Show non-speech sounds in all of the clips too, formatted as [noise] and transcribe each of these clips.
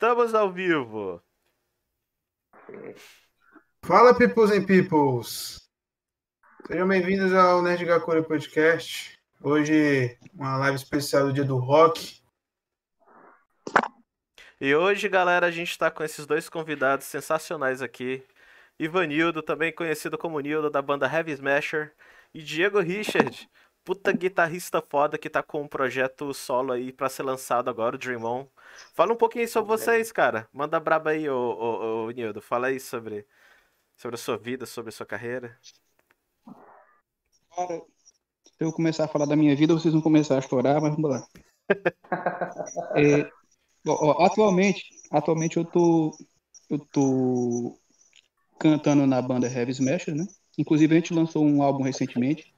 Estamos ao vivo. Fala, peoples and peoples. Sejam bem-vindos ao Nerd Gakure Podcast. Hoje, uma live especial do Dia do Rock. E hoje, galera, a gente está com esses dois convidados sensacionais aqui. Ivanildo, também conhecido como Nildo, da banda Heavy Smasher. E Diego Richard, puta guitarrista foda que tá com um projeto solo aí pra ser lançado agora, o Dream On. Fala um pouquinho sobre vocês, cara. Manda braba aí, ô, ô, ô Nildo. Fala aí sobre, sobre a sua vida, sobre a sua carreira. Cara, se eu começar a falar da minha vida, vocês vão começar a chorar, mas vamos lá. [laughs] É, ó, atualmente, atualmente eu tô, eu tô cantando na banda Heavy Smasher, né? Inclusive a gente lançou um álbum recentemente.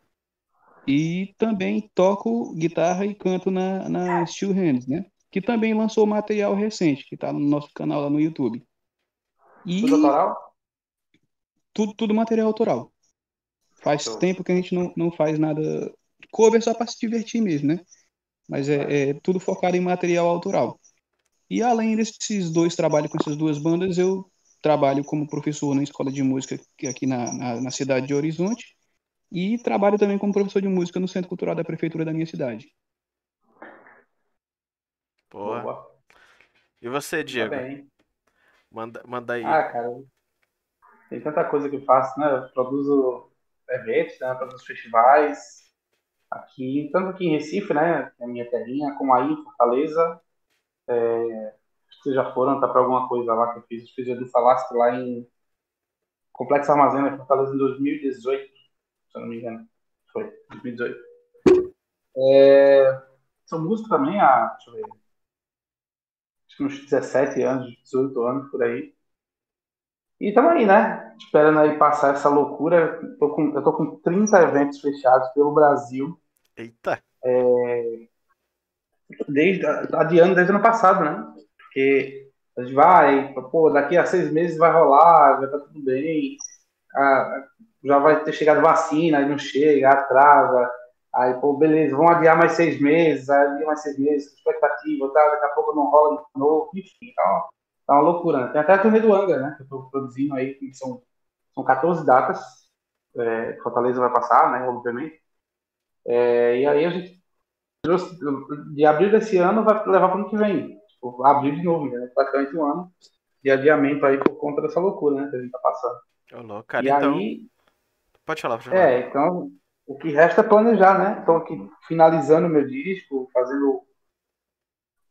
E também toco guitarra e canto na, na Steel Hands, né? Que também lançou material recente, que tá no nosso canal lá no YouTube. E... Tudo autoral? Tudo, tudo material autoral. Faz tempo que a gente não, não faz nada. Cover só para se divertir mesmo, né? Mas é, é, tudo focado em material autoral. E além desses dois trabalhos com essas duas bandas, eu trabalho como professor na escola de música aqui na, na, na cidade de Horizonte e trabalho também como professor de música no Centro Cultural da Prefeitura da minha cidade. Boa. Boa. E você, Diego? Manda, manda aí. Ah, cara, tem tanta coisa que eu faço, né? Eu produzo eventos, né? produzo festivais. Aqui, tanto aqui em Recife, né? Que é a minha terrinha, como aí em Fortaleza. É, vocês já foram, tá para alguma coisa lá que eu fiz. Eu fiz Edu Falasco lá em Complexo Armazém, Fortaleza, em 2018 se eu não me engano. Foi, 2018. É, sou músico também há, deixa eu ver, acho que uns 17 anos, 18 anos por aí. E estamos aí, né? Esperando aí passar essa loucura. Tô com, eu tô com 30 eventos fechados pelo Brasil. Eita! É, desde, adiando desde o ano passado, né? Porque a gente vai, pô, daqui a seis meses vai rolar, vai estar tá tudo bem. Já vai ter chegado vacina, aí não chega, atrasa, aí, pô, beleza, vão adiar mais seis meses, adiar mais seis meses, expectativa, tá, daqui a pouco não rola de novo, enfim, tá, tá uma loucura, né? Tem até a turnê do Anga, né, que eu tô produzindo aí, que são, são 14 datas, é, Fortaleza vai passar, né, obviamente, é, e aí a gente, de abril desse ano, vai levar para o ano que vem, tipo, abril de novo, né, praticamente um ano de adiamento aí por conta dessa loucura, né, que a gente tá passando. Ô, cara, e então... aí, Pode falar, pode falar. É, então o que resta é planejar, né? Estou aqui finalizando meu disco, fazendo.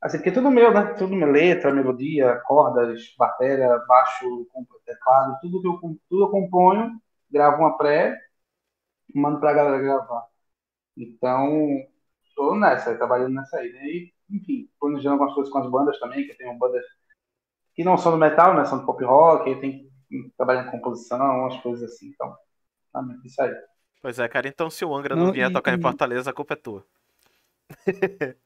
Assim, porque é tudo meu, né? Tudo minha letra, melodia, cordas, bateria, baixo, teclado, tudo que eu, tudo eu componho, gravo uma pré mando pra galera gravar. Então, estou nessa, trabalhando nessa aí. Né? E, enfim, planejando algumas coisas com as bandas também, que eu tenho bandas que não são do metal, né? São do pop rock, tem que trabalhar em composição, umas coisas assim. Então, Exatamente, isso aí. Pois é, cara, então se o Angra não, não vier e, tocar e... em Fortaleza, a culpa é tua. [laughs]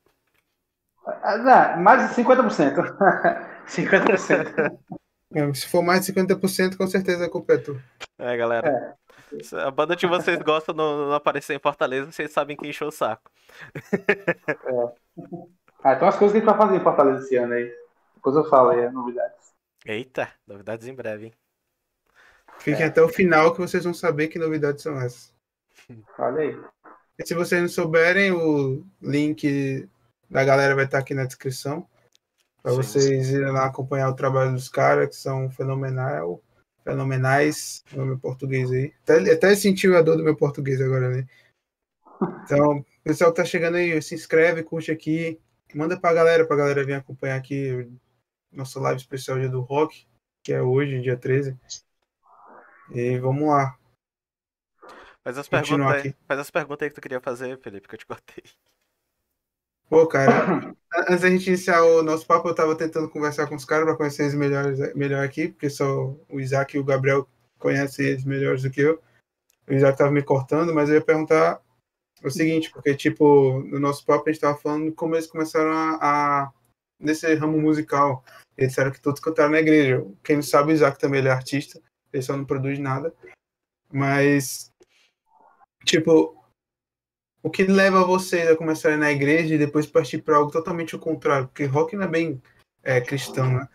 Ah, não, mais de 50%. 50%. [laughs] É, se for mais de 50%, com certeza a culpa é tua. É, galera. É. A banda de vocês gosta não, não aparecer em Fortaleza, vocês sabem quem encheu o saco. É. [laughs] Ah, então as coisas que a gente vai fazer em Fortaleza esse ano aí. Depois eu falo aí, as novidades. Eita, novidades em breve, hein? Fiquem é. até o final que vocês vão saber que novidades são essas. Olha aí. E se vocês não souberem, o link da galera vai estar aqui na descrição. Para vocês irem lá acompanhar o trabalho dos caras, que são fenomenal, fenomenais. O meu português aí. Até, até sentiu a dor do meu português agora, né? Então, pessoal que tá chegando aí, se inscreve, curte aqui. Manda pra galera, pra galera vir acompanhar aqui nossa live especial dia do rock, que é hoje, dia 13. E vamos lá. Faz as, perguntas aí, faz as perguntas aí que tu queria fazer, Felipe, que eu te cortei. Pô, cara, antes da gente iniciar o nosso papo, eu tava tentando conversar com os caras para conhecer eles melhor, melhor aqui, porque só o Isaac e o Gabriel conhecem eles melhores do que eu. O Isaac tava me cortando, mas eu ia perguntar o seguinte, porque, tipo, no nosso papo a gente tava falando como eles começaram a, a nesse ramo musical. Eles disseram que todos cantaram na igreja. Quem não sabe, o Isaac também ele é artista ele só não produz nada. Mas, tipo, o que leva vocês a começarem na igreja e depois partir para algo totalmente o contrário? Porque rock não é bem é, cristão, né?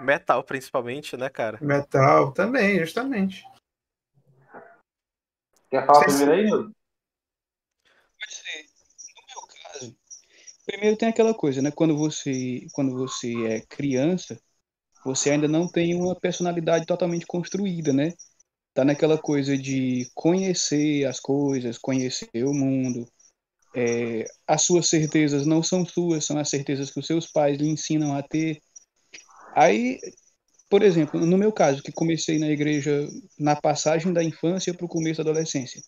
Metal, principalmente, né, cara? Metal também, justamente. Quer falar sim. primeiro aí? Pode ser. No meu caso, primeiro tem aquela coisa, né? Quando você, quando você é criança, você ainda não tem uma personalidade totalmente construída, né? Tá naquela coisa de conhecer as coisas, conhecer o mundo. É, as suas certezas não são suas, são as certezas que os seus pais lhe ensinam a ter. Aí, por exemplo, no meu caso, que comecei na igreja na passagem da infância para o começo da adolescência.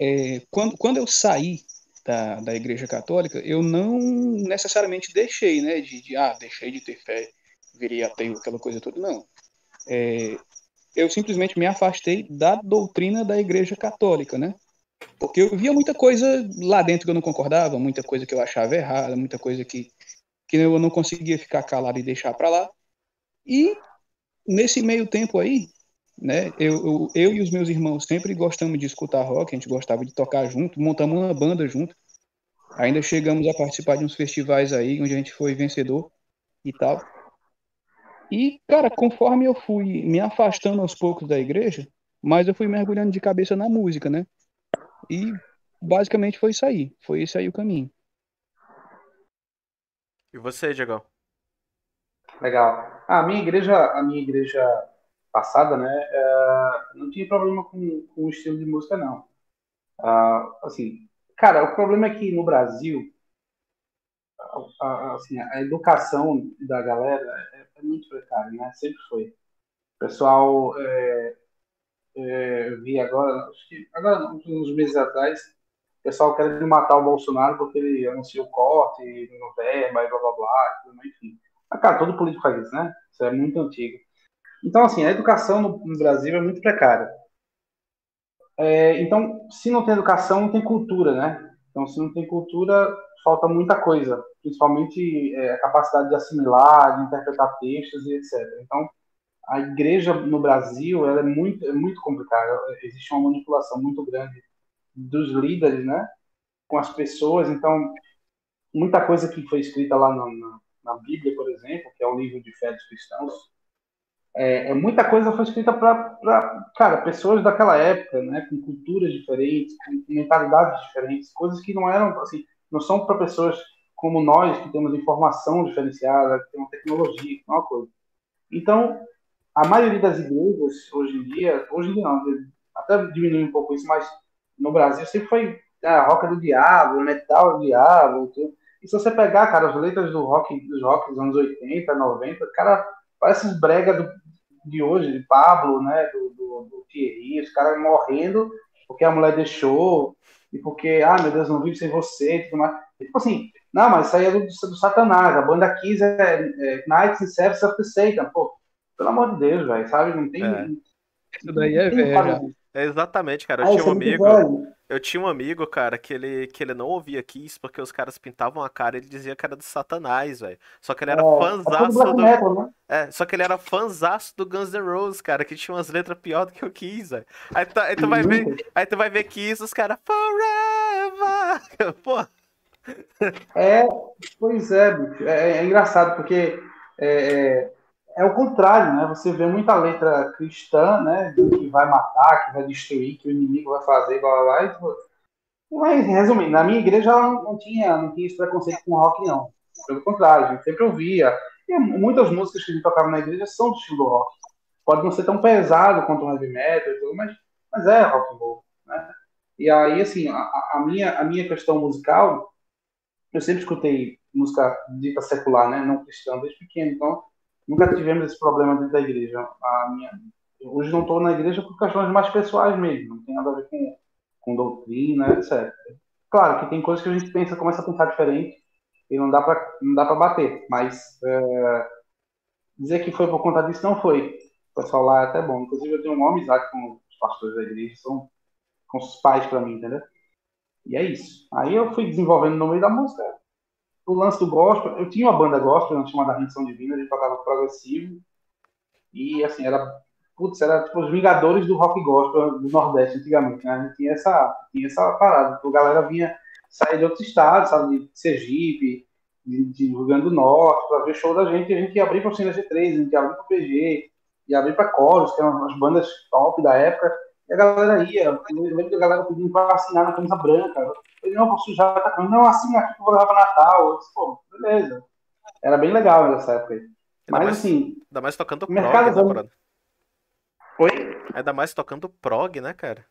É, quando, quando eu saí da, da igreja católica, eu não necessariamente deixei, né, de, de ah, deixei de ter fé, virei ateu, aquela coisa toda, não. É, eu simplesmente me afastei da doutrina da igreja católica, né? Porque eu via muita coisa lá dentro que eu não concordava, muita coisa que eu achava errada, muita coisa que, que eu não conseguia ficar calado e deixar para lá. E nesse meio tempo aí, né, eu, eu, eu e os meus irmãos sempre gostamos de escutar rock, a gente gostava de tocar junto, montamos uma banda junto. Ainda chegamos a participar de uns festivais aí, onde a gente foi vencedor e tal. E, cara, conforme eu fui me afastando aos poucos da igreja, mais eu fui mergulhando de cabeça na música, né? E basicamente foi isso aí. Foi esse aí o caminho. E você, Diego? Legal. A minha igreja, a minha igreja passada, né, é, não tinha problema com, com o estilo de música, não. Ah, assim, cara, o problema é que no Brasil, a, a- assim, a educação da galera é, é muito precária, né? Sempre foi. O pessoal, é, é, vi agora, agora, uns meses atrás, o pessoal querendo matar o Bolsonaro porque ele anunciou corte no verba e blá blá blá, enfim. Mas, cara, todo político faz isso, né? Isso é muito antigo. Então, assim, a educação no, no Brasil é muito precária. É, então, se não tem educação, não tem cultura, né? Então, se não tem cultura, falta muita coisa, principalmente é, a capacidade de assimilar, de interpretar textos e etc. Então, a igreja no Brasil é muito, é muito complicada. Existe uma manipulação muito grande dos líderes, né? Com as pessoas. Então, muita coisa que foi escrita lá na, na, na Bíblia, por exemplo, que é o livro de fé dos cristãos, é, é muita coisa foi escrita para, cara, pessoas daquela época, né? Com culturas diferentes, com mentalidades diferentes, coisas que não eram, assim, não são para pessoas como nós, que temos informação diferenciada, que temos tecnologia, que é uma coisa. Então, a maioria das igrejas, hoje em dia, hoje em dia não, até diminui um pouco isso, mas no Brasil sempre foi a rock do diabo, metal do diabo. Tudo. E se você pegar, cara, as letras do rock, dos rock dos anos 80, 90, cara, parece os brega do, de hoje, de Pablo, né, do, do, do Thierry, os caras morrendo porque a mulher deixou, e porque, ah, meu Deus, não vivo sem você, e tudo mais. E, tipo assim, não, mas isso aí é do, do Satanás, a banda Kiss é, é Knights and Service of the Satan, pô, pelo amor de Deus, velho, sabe, não tem... É. Isso daí é velho. É exatamente, cara. Eu Ah, tinha um é amigo. Eu tinha um amigo, cara, que ele, que ele não ouvia Kiss porque os caras pintavam a cara e ele dizia que era do Satanás, velho. Só que ele era É, é do. metal, né? É, só que ele era fãzaço do Guns N' Roses, cara, que tinha umas letras pior do que o Kiss, velho. Aí, tu- aí tu vai ver, aí tu vai ver Kiss, os caras, Forever! [laughs] Pô, É, pois é, bicho. É, é engraçado, porque é, é, o contrário, né? Você vê muita letra cristã, né? Que vai matar, que vai destruir, que o inimigo vai fazer, blá blá blá. Mas, resumindo, na minha igreja não, não tinha, não tinha esse preconceito com rock, não. Pelo contrário, a gente sempre ouvia. E muitas músicas que a gente tocava na igreja são do estilo rock. Pode não ser tão pesado quanto o heavy metal e tudo, mas, mas é rock and roll, né? E aí, assim, a, a minha, a minha questão musical eu sempre escutei música dita secular, né, não cristã, desde pequeno, então nunca tivemos esse problema dentro da igreja. Minha, hoje não estou na igreja por questões mais pessoais mesmo, não tem nada a ver com, com doutrina, etc. Claro que tem coisas que a gente pensa, começa a pensar diferente e não dá para não dá para bater, mas é, dizer que foi por conta disso não foi. O pessoal lá é até bom. Inclusive eu tenho uma amizade com os pastores da igreja, são com os pais para mim, entendeu? E é isso. Aí eu fui desenvolvendo no meio da música. O lance do gospel, eu tinha uma banda gospel chamada Rendição Divina, a gente tocava progressivo. E assim, era. Putz, era tipo os Vingadores do rock gospel do Nordeste antigamente, né? A gente tinha essa, tinha essa parada. A galera vinha sair de outros estados, sabe? De Sergipe, de, de Rio Grande do Norte, para ver show da gente, a gente ia abrir para o Cine G3, a gente ia abrir para o PG, ia abrir para Coros, que eram as bandas top da época, e a galera ia, eu lembro que a galera pedindo para assinar na camisa branca, eu falei, não, vou sujar camisa, não, assina aqui que eu vou levar para Natal, eu disse, pô, beleza. Era bem legal nessa época aí. Mas mais, assim, Ainda mais tocando prog, mercado né, Bruno? oi? Ainda mais tocando prog, né, cara?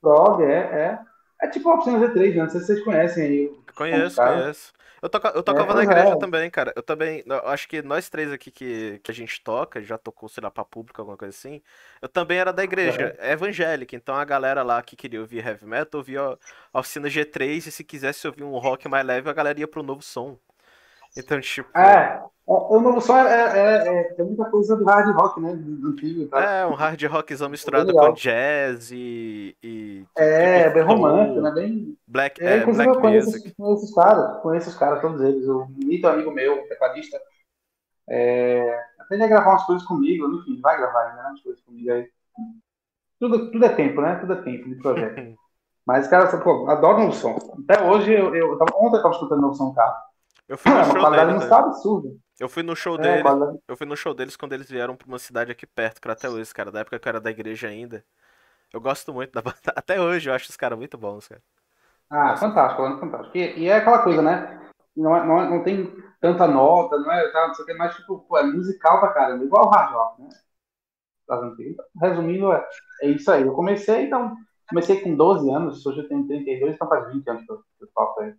Prog, é, é. É tipo a Oficina Z3, né? Não sei se vocês conhecem aí. Conheço, conheço. Eu, toca, eu tocava na pois igreja é. também, cara. Eu também. Eu acho que nós três aqui que, que a gente toca, já tocou, sei lá, pra público, alguma coisa assim. Eu também era da igreja evangélica. Então a galera lá que queria ouvir heavy metal ouvia a oficina G3 e se quisesse ouvir um rock mais leve, a galera ia pro novo som. Então, tipo. É, o novo som é, é, é- tem muita coisa do hard rock, né? Do antigo tal. É, um hard rockzão misturado com jazz e. e É, tipo, bem romântico, né? Bem. Black, É, é, inclusive black eu conheço, music. esses- conheço esses caras, conheço os caras, todos eles. O Nito, amigo meu, tecladista, é, aprende a gravar umas coisas comigo, enfim, vai gravar né? Umas coisas comigo aí. Tudo, tudo é tempo, né? Tudo é tempo de projeto. [laughs] Mas os caras, pô, adoram o som. Até hoje, eu, eu tava, ontem eu tava escutando o som carro. Eu fui É no [coughs] show qualidade deles, né? absurda. Eu fui no show É, deles. qualidade- Eu fui no show deles quando eles vieram pra uma cidade aqui perto, Crateus, cara. Da época que eu era da igreja ainda. Eu gosto muito da banda. [laughs] Até hoje eu acho os caras muito bons, cara. Ah, fantástico, falando fantástico. E, e é aquela coisa, né? Não, é- não, é- não tem tanta nota, não é, tá, não sei o que, mas tipo, pô, é musical pra caramba, igual o hard rock, né? Antigas. Resumindo, é, é isso aí. Eu comecei, então, comecei com 12 anos, hoje eu tenho 32, então faz 20 anos que eu, que eu toco aí.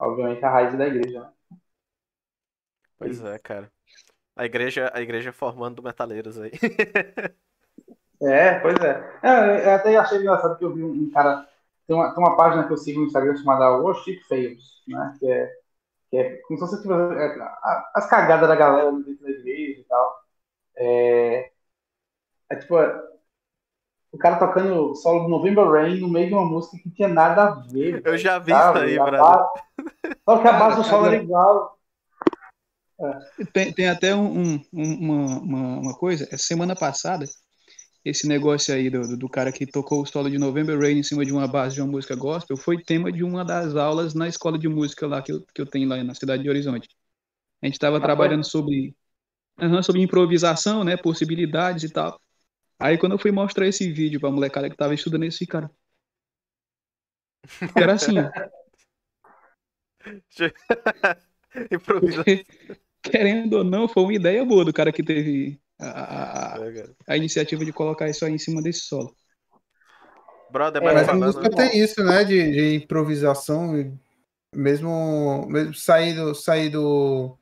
Obviamente a raiz da igreja, né? Pois é, cara. A igreja, a igreja formando metaleiros aí. [laughs] É, pois é. É, Eu até achei engraçado que eu vi um, cara. Tem uma, tem uma página que eu sigo no Instagram chamada Worship Fails, né? Que é, que é como se você tivesse. é, as cagadas da galera dentro da igreja e tal. É, é tipo. é, o cara tocando solo do November Rain no meio de uma música que não tinha nada a ver. Eu já vi isso aí, base- Só que a base do solo cara. era igual. Tem, tem até um- um- um- uma, uma, uma coisa, essa semana passada, esse negócio aí do, do- cara que tocou o solo de November Rain em cima de uma base de uma música gospel foi tema de uma das aulas na escola de música lá que eu, que eu tenho lá na cidade de Horizonte. A gente estava Ah, trabalhando sobre, sobre improvisação, né, possibilidades e tal. Aí quando eu fui mostrar esse vídeo pra molecada que tava estudando esse cara, era assim, [laughs] ó, Improvisa. [laughs] querendo ou não, foi uma ideia boa do cara que teve a- a, a- a iniciativa de colocar isso aí em cima desse solo. Brother, É, mas Mas a música tem isso, né? De, de improvisação, mesmo, mesmo sair, do, sair do,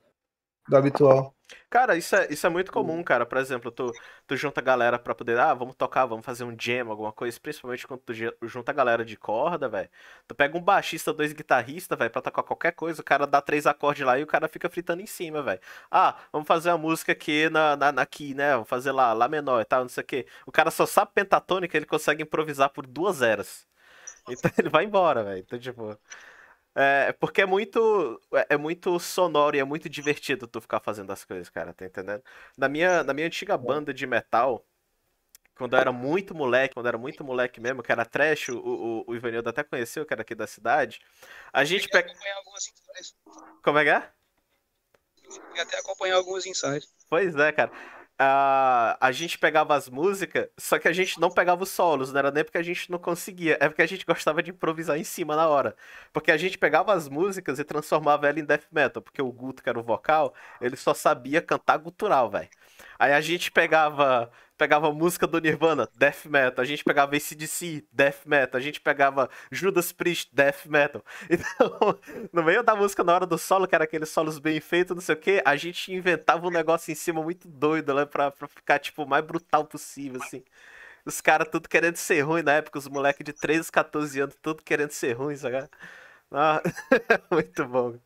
do habitual. Cara, isso é, isso é muito comum, cara. Por exemplo, tu, tu junta a galera pra poder, ah, vamos tocar, vamos fazer um jam, alguma coisa. Principalmente quando tu junta a galera de corda, velho. Tu pega um baixista, dois guitarristas, velho, pra tocar qualquer coisa. O cara dá três acordes lá e o cara fica fritando em cima, velho. Ah, vamos fazer uma música aqui na, na, na né? Vamos fazer lá, lá menor e tal, não sei o quê. O cara só sabe pentatônica, ele consegue improvisar por duas eras. Então ele vai embora, velho. Então, tipo. É, porque é muito, é é muito sonoro e é muito divertido tu ficar fazendo as coisas, cara, tá entendendo? Na minha, na minha antiga banda de metal, quando eu era muito moleque, quando eu era muito moleque mesmo, que era trash, o, o, o Ivanildo até conheceu, que era aqui da cidade, a gente pega... acompanhar alguns ensaios. Como é que é? Cheguei até acompanhar alguns ensaios. Pois é, cara. A, a gente pegava as músicas, só que a gente não pegava os solos, não era nem porque a gente não conseguia, é porque a gente gostava de improvisar em cima na hora. Porque a gente pegava as músicas e transformava ela em death metal, porque o Guto, que era o vocal, ele só sabia cantar gutural, velho. Aí a gente pegava pegava música do Nirvana, death metal, a gente pegava ACDC, death metal, a gente pegava Judas Priest, death metal. [laughs] Então, no meio da música, na hora do solo, que era aqueles solos bem feitos, não sei o que, a gente inventava um negócio em cima muito doido, né? Pra, pra ficar, tipo, o mais brutal possível, assim. Os caras tudo querendo ser ruim na época, os moleques de 13, 14 anos, tudo querendo ser ruim, sabe? Ah, [laughs] muito bom.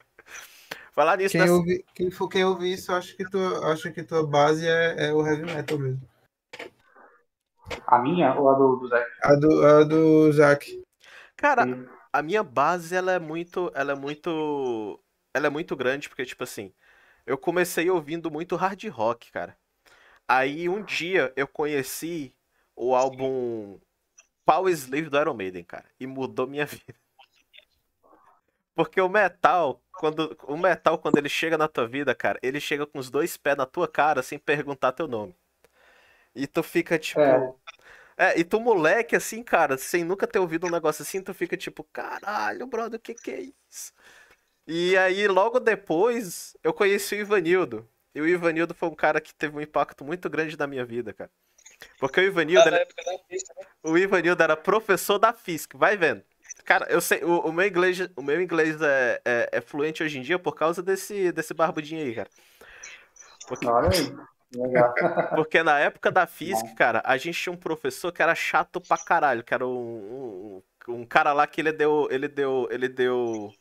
Falar nisso, Quem nessa- ouve, quem for quem ouvir isso, acha que tua, acha que tua base é, é o heavy metal mesmo. A minha ou a do, do Zé? A do, a do Zac. Cara, a minha base ela é muito, ela é muito, ela é muito grande porque tipo assim, eu comecei ouvindo muito hard rock, cara. Aí um dia eu conheci o álbum Power Slave do Iron Maiden, cara, e mudou minha [laughs] vida. Porque o metal, quando o metal, quando ele chega na tua vida, cara, ele chega com os dois pés na tua cara sem perguntar teu nome. E tu fica tipo. É. É, e tu, moleque, assim, cara, sem nunca ter ouvido um negócio assim, tu fica tipo, caralho, brother, o que que é isso? E aí, logo depois, eu conheci o Ivanildo. E o Ivanildo foi um cara que teve um impacto muito grande na minha vida, cara. Porque o Ivanildo, época da pista, né? o Ivanildo era professor da FISC, vai vendo. Cara, eu sei, o, o meu inglês, o meu inglês é, é, é fluente hoje em dia por causa desse, desse barbudinho aí, cara. Porque. [laughs] Porque na época da FISC, cara, a gente tinha um professor que era chato pra caralho, que era um, um, um cara lá que ele deu, ele deu, ele deu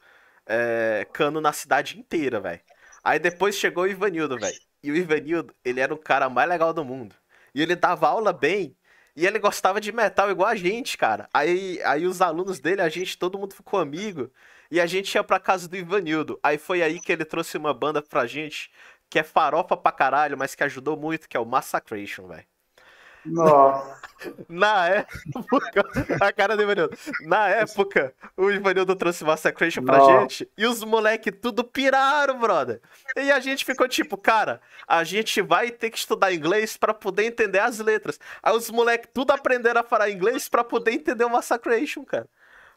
é, cano na cidade inteira, velho. Aí depois chegou o Ivanildo, velho. E o Ivanildo, ele era o cara mais legal do mundo. E ele dava aula bem. E ele gostava de metal igual a gente, cara. Aí, aí os alunos dele, a gente, todo mundo ficou amigo. E a gente ia pra casa do Ivanildo. Aí foi aí que ele trouxe uma banda pra gente que é farofa pra caralho, mas que ajudou muito, que é o Massacration, velho. Nossa. Na época, [laughs] a cara do Ivanildo. Na época, o Ivanildo trouxe Massacration pra Nossa. gente e os moleque tudo piraram, brother. E a gente ficou tipo, cara, a gente vai ter que estudar inglês pra poder entender as letras. Aí os moleque tudo aprenderam a falar inglês pra poder entender o Massacration, cara.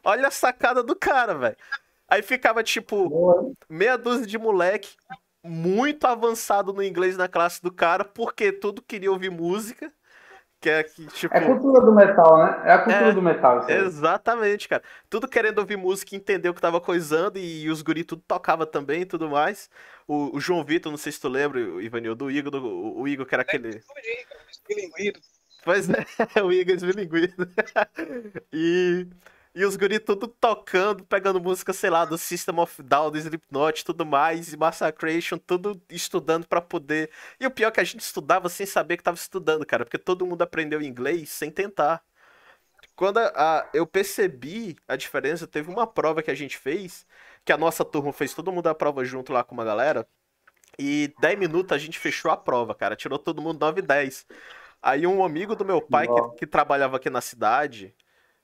Olha a sacada do cara, velho. Aí ficava tipo, meia dúzia de moleque muito avançado no inglês na classe do cara, porque tudo queria ouvir música. Que é que, tipo. É a cultura do metal, né? É a cultura É, do metal. Isso aí. Exatamente, cara. Tudo querendo ouvir música e entender o que tava coisando, e, os guri tudo tocava também e tudo mais. O, o João Vitor, não sei se tu lembra, o Ivanildo, o Igor, do- o, o Igor que era aquele. Bilinguido. Pois é, [laughs] o Igor esmilinguido. [laughs] e, e os guri tudo tocando, pegando música, sei lá, do System of Down, do Slipknot, tudo mais, e Massacration, tudo estudando pra poder. E o pior é que a gente estudava sem saber que tava estudando, cara, porque todo mundo aprendeu inglês sem tentar. Quando a- a- eu percebi a diferença, teve uma prova que a gente fez, que a nossa turma fez todo mundo a prova junto lá com uma galera, e 10 minutos a gente fechou a prova, cara, tirou todo mundo 9 e 10. Aí um amigo do meu pai, que, que trabalhava aqui na cidade,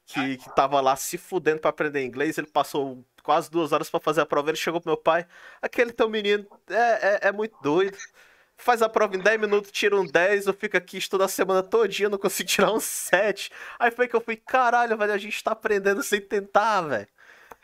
que, que tava lá se fudendo pra aprender inglês, ele passou quase duas horas pra fazer a prova, ele chegou pro meu pai, aquele teu menino é, é, é muito doido. Faz a prova em 10 minutos, tira um 10, eu fico aqui, estudo a semana todinha, não consigo [laughs] tirar um 7. Aí foi que eu fui, caralho, velho, a gente tá aprendendo sem tentar, velho.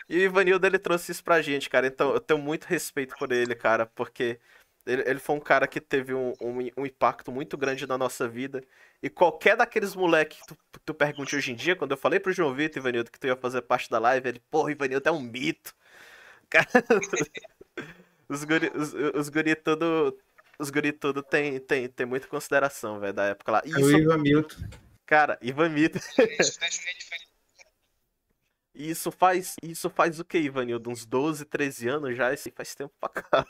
E o Ivanildo, ele trouxe isso pra gente, cara. Então eu tenho muito respeito por ele, cara, porque ele, ele foi um cara que teve um, um, um impacto muito grande na nossa vida. E qualquer daqueles moleque que tu, tu pergunte hoje em dia, quando eu falei pro João Vitor, Ivanildo, que tu ia fazer parte da live, ele, porra, Ivanildo é um mito. [laughs] Cara, [laughs] os guri, os, os guri tudo. Os guri tudo tem, tem, tem muita consideração, velho, da época lá. E É o isso, Ivan Milton. cara, Ivan Mito. Isso diferente. E isso faz, isso faz o que, Ivanildo? Uns 12, 13 anos já? Isso aí faz tempo pra caralho.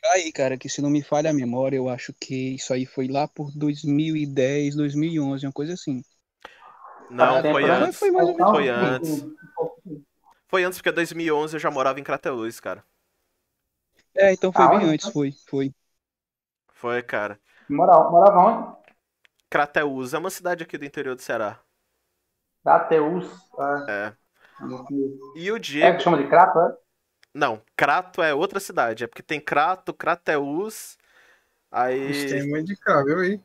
Por aí, cara, que se não me falha a memória, eu acho que isso aí foi lá por 2010, 2011, uma coisa assim. Não, Ah, foi antes. Foi mais ou menos. Foi antes. Foi antes porque 2011 eu já morava em Crateús, cara. É, então foi Ah, bem antes, foi, foi. Foi, cara. Morava, morava onde? Crateús é uma cidade aqui do interior do Ceará. Crateus. É. E o É Diego. que chama de Crato, é? Não, Crato é outra cidade. É porque tem Crato, Crateús. Aí. Tem muito de cá, viu aí?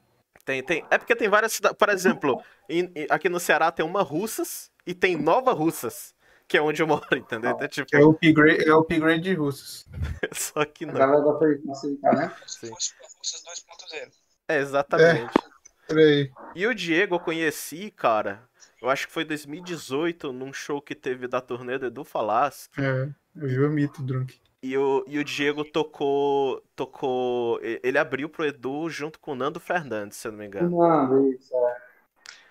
Tem, tem. É porque tem várias cidades. Por exemplo, em- em- aqui no Ceará tem uma Russas e tem Nova Russas, que é onde eu moro, entendeu? Então, tipo, é o upgrade, é o upgrade de russos. [laughs] só que não. galera gosta de facilitar, né? Se fosse uma Forças 2.0. É, exatamente. Peraí. E o Diego eu conheci, cara. Eu acho que foi 2018, num show que teve da turnê do Edu Falas. É, o Ivan Mito, Drunk. E o, e o Diego tocou. tocou. Ele abriu pro Edu junto com o Nando Fernandes, se eu não me engano. Não, isso, é.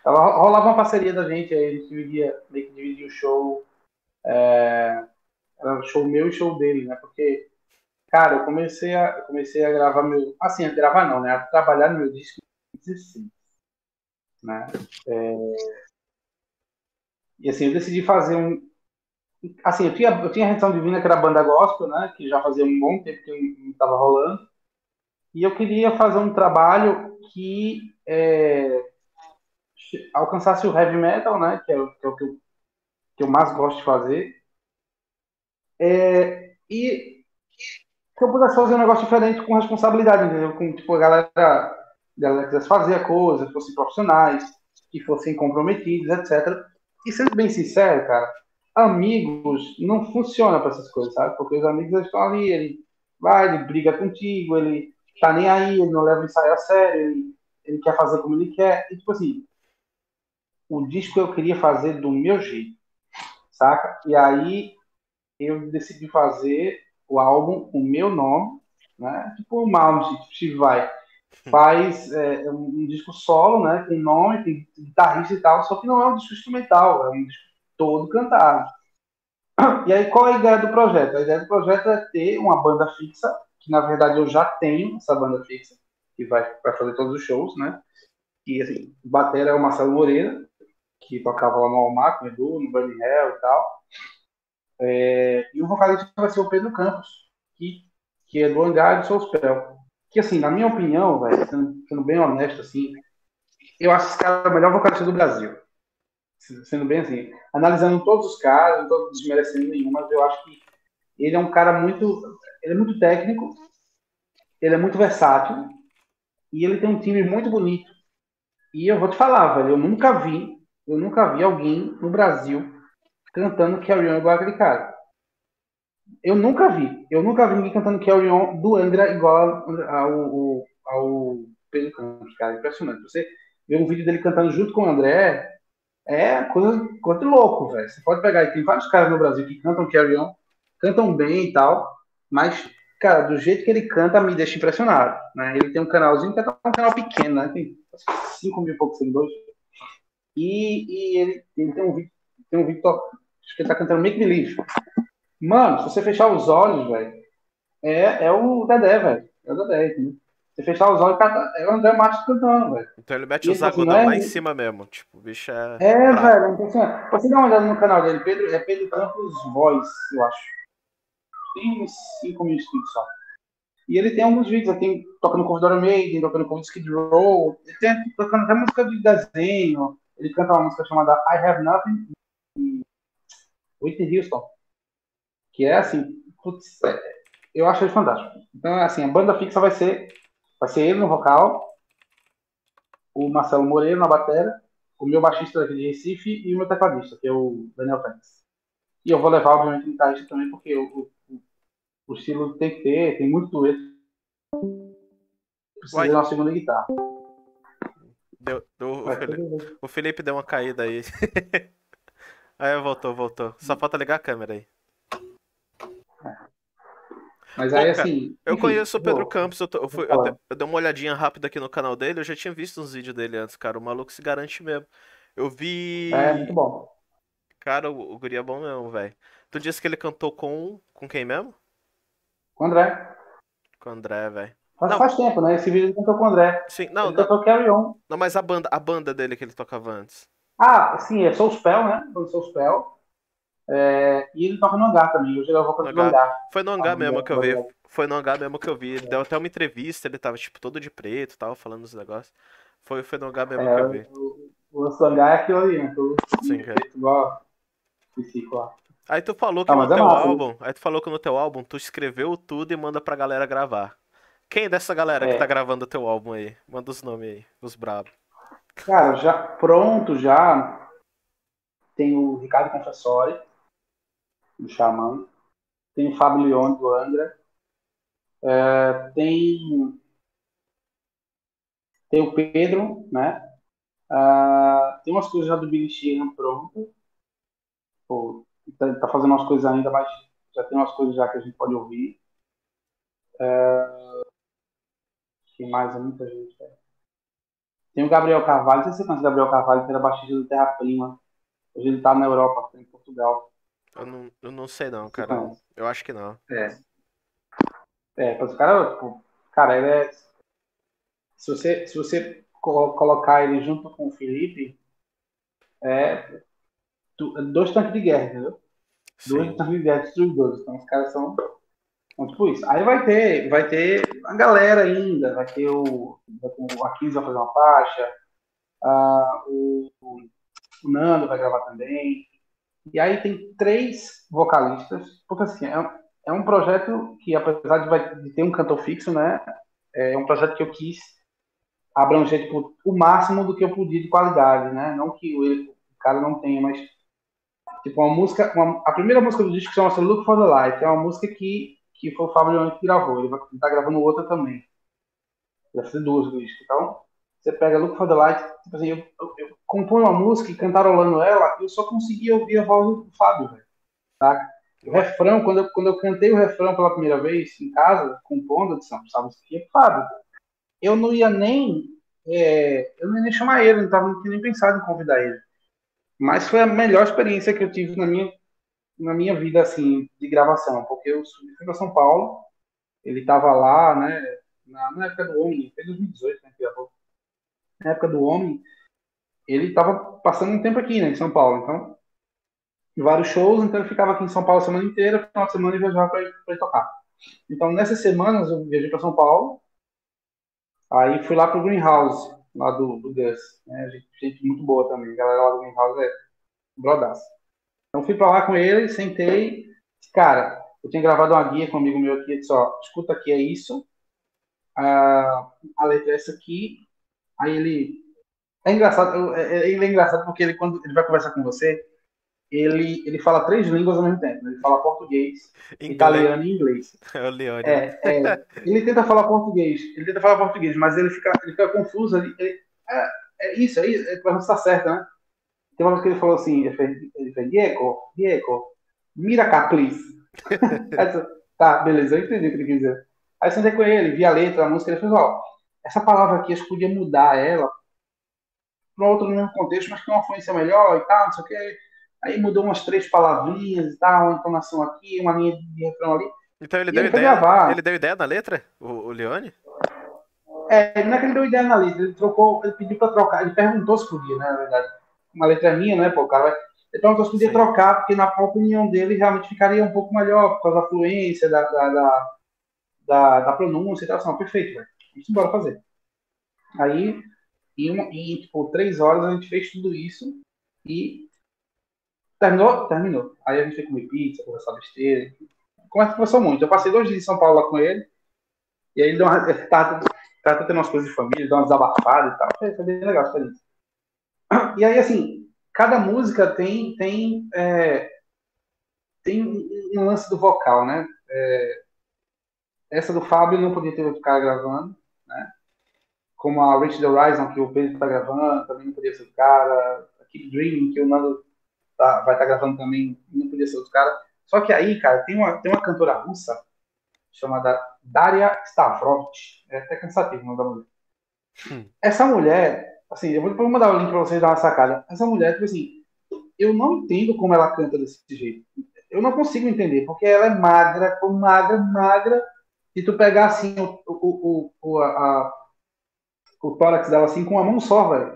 Tava, rolava uma parceria da gente aí, a gente dividia, meio que dividia o show. É, era show meu e show dele, né? Porque, cara, eu comecei a, eu comecei a gravar meu. Assim, a gravar não, né? A trabalhar no meu disco em 16. Né? É, e assim, eu decidi fazer um. Assim, eu tinha, eu tinha a Redenção Divina, que era a banda gospel, né? Que já fazia um bom tempo que não estava rolando. E eu queria fazer um trabalho que é, alcançasse o heavy metal, né? Que é, que é o que eu, que eu mais gosto de fazer. É, e que eu pudesse fazer um negócio diferente com responsabilidade, entendeu? Com tipo, a galera, a galera quisesse fazer a coisa, fossem profissionais, que fossem comprometidos, etc. E sendo bem sincero, cara, amigos não funciona para essas coisas, sabe? Porque os amigos estão ali, ele vai, ele briga contigo, ele tá nem aí, ele não leva o ensaio a sério, ele, ele quer fazer como ele quer. E tipo assim, o disco eu queria fazer do meu jeito, saca? E aí eu decidi fazer o álbum com o meu nome, né? Tipo o Malmsteen, tipo Steve Vai. Faz é, um, um, disco solo, né? Com nome, tem guitarrista e tal, só que não é um disco instrumental, é um disco todo cantado. E aí, qual é a ideia do projeto? A ideia do projeto é ter uma banda fixa, que na verdade eu já tenho essa banda fixa, que vai, fazer todos os shows, né? E assim, batera é o Marcelo Moreira, que tocava lá no Almar, com Edu, no Burning Hell e tal. É, e o vocalista vai ser o Pedro Campos, que, que é do Hangar de Soulspell. Que, assim, na minha opinião, velho, sendo, sendo, bem honesto, assim, eu acho esse cara o melhor vocalista do Brasil. Sendo bem assim, analisando todos os caras, não estou desmerecendo nenhum, mas eu acho que ele é um cara muito. Ele é muito técnico, ele é muito versátil, e ele tem um time muito bonito. E eu vou te falar, velho, eu nunca vi eu nunca vi alguém no Brasil cantando Carry On igual aquele cara. Eu nunca vi. Eu nunca vi ninguém cantando Carry On do Angra igual ao, ao, ao Pedro Campos, cara. Impressionante. Você vê um vídeo dele cantando junto com o André, é coisa, coisa de louco, velho. Você pode pegar, tem vários caras no Brasil que cantam Carry On, cantam bem e tal, mas, cara, do jeito que ele canta me deixa impressionado. Né? Ele tem um canalzinho que é um canal pequeno, né? Tem 5 mil e poucos seguidores. E, e ele, ele, tem um vídeo, tem um vídeo acho que ele tá cantando Make Believe. Mano, se você fechar os olhos, velho, é, é o Dedé, velho. É o Dedé, entendeu? Se fechar os olhos, é o André Matos cantando, velho. Então ele mete e os agudão assim, é... lá em cima mesmo. Tipo, o bicho é. É, velho, é impressionante. Você dá uma olhada no canal dele, Pedro, é Pedro Campos Voice, eu acho. Tem uns 5 mil inscritos só. E ele tem alguns vídeos, ele tem tocando o Dora Maiden, tocando com o Skid Row, ele tem tocando até música de desenho, ele canta uma música chamada I Have Nothing Whitney Houston, que é assim, putz, é, eu acho ele fantástico. Então, assim, a banda fixa vai ser, vai ser ele no vocal, o Marcelo Moreira na bateria, o meu baixista daqui de Recife e o meu tecladista, que é o Daniel Félix. E eu vou levar, obviamente, o guitarrista também, porque o, o, o, estilo tem que ter, tem muito dueto. Precisa de uma segunda guitarra. Deu, deu, o, Felipe, o, Felipe, deu uma caída aí. [laughs] aí voltou, voltou. Só falta ligar a câmera aí. Mas aí, Pô, assim. Eu conheço o Pedro Campos, eu, tô, eu, fui, eu, eu, dei uma olhadinha rápida aqui no canal dele, eu já tinha visto uns vídeos dele antes, cara. O maluco se garante mesmo. Eu vi. É, muito bom. Cara, o, o guri é bom mesmo, velho. Tu disse que ele cantou com. Com quem mesmo? Com o André. Com o André, velho. Não. faz tempo, né? Esse vídeo ele cantou com o André. Sim, não. Ele não, cantou Carry On. Não, mas a banda, a banda dele que ele tocava antes. Ah, sim, é Soul Spell, né? Foi Soul Spell. É, e ele toca no hangar também. Hoje ele vou no hangar. Foi no hangar ah, mesmo que eu vi. Foi no hangar mesmo que eu vi. Ele deu até uma entrevista, ele tava tipo todo de preto tava falando os negócios. Foi, foi no hangar mesmo é, que eu vi. O, o hangar é aquilo ali, né? Todo sim, é. igual lá. Aí tu falou que ah, no é teu massa, álbum, aí tu falou que no teu álbum tu escreveu tudo e manda pra galera gravar. Quem é dessa galera é. que tá gravando o teu álbum aí? Manda os nomes aí, os brabos. Cara, já pronto já. Tem o Ricardo Confessori, do Xamã. Tem o Fábio Leone, do Angra. É, tem. Tem o Pedro, né? Uh, tem umas coisas já do Billy Sheehan pronto. Pô, tá, tá, fazendo umas coisas ainda, mas já tem umas coisas já que a gente pode ouvir. Tem mais é muita gente, velho. Tem o Gabriel Carvalho, não sei se você conhece o Gabriel Carvalho, que era baixista do Terra Prima. Hoje ele tá na Europa, tá em Portugal. Eu não, eu não sei não, cara. Eu acho que não. É. É, mas o cara, tipo, cara, ele é. Se você, se você colocar ele junto com o Felipe, é dois tanques de guerra, entendeu? Sim. Dois tanques de guerra destruidores. Então os caras são então, tipo isso. Aí vai ter, vai ter a galera ainda, vai ter o. O Aquiles vai fazer uma faixa, uh, o, o, Nando vai gravar também. E aí tem três vocalistas, porque assim, é, é um projeto que, apesar de, de ter um cantor fixo, né, é um projeto que eu quis abranger tipo, o máximo do que eu podia de qualidade, né? Não que o, cara não tenha, mas tipo uma música, uma, a primeira música do disco chama-se Look for the Light, é uma música que que foi o Fábio Leone que gravou, ele vai estar tá gravando outra também. Vai ser duas do disco. Então, você pega Look for the Light, tipo assim, eu, eu, eu componho uma música e cantarolando ela, eu só conseguia ouvir a voz do Fábio, velho. Tá? O refrão, quando eu, quando eu cantei o refrão pela primeira vez em casa, compondo, eu disse, não, sabe, é Fábio eu não ia nem. É, eu não ia nem chamar ele, não estava nem pensado em convidar ele. Mas foi a melhor experiência que eu tive na minha, na minha vida, assim, de gravação, porque eu fui para São Paulo, ele estava lá, né, na, na, época do Homem, foi 2018, né, que gravou. Na época do Homem, ele estava passando um tempo aqui, né, em São Paulo, então, vários shows, então ele ficava aqui em São Paulo a semana inteira, final de semana e viajava para tocar. Então, nessas semanas, eu viajei para São Paulo, Aí fui lá pro Greenhouse, lá do, do Gus. Né? Gente, gente, muito boa também. A galera lá do Greenhouse é brodaço. Então fui pra lá com ele, sentei. Cara, eu tinha gravado uma guia com um amigo meu aqui, disse, ó, escuta aqui, é isso. a a letra é essa aqui. Aí ele. É engraçado, é, ele é engraçado porque ele, quando ele vai conversar com você, ele, ele fala três línguas ao mesmo tempo. Né? Ele fala português, inglês. italiano e inglês. É [laughs] o Leone. É, é, ele tenta falar português, ele tenta falar português, mas ele fica, ele fica confuso. Ele, ele é, é, isso, é isso, é, está certo, né? Tem uma vez que ele falou assim, ele fez, ele fez Diego, Diego, mira cá, please. [laughs] tá, beleza, eu entendi o que ele quis dizer. Aí sentei com ele, vi a letra, a música, ele fez, ó, essa palavra aqui, eu podia mudar ela para outro mesmo contexto, mas que uma fluência melhor e tal, não sei o que Aí mudou umas três palavrinhas e tal, uma entonação aqui, uma linha de refrão ali. Então ele deu ele ideia. Ele deu ideia na letra, o, o Leone? É, não é que ele deu ideia na letra, ele trocou, ele pediu pra trocar, ele perguntou se podia, né, na verdade. Uma letra minha, né, pô, o cara vai. Ele perguntou se podia Sim. trocar, porque na opinião dele realmente ficaria um pouco melhor, por causa da fluência, da, da, da, da, da pronúncia e tal. Assim, perfeito, velho. Vamos embora fazer. Aí, em, em tipo, três horas a gente fez tudo isso e Terminou? Terminou. Aí a gente foi comer pizza, conversar besteira. Conversou muito. Eu passei dois dias em São Paulo lá com ele. E aí ele deu uma. Tá, tá tendo umas coisas de família, deu uma desabafada e tal. Foi, foi bem legal a experiência. E aí, assim, cada música tem. tem é, tem um lance do vocal, né? É, essa do Fábio não podia ter outro cara gravando? Como a Rich the Horizon, que o Pedro tá gravando, também não podia ser o cara. A Keep Dreaming, que o Nando tá, vai estar tá gravando também, não podia ser outro cara. Só que aí, cara, tem uma, tem uma cantora russa chamada Daria Stavrovich. É até cansativo o nome da mulher. Hum. Essa mulher, assim, eu vou mandar o link pra vocês dar uma sacada. Essa mulher, tipo assim, eu não entendo como ela canta desse jeito. Eu não consigo entender, porque ela é magra, magra, magra. E tu pegar assim o, o, o, o, a, o tórax dela assim com a mão só, velho.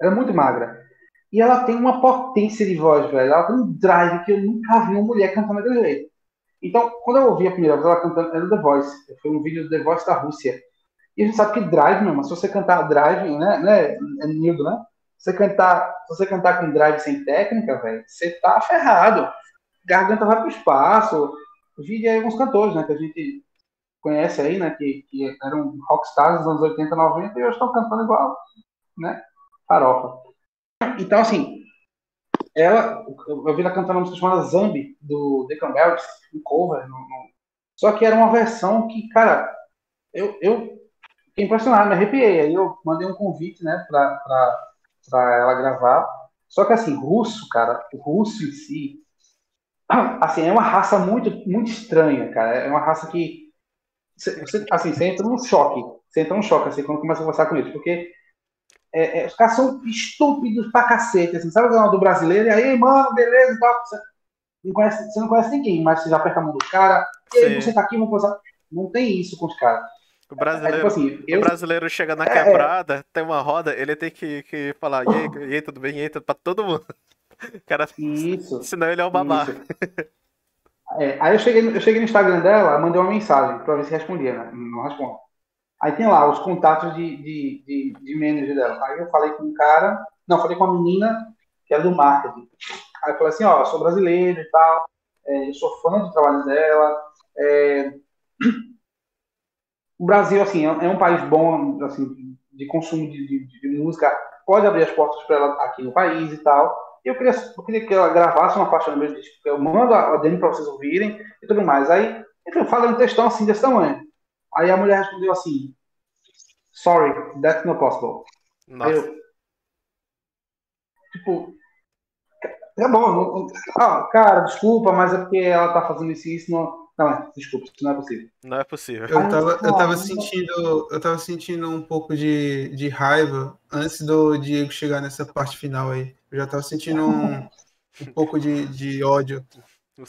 Ela é muito magra. E ela tem uma potência de voz, velho. Ela tem um drive que eu nunca vi uma mulher cantando daquele jeito. Então, quando eu ouvi a primeira vez ela cantando, era The Voice. Foi um vídeo do The Voice da Rússia. E a gente sabe que drive, meu irmão, se você cantar drive, né? né é Nildo, né? Se você cantar, se você cantar com drive sem técnica, velho, você tá ferrado. Garganta vai pro espaço. Vi aí alguns cantores, né? Que a gente conhece aí, né? Que, que eram rockstars dos anos 80, 90 e hoje estão cantando igual, né? Farofa. Então, assim, ela, eu vi ela cantando uma música chamada Zambi, do The Cranberries, um cover. No, no... Só que era uma versão que, cara, eu, eu fiquei impressionado, me arrepiei. Aí eu mandei um convite, né, pra, pra, pra ela gravar. Só que, assim, russo, cara, o russo em si, assim, é uma raça muito, muito estranha, cara. É uma raça que, você, assim, você entra num choque. Você entra num choque, assim, quando começa a conversar com eles, porque é, é, os caras são estúpidos pra cacete, assim, sabe o do brasileiro? E aí, mano, beleza tal. Você não, conhece, você não conhece ninguém, mas você já aperta a mão do cara, e aí você tá aqui, vamos coisa. Não tem isso com os caras. O brasileiro, é, tipo assim, eu... o brasileiro chega na é, é. quebrada, tem uma roda, ele tem que, que falar, e aí, e aí, tudo bem, e aí, tudo pra todo mundo. [laughs] cara, isso, senão ele é o babá. [laughs] É, aí eu cheguei, eu cheguei no Instagram dela, mandei uma mensagem pra ver se respondia, né? Não responde. Aí tem lá os contatos de, de, de, de manager dela. Aí eu falei com um cara, não, falei com uma menina que era do marketing. Aí eu falei assim, ó, sou brasileiro e tal, é, eu sou fã do trabalho dela. É... O Brasil, assim, é, é um país bom, assim, de consumo de, de, de música, pode abrir as portas para ela aqui no país e tal. Eu queria, eu queria que ela gravasse uma faixa no meu disco, eu mando a demo para vocês ouvirem e tudo mais. Aí eu falei um textão assim desse tamanho. Aí a mulher respondeu assim: Sorry, that's not possible. Nossa. Aí eu, tipo, tá bom, ah, cara, desculpa, mas é porque ela tá fazendo isso e isso não. Não, é, desculpa, isso não é possível. Não é possível. Eu tava, eu tava sentindo, eu tava sentindo um pouco de, de raiva antes do Diego chegar nessa parte final aí. Eu já tava sentindo um, um pouco de, de ódio.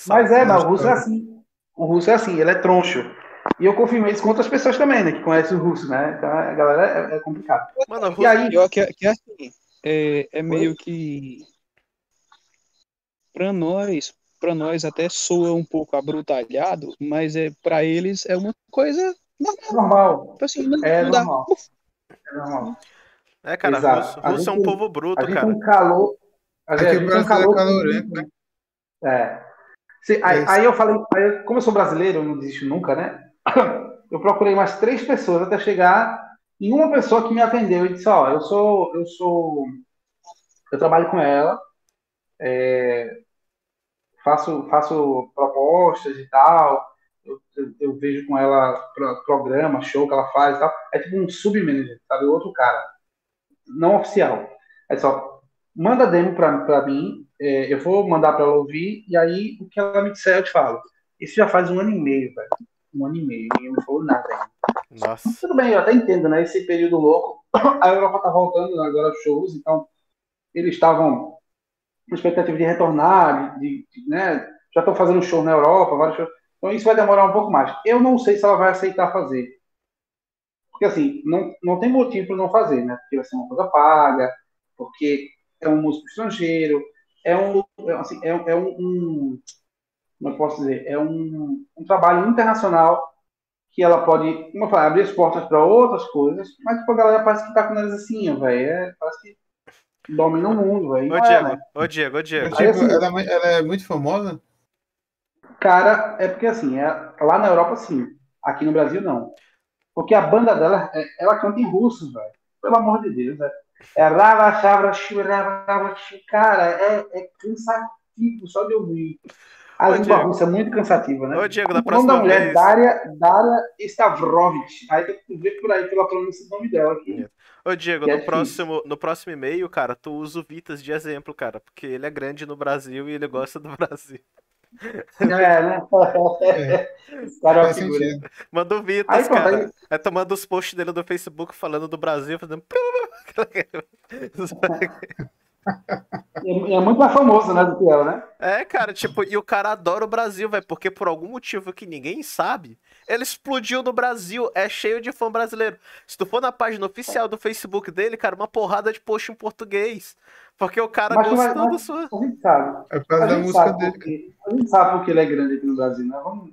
Mas é, mas o russo é assim. O russo é assim, ele é troncho. E eu confirmei isso com outras pessoas também, né? Que conhecem o russo, né? Então a galera é, é complicado. Mano, E aí, Pior que, que assim, é, é meio que para nós, para nós até soa um pouco abrutalhado, mas é para eles é uma coisa normal. é normal. Tipo assim, não, É não normal. É normal. é, cara, Exato. russo, A russo é um gente- povo A bruto, gente cara. tem um calor. A gente, Aqui a o gente tem um Brasil é calor. calorento, né? É. Se- aí, É aí eu falei, aí, como eu sou brasileiro, eu não desisto nunca, né? [coughs] Eu procurei mais três pessoas até chegar em uma pessoa que me atendeu e disse, ó, eu sou, eu sou, eu trabalho com ela, é, faço, faço propostas e tal, eu, eu- eu vejo com ela pro- programa, show que ela faz e tal. É tipo um submanager, sabe? Outro cara, não oficial. É só, manda demo pra, pra mim, é, eu vou mandar pra ela ouvir, e aí o que ela me disser eu te falo. Isso já faz um ano e meio, velho. Um ano e meio, ninguém me falou nada ainda. Nossa. Tudo bem, eu até entendo, né? Esse período louco, [coughs] a Europa tá voltando agora aos shows, então eles estavam com expectativa de retornar, de, de- né? Já estão fazendo show na Europa, vários shows. Então isso vai demorar um pouco mais. Eu não sei se ela vai aceitar fazer. Porque assim, não, não tem motivo para não fazer, né? Porque vai ser uma coisa paga, porque é um músico estrangeiro, é um, é, assim, é, é um, um- como eu posso dizer, é um, um trabalho internacional que ela pode, como eu falei, abrir as portas para outras coisas, mas tipo, a galera parece que tá com nariz assim, velho, é, parece que domina o mundo, velho. Ô, Não é, Diego, né? ô, Diego, ô, Diego. Tipo, Aí, assim- ela, é ela é muito famosa? Cara, é porque assim, é, lá na Europa sim, aqui no Brasil não. Porque a banda dela, é- ela canta em russo, velho. Pelo amor de Deus, velho. É rava, chavra, churava, rava, chu- cara, é, é cansativo só de ouvir. A Ô, língua Diego. russa é muito cansativa, né? Ô, Diego, da o nome da próxima mulher vez. é Daria, Daria Stavrovich. Aí tem que ver por aí pela pronúncia do nome dela aqui. Ô, Diego, Que é no difícil. próximo, no próximo e-mail, cara, tu usa o Vitas de exemplo, cara, porque ele é grande no Brasil e ele gosta do [laughs] Brasil. É, né? [laughs] Esse cara é figura. Manda o Vitas, Aí, cara. aí- É tomando os posts dele do Facebook falando do Brasil, fazendo. [laughs] É, é muito mais famoso, né, do que ela, né? É, cara, tipo, e o cara adora o Brasil, velho, porque por algum motivo que ninguém sabe, ele explodiu no Brasil, é cheio de fã brasileiro. Se tu for na página oficial do Facebook dele, cara, uma porrada de post em português. Porque o cara Mas gostou mas- da sua. A gente sabe. É por causa da música sabe dele. porque, a gente sabe porque ele é grande aqui no Brasil, né? Vamos,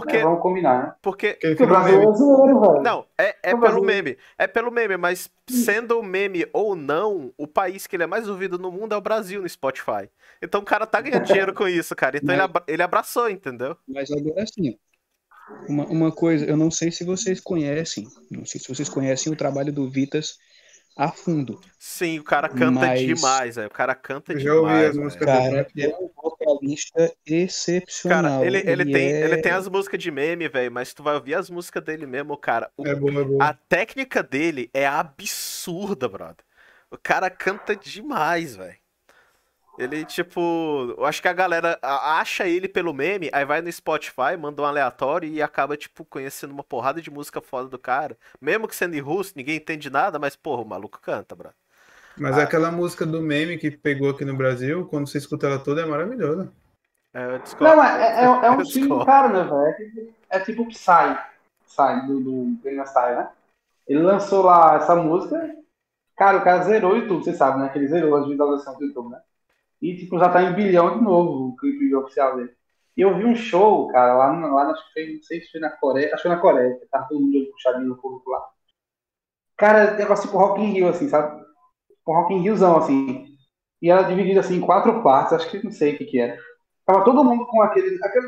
Porque. né, vamos combinar, né? Porque. Porque o Brasil é zoeiro, velho. Não, é, é pelo Brasil. meme. É pelo meme, mas sendo meme ou não, o país que ele é mais ouvido no mundo é o Brasil no Spotify. Então o cara tá ganhando [laughs] dinheiro com isso, cara. Então ele, abra- ele abraçou, entendeu? Mas agora assim, ó, uma, uma coisa, eu não sei se vocês conhecem, não sei se vocês conhecem o trabalho do Vitas a fundo. Sim, o cara canta Mas- demais, velho. O cara canta Eu já ouvi demais. as velho. músicas Cara, é um vocalista excepcional. Cara, ele, ele, tem, é- ele tem as músicas de meme, velho, mas tu vai ouvir as músicas dele mesmo, cara. o- É bom, é bom. a técnica dele é absurda, brother. O cara canta demais, velho. Ele, tipo, eu acho que a galera acha ele pelo meme, aí vai no Spotify, manda um aleatório e acaba, tipo, conhecendo uma porrada de música foda do cara. Mesmo que sendo em russo, ninguém entende nada, mas, porra, o maluco canta, brother. Mas aquela música do meme que pegou aqui no Brasil, quando você escuta ela toda, é maravilhosa. É, eu discordo. Não, é, é, é um [laughs] estilo cara, né, velho? É tipo, é tipo o Psy, Psy do, do Gangnam Style, né? Ele lançou lá essa música, cara, o cara zerou o YouTube, você sabe, né? Que ele zerou as visualizações do YouTube, né? E, tipo, já tá em bilhão de novo o clipe oficial dele. E eu vi um show, cara, lá, lá acho que foi, não sei se foi na Coreia, acho que foi na Coreia, que tava todo mundo puxadinho no público lá. Cara, negócio tipo Rock in Rio, assim, sabe? Um Rock in Riozão, assim. E era dividida assim em quatro partes, acho que não sei o que, que era. Tava todo mundo com aquele. aquele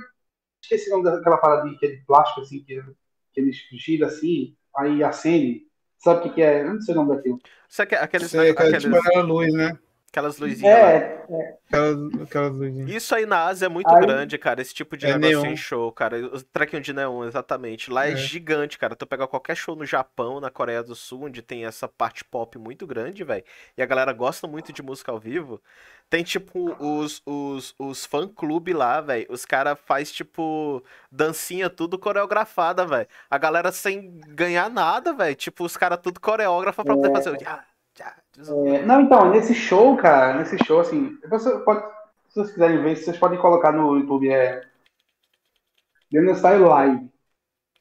esqueci o nome daquela parada de aquele plástico assim, que, que eles giram assim, aí acende. Sabe o que, que é? Eu não sei o nome daquilo. Isso aqueles, Isso aí, aquela, aqueles, tipo luz, né? Aquelas luzinhas. lá. É, Aquelas, aquelas luzinhas. Isso aí na Ásia é muito Aí- grande, cara. Esse tipo de É negócio neon. em show, cara. O trequinho de neon, exatamente. Lá é, É. gigante, cara. Tu pega qualquer show no Japão, na Coreia do Sul, onde tem essa parte pop muito grande, velho. E a galera gosta muito de música ao vivo. Tem, tipo, os, os, os fã-clube lá, velho. Os caras faz tipo, dancinha tudo coreografada, velho. A galera sem ganhar nada, velho. Tipo, os caras tudo coreógrafo pra poder fazer o... É, não, então, nesse show, cara, nesse show, assim, você pode, se vocês quiserem ver, vocês podem colocar no YouTube, é Style Live.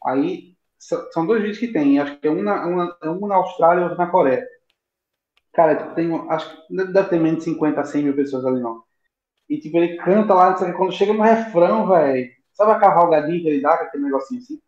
Aí, são dois vídeos que tem, acho que é um na, uma- é um na Austrália e outro na Coreia. Cara, tem, acho que deve ter menos de 50, 100 mil pessoas ali, não. E, tipo, ele canta lá, não sei quando chega no refrão, velho, sabe a cavalgadinha que ele dá, aquele negocinho assim?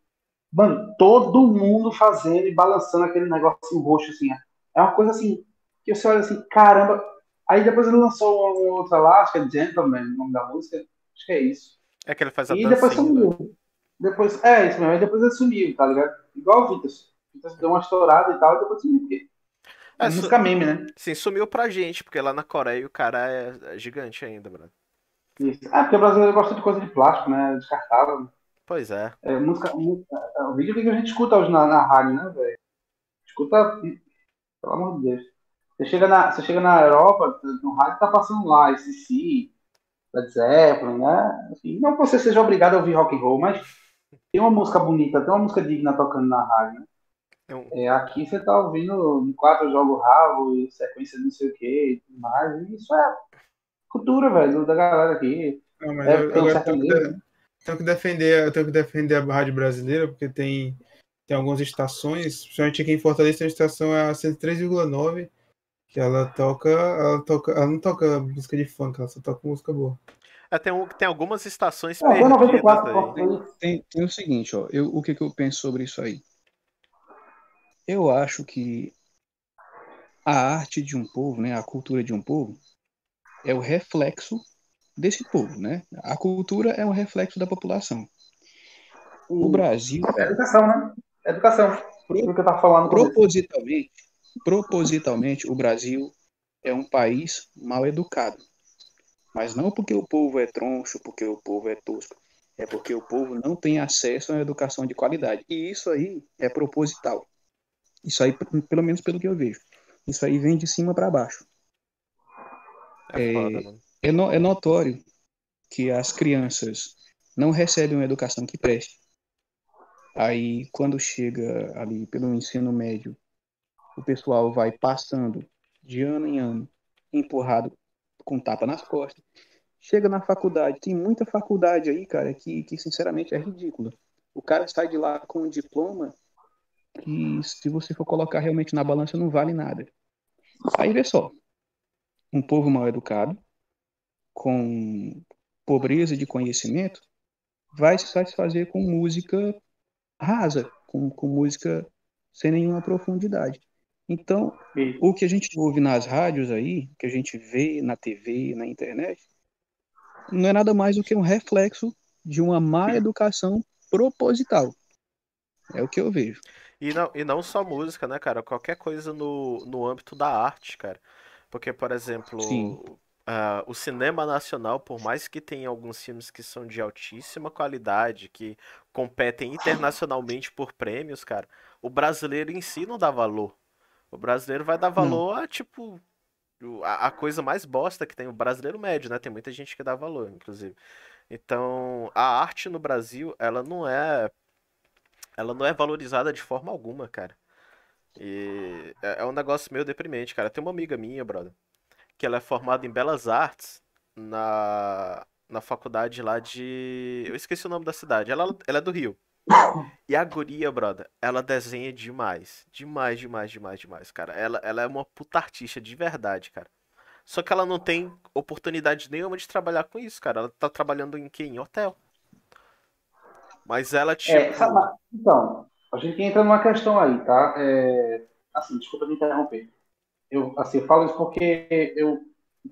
Mano, todo mundo fazendo e balançando aquele negocinho roxo, assim, é uma coisa assim, que você olha assim, caramba. Aí depois ele lançou uma outra lá, acho que é Gentleman, o nome da música. Acho que é isso. É que ele faz a E depois dancinha, né? sumiu. Depois, é isso mesmo, aí depois ele sumiu, tá ligado? Igual o Vitas. O Vitas deu uma estourada e tal, e depois sumiu. Porque... É, É, música meme, né? Sim, sumiu pra gente, porque lá na Coreia o cara é é gigante ainda, mano. Isso. É, porque o brasileiro gosta de coisa de plástico, né? Descartável. Pois é. É, música, música, é, o vídeo que a gente escuta hoje na, na rádio, né, velho? Escuta, pelo amor de Deus. Você chega na, você chega na Europa, no rádio tá passando lá, esse si, Led Zeppelin, né? Assim, não que você seja obrigado a ouvir rock and roll, mas tem uma música bonita, tem uma música digna tocando na rádio, né? É um- É, aqui você tá ouvindo em quatro jogos rabo, e sequência de não sei o que e tudo mais. E isso é cultura, velho, da galera aqui. Não, mas É, eu, tenho que, tenho defender, eu tenho que defender a rádio brasileira, porque tem, tem algumas estações, principalmente aqui em Fortaleza, tem uma estação a 103,9, que ela toca, ela toca, ela não toca música de funk, ela só toca música boa. É, tem, um- tem algumas estações É, perdidas 94, aí. Fortaleza. Tem, tem o seguinte, ó, eu, o que, que eu penso sobre isso aí? Eu acho que a arte de um povo, né, a cultura de um povo, é o reflexo desse povo, né? A cultura é um reflexo da população. O Brasil, É educação, né? É educação. Aquilo que eu tava falando. propositalmente, propositalmente, o Brasil é um país mal educado. Mas não porque o povo é troncho, porque o povo é tosco. É porque o povo não tem acesso a uma educação de qualidade. E isso aí é proposital. Isso aí, pelo menos pelo que eu vejo. Isso aí vem de cima para baixo. É É, foda. É, no- é notório que as crianças não recebem uma educação que preste. Aí, quando chega ali pelo ensino médio, o pessoal vai passando de ano em ano, empurrado com tapa nas costas. Chega na faculdade, tem muita faculdade aí, cara, que, que sinceramente é ridícula. O cara sai de lá com um diploma que, se você for colocar realmente na balança, não vale nada. Aí vê só, um povo mal educado, com pobreza de conhecimento, vai se satisfazer com música rasa, com, com música sem nenhuma profundidade. Então, o que a gente ouve nas rádios aí, que a gente vê na TV, na internet, não é nada mais do que um reflexo de uma má educação proposital. É o que eu vejo. E não, e não só música, né, cara? Qualquer coisa no, no âmbito da arte, cara. Porque, por exemplo, ah, o cinema nacional, por mais que tenha alguns filmes que são de altíssima qualidade, que competem internacionalmente por prêmios, cara, o brasileiro em si não dá valor. O brasileiro vai dar valor a, tipo, a, a coisa mais bosta que tem. O brasileiro médio, né? Tem muita gente que dá valor, inclusive. Então, a arte no Brasil, ela não é ela não é valorizada de forma alguma, cara. E é é um negócio meio deprimente, cara. Tem uma amiga minha, brother, que ela é formada em Belas Artes na, na faculdade lá de. Eu esqueci o nome da cidade. Ela, ela é do Rio. E a guria, brother, ela desenha demais. Demais, demais, demais, demais, cara. Ela, ela é uma puta artista de verdade, cara. Só que ela não tem oportunidade nenhuma de trabalhar com isso, cara. Ela tá trabalhando em quê? Em hotel. Mas ela, tipo. É, sabe, mas- então, a gente entra numa questão aí, tá? É, assim, desculpa me interromper. Eu, assim, eu falo isso porque eu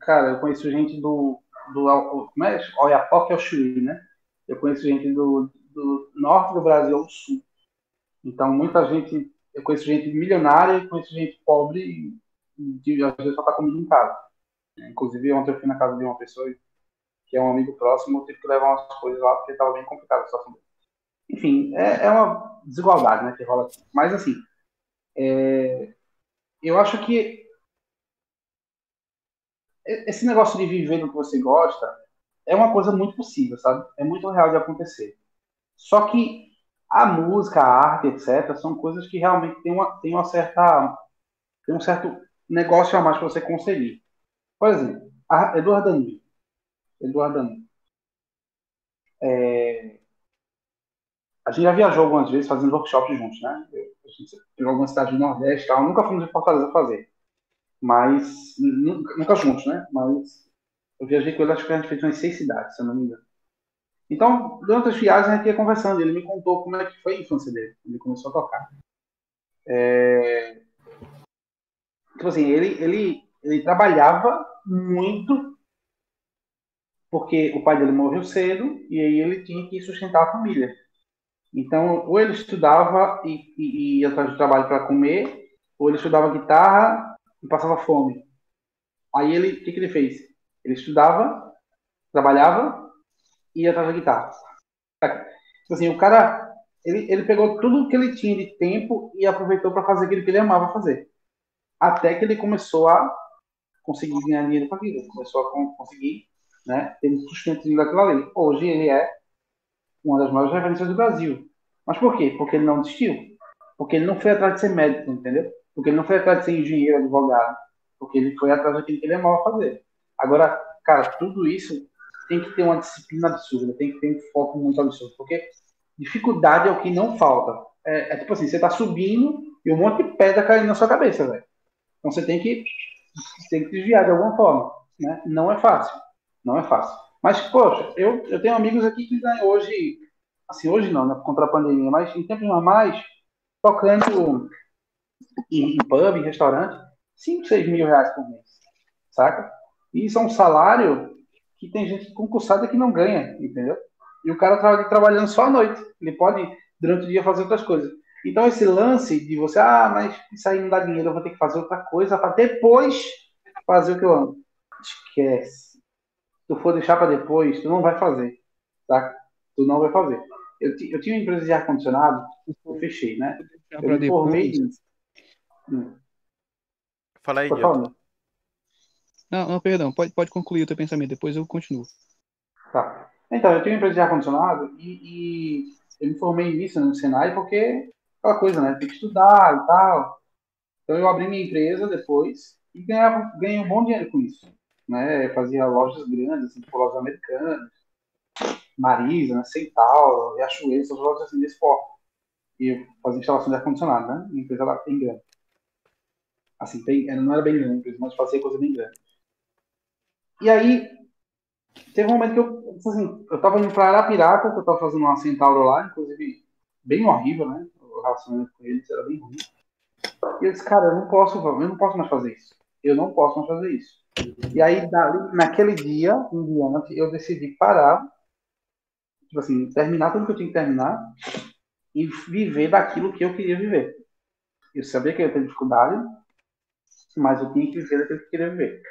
cara, eu conheço gente do, do como é? Oiapoque ao Chuí, né? Eu conheço gente do, do norte do Brasil ao sul. Então, muita gente, eu conheço gente milionária e conheço gente pobre e às vezes só tá comendo em casa. Inclusive, ontem eu fui na casa de uma pessoa que é um amigo próximo, eu tive que levar umas coisas lá porque estava bem complicado a situação dele. Enfim, é, é uma desigualdade né, que rola aqui. Mas, assim, é, eu acho que esse negócio de viver do que você gosta é uma coisa muito possível, sabe? É muito real de acontecer. Só que a música, a arte, etc., são coisas que realmente tem uma, tem uma certa. tem um certo negócio a mais para você conseguir. Por exemplo, Eduardo Danilo. Eduardo Danilo. É, a gente já viajou algumas vezes fazendo workshops juntos, né? A gente pegou algumas cidades do Nordeste e tal. Nunca fomos em Fortaleza fazer. Mas. Nunca juntos, né? Mas eu viajei com ele, acho que a gente fez umas seis cidades, se eu não me engano. Então, durante as viagens, a gente ia conversando. Ele me contou como é que foi a infância dele. Ele começou a tocar. É... Tipo assim, ele, ele, ele trabalhava muito porque o pai dele morreu cedo e aí ele tinha que sustentar a família. Então, ou ele estudava e, e, e ia atrás de trabalho para comer, ou ele estudava guitarra e passava fome. Aí ele, o que, que ele fez? Ele estudava, trabalhava e atrás da guitarra. Tipo assim, o cara, ele, ele pegou tudo que ele tinha de tempo e aproveitou para fazer aquilo que ele amava fazer. Até que ele começou a conseguir ganhar dinheiro com aquilo, começou a conseguir né, ter um sustento daquilo ali. Hoje ele é uma das maiores referências do Brasil. Mas por quê? Porque ele não desistiu. Porque ele não foi atrás de ser médico, entendeu? Porque ele não foi atrás de ser engenheiro, advogado. Porque ele foi atrás daquilo que ele amava fazer. Agora, cara, tudo isso tem que ter uma disciplina absurda, tem que ter um foco muito absurdo. Porque dificuldade é o que não falta. É, é tipo assim, você tá subindo e um monte de pedra caindo na sua cabeça, velho. Então você tem que, tem que desviar de alguma forma. Né? Não é fácil. Não é fácil. Mas, poxa, eu, eu tenho amigos aqui que ganham hoje, assim, hoje não, né, contra a pandemia, mas em tempos normais, tocando em, em pub, em restaurante, 5, 6 mil reais por mês, saca? E isso é um salário que tem gente concursada que não ganha, entendeu? E o cara está trabalhando só à noite. Ele pode, durante o dia, fazer outras coisas. Então, esse lance de você, ah, mas isso aí não dá dinheiro, eu vou ter que fazer outra coisa para depois fazer o que eu amo. Esquece tu for deixar para depois, tu não vai fazer, tá? Tu não vai fazer. Eu, eu tinha uma empresa de ar-condicionado, eu fechei, né? Eu me formei. Hum. Fala aí, Não, não, perdão, pode, pode concluir o teu pensamento, depois eu continuo. Tá. Então, eu tenho uma empresa de ar-condicionado e, e, eu me formei nisso no Senai porque aquela coisa, né? Tem que estudar e tal. Então, eu abri minha empresa depois e ganhava, ganhei um bom dinheiro com isso né? Fazia lojas grandes, assim, tipo lojas americanas, Marisa, né? Centauro, Riachuelo, essas lojas assim desse porte. E fazia instalação de ar-condicionado, né? Uma empresa lá bem grande. Assim, bem, não era bem grande, mas fazia coisa bem grande. E aí, teve um momento que eu, assim, eu tava indo pra Arapiraca, que eu tava fazendo uma Centauro lá, inclusive, bem horrível, né? O relacionamento com eles era bem ruim. E eu disse, cara, eu não posso, eu não posso mais fazer isso. Eu não posso mais fazer isso. E aí, dali, naquele dia em diante, eu decidi parar, tipo assim, terminar tudo que eu tinha que terminar e viver daquilo que eu queria viver. Eu sabia que eu ia ter dificuldade, mas eu tinha que viver daquilo que eu queria viver.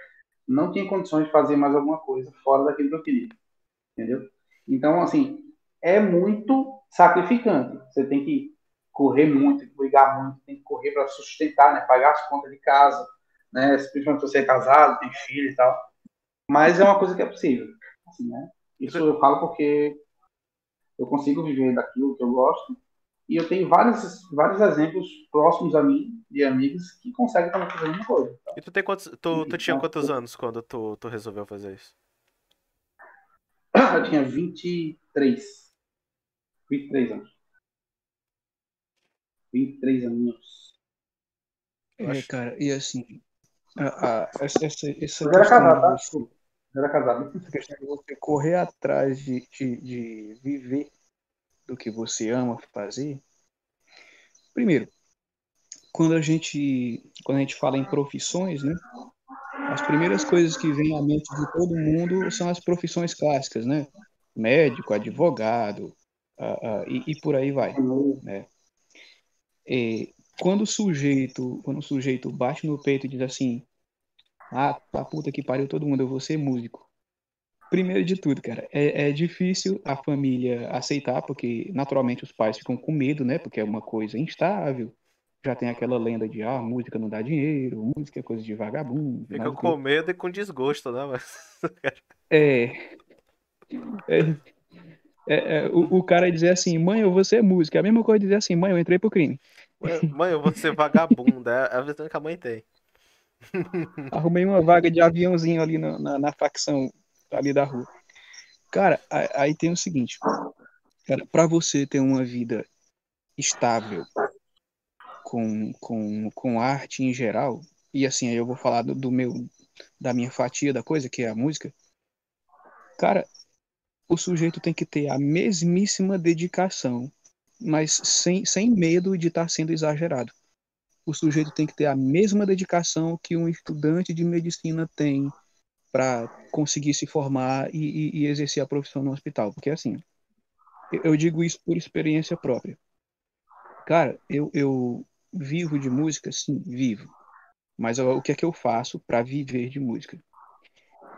Não tinha condições de fazer mais alguma coisa fora daquilo que eu queria. Entendeu? Então, assim, é muito sacrificante. Você tem que correr muito, tem que brigar muito, tem que correr para sustentar, né? pagar as contas de casa, né? Principalmente se você é casado, tem filho e tal. Mas é uma coisa que é possível. Assim, né? Isso eu falo porque eu consigo viver daquilo que eu gosto. E eu tenho vários, vários exemplos próximos a mim, de amigos, que conseguem também fazer a mesma coisa. Tá? E tu, tem quantos, tu, tu tinha quantos anos quando tu, tu resolveu fazer isso? [coughs] Eu tinha 23. 23 anos. 23 anos. É, cara, e assim, a, a, essa, essa, essa eu era casado, tá? Você, era casado. Essa questão de você correr atrás de, de, de viver do que você ama fazer. Primeiro, quando a gente quando a gente fala em profissões, né? as primeiras coisas que vêm à mente de todo mundo são as profissões clássicas, né? Médico, advogado, uh, uh, e, e, por aí vai, né? E quando o sujeito, quando o sujeito bate no peito e diz assim, ah, a puta que pariu todo mundo, eu vou ser músico. Primeiro de tudo, cara, é, é difícil a família aceitar, porque naturalmente os pais ficam com medo, né? Porque é uma coisa instável, já tem aquela lenda de ah, música não dá dinheiro, música é coisa de vagabundo. Fica com medo e com desgosto, né? Mas... [laughs] é. é, é, é o, o, cara dizer assim, mãe, eu vou ser música. É a mesma coisa dizer assim, mãe, eu entrei pro crime. Mãe, eu vou ser vagabundo. É a visão que a mãe tem. [laughs] Arrumei uma vaga de aviãozinho ali na, na, na facção ali da rua. Cara, aí tem o seguinte. Cara, pra você ter uma vida estável, com, com, com arte em geral, e assim, aí eu vou falar do, do meu da minha fatia da coisa, que é a música. Cara, o sujeito tem que ter a mesmíssima dedicação, mas sem, sem medo de estar tá sendo exagerado. O sujeito tem que ter a mesma dedicação que um estudante de medicina tem para conseguir se formar e, e, e, exercer a profissão no hospital. Porque, assim, eu digo isso por experiência própria. Cara, eu, eu Vivo de música? Sim, vivo. Mas o que é que eu faço para viver de música?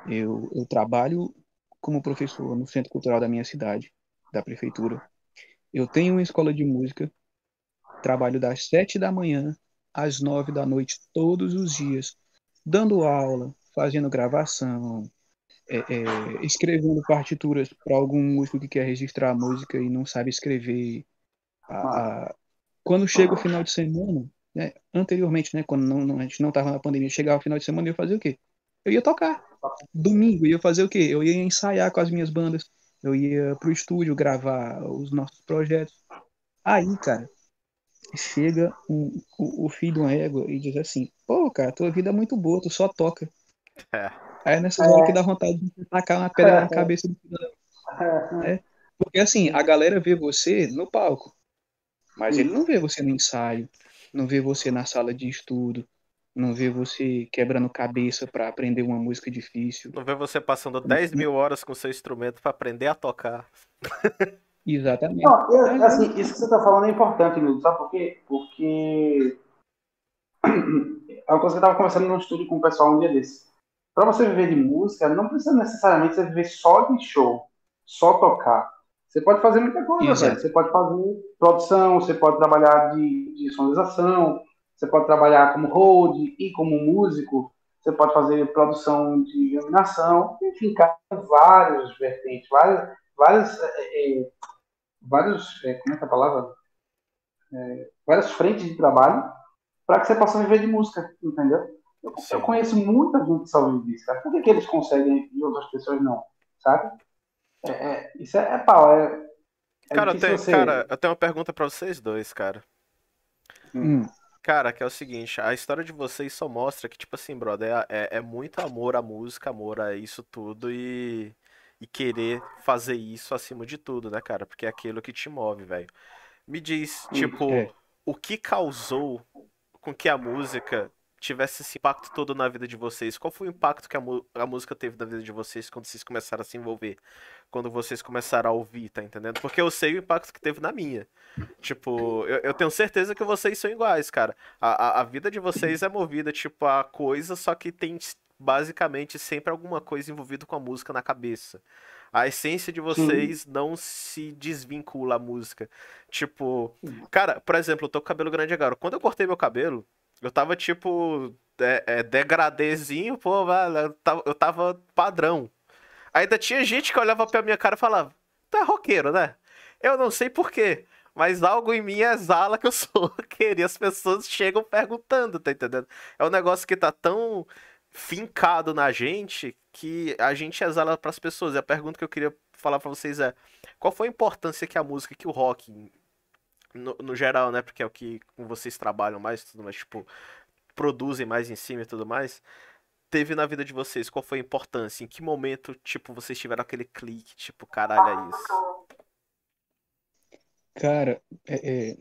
Eu, eu trabalho como professor no Centro Cultural da minha cidade, da prefeitura. Eu tenho uma escola de música, trabalho das sete da manhã às nove da noite todos os dias, dando aula, fazendo gravação, é, é, escrevendo partituras para algum músico que quer registrar a música e não sabe escrever, a, quando chega o final de semana, né, anteriormente, né, quando não, não, a gente não estava na pandemia, chegava o final de semana, eu ia fazer o quê? Eu ia tocar. Domingo, eu ia fazer o quê? Eu ia ensaiar com as minhas bandas, eu ia pro estúdio gravar os nossos projetos. Aí, cara, chega um, o, o, filho de uma égua e diz assim: pô, cara, tua vida é muito boa, tu só toca. É. Aí é nessa hora que dá vontade de tacar uma pedra na cabeça do filho é. Porque assim, a galera vê você no palco. Mas ele não vê você no ensaio, não vê você na sala de estudo, não vê você quebrando cabeça para aprender uma música difícil. Não vê você passando 10 mil horas com seu instrumento para aprender a tocar. [laughs] Exatamente. Não, eu, assim, isso que você está falando é importante, Milton, sabe por quê? Porque [clears throat] é uma coisa que eu estava conversando no estúdio com o pessoal um dia desse. Para você viver de música, não precisa necessariamente você viver só de show, só tocar. Você pode fazer muita coisa, velho. Você pode fazer produção, você pode trabalhar de, de sonorização, você pode trabalhar como hold e como músico, você pode fazer produção de iluminação, enfim, cara, várias vertentes, várias, várias, é, é, vários, é, como é que é a palavra? É, várias frentes de trabalho para que você possa viver de música, entendeu? Eu, eu, conheço muita gente que só vive disso, cara. Por que, que eles conseguem e outras pessoas não, sabe? É, é, isso é, é pau. É, é cara, eu tenho, você... cara, eu tenho uma pergunta para vocês dois, cara. Hum. Cara, que é o seguinte, a história de vocês só mostra que, tipo assim, brother, é, é, é muito amor à música, amor a isso tudo e, e querer fazer isso acima de tudo, né, cara? Porque é aquilo que te move, velho. Me diz, hum, tipo, é. o que causou com que a música tivesse esse impacto todo na vida de vocês? Qual foi o impacto que a, a, música teve na vida de vocês quando vocês começaram a se envolver? Quando vocês começaram a ouvir, tá entendendo? Porque eu sei o impacto que teve na minha. Tipo, eu, eu tenho certeza que vocês são iguais, cara. A, a, a, vida de vocês é movida, tipo, a coisa, só que tem basicamente sempre alguma coisa envolvida com a música na cabeça. A essência de vocês Sim. não se desvincula à música. Tipo, cara, por exemplo, eu tô com cabelo grande agora. Quando eu cortei meu cabelo, eu tava tipo. É, é, degradezinho, pô, eu tava, padrão. Ainda tinha gente que olhava pra minha cara e falava: Tu é roqueiro, né? Eu não sei porquê, mas algo em mim exala que eu sou [laughs] roqueiro. E as pessoas chegam perguntando, tá entendendo? É um negócio que tá tão fincado na gente que a gente exala para as pessoas. E a pergunta que eu queria falar para vocês é: qual foi a importância que a música, que o rock no, no, geral, né? Porque é o que vocês trabalham mais, tudo mais, tipo, produzem mais em cima e tudo mais. Teve na vida de vocês, qual foi a importância? Em que momento, tipo, vocês tiveram aquele clique, tipo, caralho, é isso? Cara, é, é...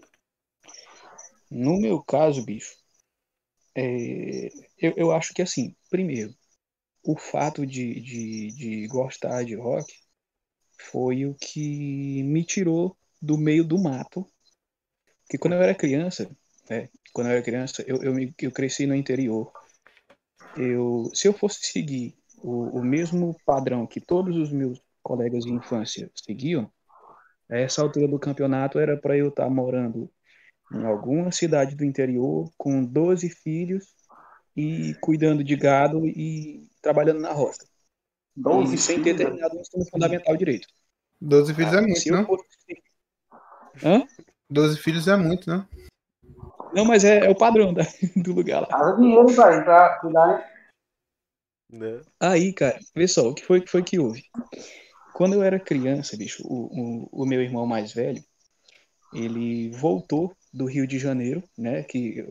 no meu caso, bicho, é, eu, eu acho que assim, primeiro, o fato de, de, de gostar de rock foi o que me tirou do meio do mato. Porque quando eu era criança, né, quando eu era criança, eu, eu, me, eu cresci no interior. Eu, se eu fosse seguir o, o mesmo padrão que todos os meus colegas de infância seguiam, a essa altura do campeonato era para eu estar morando em alguma cidade do interior com 12 filhos e cuidando de gado e trabalhando na roça. 12 e sem ter terminado o ensino fundamental direito. 12 filhos é muito, não? Fosse... Hã? 12 filhos é muito, né? Não, mas é, é o padrão da, [laughs] do lugar lá. Faz dinheiro, vai, pra cuidar, né? Aí, cara, vê só, o que foi, foi que houve? Quando eu era criança, bicho, o, o, o meu irmão mais velho, ele voltou do Rio de Janeiro, né? Que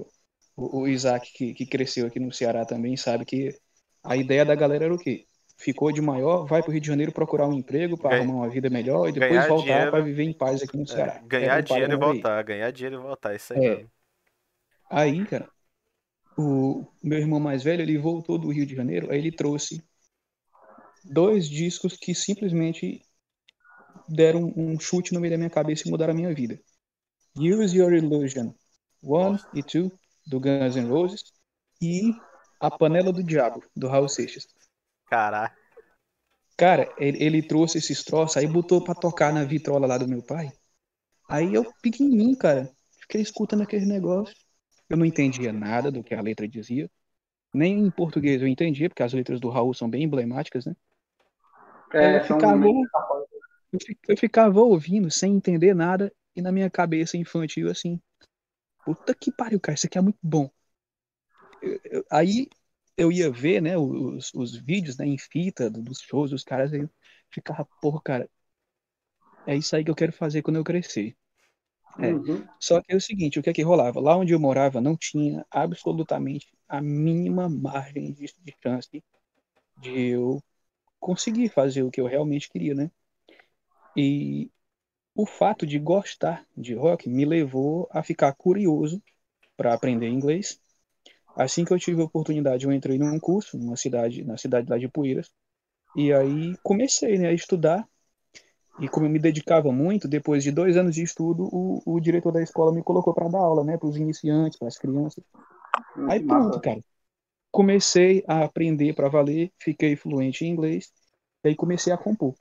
o, o Isaac, que, que cresceu aqui no Ceará também, sabe que a ideia da galera era o quê? Ficou de maior, vai para o Rio de Janeiro procurar um emprego para arrumar uma vida melhor e depois voltar para viver em paz aqui no é, Ceará. É, ganhar dinheiro e voltar, aí. ganhar dinheiro e voltar, isso aí. É. Aí, cara, o meu irmão mais velho, ele voltou do Rio de Janeiro, aí ele trouxe dois discos que simplesmente deram um chute no meio da minha cabeça e mudaram a minha vida. Use Your Illusion 1 e 2, do Guns N' Roses, e A Panela do Diabo, do Raul Seixas. Caraca. Cara, ele, ele trouxe esses troços, aí botou pra tocar na vitrola lá do meu pai. Aí eu, pequenininho, cara, fiquei escutando aquele negócio. Eu não entendia nada do que a letra dizia. Nem em português eu entendia, porque as letras do Raul são bem emblemáticas, né? É, eu, ficava, eu ficava ouvindo sem entender nada e na minha cabeça infantil assim, puta que pariu, cara, isso aqui é muito bom. Eu, eu, aí eu ia ver, né, os, os vídeos, né, em fita dos shows dos caras, aí eu ficava, porra, cara, é isso aí que eu quero fazer quando eu crescer. É. Uhum. Só que é o seguinte, o que é que rolava? Lá onde eu morava não tinha absolutamente a mínima margem de, de chance de eu conseguir fazer o que eu realmente queria, né? E o fato de gostar de rock me levou a ficar curioso para aprender inglês. Assim que eu tive a oportunidade, eu entrei num curso numa cidade, na cidade lá de Poeiras, e aí comecei né, a estudar. E como eu me dedicava muito, depois de dois anos de estudo, o, o diretor da escola me colocou para dar aula, né, para os iniciantes, para as crianças. Hum, aí pronto, cara comecei a aprender para valer, fiquei fluente em inglês, e aí comecei a compor.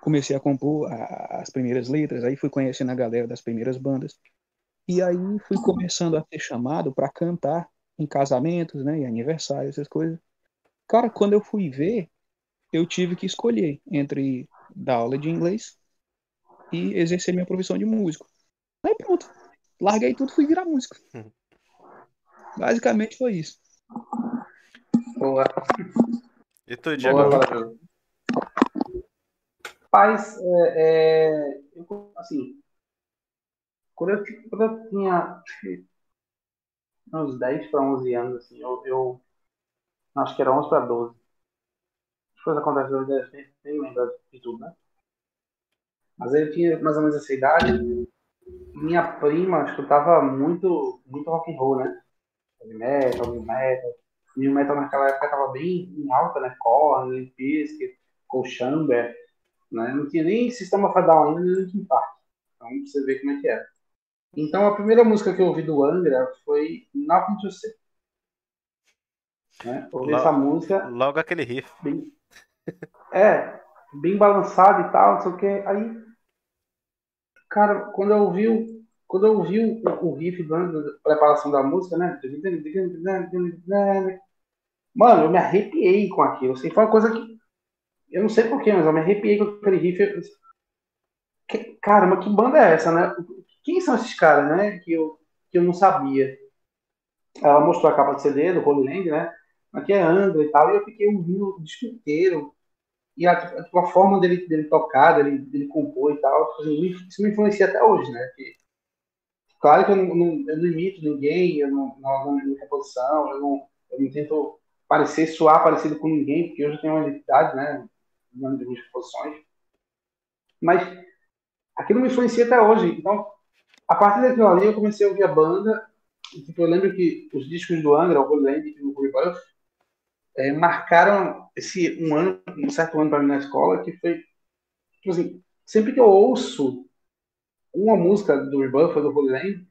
Comecei a compor a, as primeiras letras, aí fui conhecendo a galera das primeiras bandas. E aí fui começando a ser chamado para cantar em casamentos, né, em aniversários, essas coisas. Cara, quando eu fui ver, eu tive que escolher entre dar aula de inglês e exercer minha profissão de músico. Aí pronto, larguei tudo, fui virar músico. Basicamente foi isso. Boa. E tu, Diego? Boa, Paz, é, é, eu, assim, quando eu, quando eu tinha uns 10 para 11 anos, assim, eu, eu acho que era 11 para 12. As coisas acontecem, eu nem, nem lembro de tudo, né? Mas eu tinha mais ou menos essa idade. Minha prima escutava muito, muito rock and roll, né? Heavy metal, new metal. New metal naquela época estava bem em alta, né? Korn, Limp Bizkit, Cole Chamber. Né? Não tinha nem Sistema of ainda, nem Linkin Park. Então, você ver como é que era. Então, a primeira música que eu ouvi do Angra foi Nothing to Say. Né? Ouvi logo, essa música. Logo aquele riff. Bem, é, bem balançado e tal, não sei o que. Aí, cara, quando eu ouvi, quando eu ouvi o, o riff da preparação da música, né? Mano, eu me arrepiei com aquilo. Assim, foi uma coisa que eu não sei porquê, mas eu me arrepiei com aquele riff. Que, caramba, que banda é essa, né? Quem são esses caras, né? Que eu, que eu não sabia. Ela mostrou a capa de CD do Holy Land, né? Aqui é Angra e tal, e eu fiquei ouvindo o disco inteiro. E a, a, a forma dele, dele tocar, dele, dele compor e tal, tipo assim, isso me influencia até hoje, né? Que, claro que eu não, não, eu não imito ninguém, eu não, não, imito composição, eu não, eu não tento parecer, soar parecido com ninguém, porque eu já tenho uma identidade, né? das minhas posições. Mas aquilo me influencia até hoje. Então, a partir daquilo ali, eu comecei a ouvir a banda tipo, eu lembro que os discos do Angra, o Holy Land e o Rebirth, é, marcaram esse um ano, um certo ano para mim na escola, que foi, tipo assim, sempre que eu ouço uma música do Rebirth ou do Holy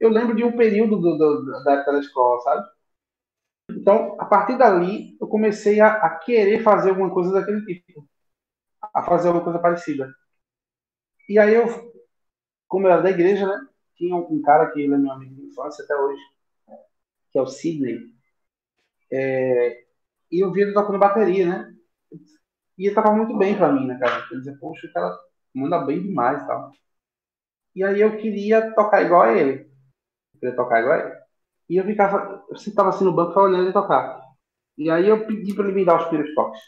eu lembro de um período do, do, da época da escola, sabe? Então, a partir dali, eu comecei a, a, querer fazer alguma coisa daquele tipo. A fazer alguma coisa parecida. E aí eu, como eu era da igreja, né? Tinha um cara que ele é meu amigo de infância até hoje, que é o Sidney. É, e eu vi ele tocando bateria, né? E ele tocava muito bem pra mim, né, cara? Ele dizia, poxa, o cara manda bem demais e tal. E aí eu queria tocar igual a ele. Eu queria tocar igual a ele. E eu ficava, eu sentava assim no banco olhando ele tocar. E aí eu pedi para ele me dar os primeiros toques.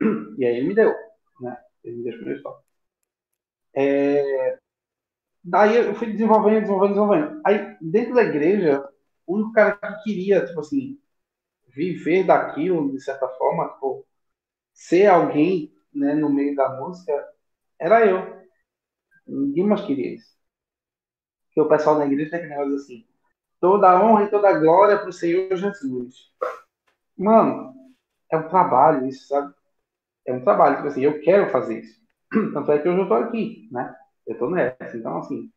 [clears throat] E aí ele me deu, né? Ele me deu os primeiros toques. É... Daí eu fui desenvolvendo, desenvolvendo, desenvolvendo. Aí, dentro da igreja, o único cara que queria, tipo assim, viver daquilo, de certa forma, tipo, ser alguém né, no meio da música, era eu. Ninguém mais queria isso. Porque o pessoal da igreja tem aquele negócio assim, toda honra e toda glória para o Senhor Jesus. Mano, é um trabalho isso, sabe? É um trabalho, tipo assim, eu quero fazer isso. [clears throat] Tanto é que hoje eu estou aqui, né? Eu estou nessa. Então, assim,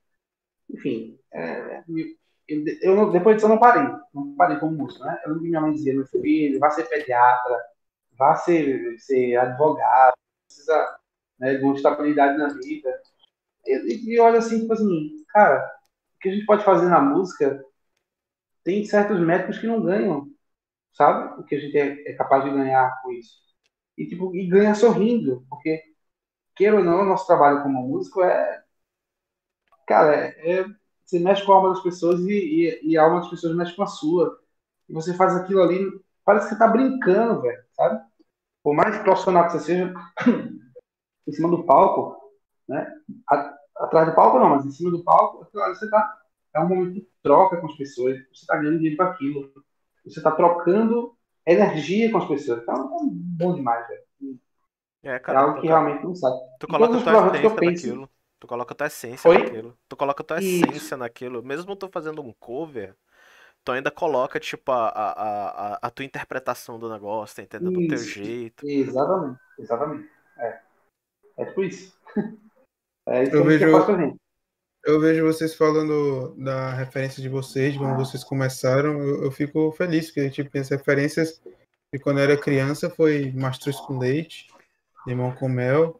enfim, é, eu, depois disso eu não parei. Não parei como músico, né? Eu lembro minha mãe dizia, meu filho, vá ser pediatra, vá ser, ser advogado, precisa né, de uma estabilidade na vida. E, e olha assim, tipo assim, cara, o que a gente pode fazer na música tem certos médicos que não ganham, sabe? O que a gente é, é capaz de ganhar com isso. E, tipo, e ganha sorrindo, porque, queira ou não, o nosso trabalho como músico é. Cara, é, é você mexe com a alma das pessoas e, e, e, a alma das pessoas mexe com a sua. E você faz aquilo ali, parece que você tá brincando, velho, sabe? Por mais profissional que você seja, [coughs] em cima do palco, né? Atrás do palco não, mas em cima do palco, você tá é um momento de troca com as pessoas. Você está ganhando dinheiro com aquilo. Você está trocando energia com as pessoas. Então é bom demais, velho. É, cara, é algo que realmente não sabe. Tu coloca tua essência naquilo. Tu coloca tua essência Oi? naquilo. Tu coloca tua Isso. essência naquilo. Mesmo tu fazendo um cover, tu ainda coloca, tipo, a, a, a, a tua interpretação do negócio, tá entendendo? Do teu jeito. Exatamente, exatamente. É. É por isso. [laughs] É isso eu que vejo, eu eu vejo vocês falando da referência de vocês, de como vocês começaram, eu, eu fico feliz, porque tipo, as referências de quando eu era criança foi Mastruz com Leite, Limão com Mel,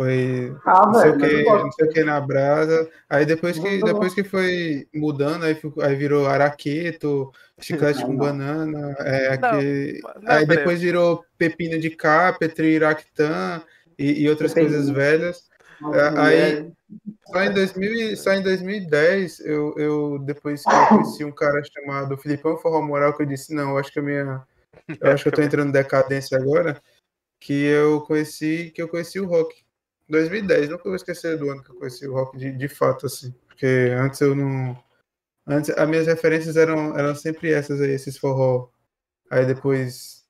foi ah, não, sei velho, o que, não sei o que na brasa. Aí depois que, depois que foi mudando, aí, ficou, aí virou araqueto, chiclete com banana, é, aqui, não, aí depois virou pepino de cá, petriiractã e, e outras coisas velhas. É, aí só em, 2000, só em 2010, eu, eu depois que eu conheci um cara chamado Filipão Forró Moral, que eu disse, não, eu acho que a minha. Eu acho que eu tô [laughs] entrando em decadência agora. Que eu conheci, que eu conheci o rock. 2010, nunca vou esquecer do ano que eu conheci o rock de, de fato, assim. Porque antes eu não. Antes, as minhas referências eram, eram sempre essas aí, esses forró. Aí depois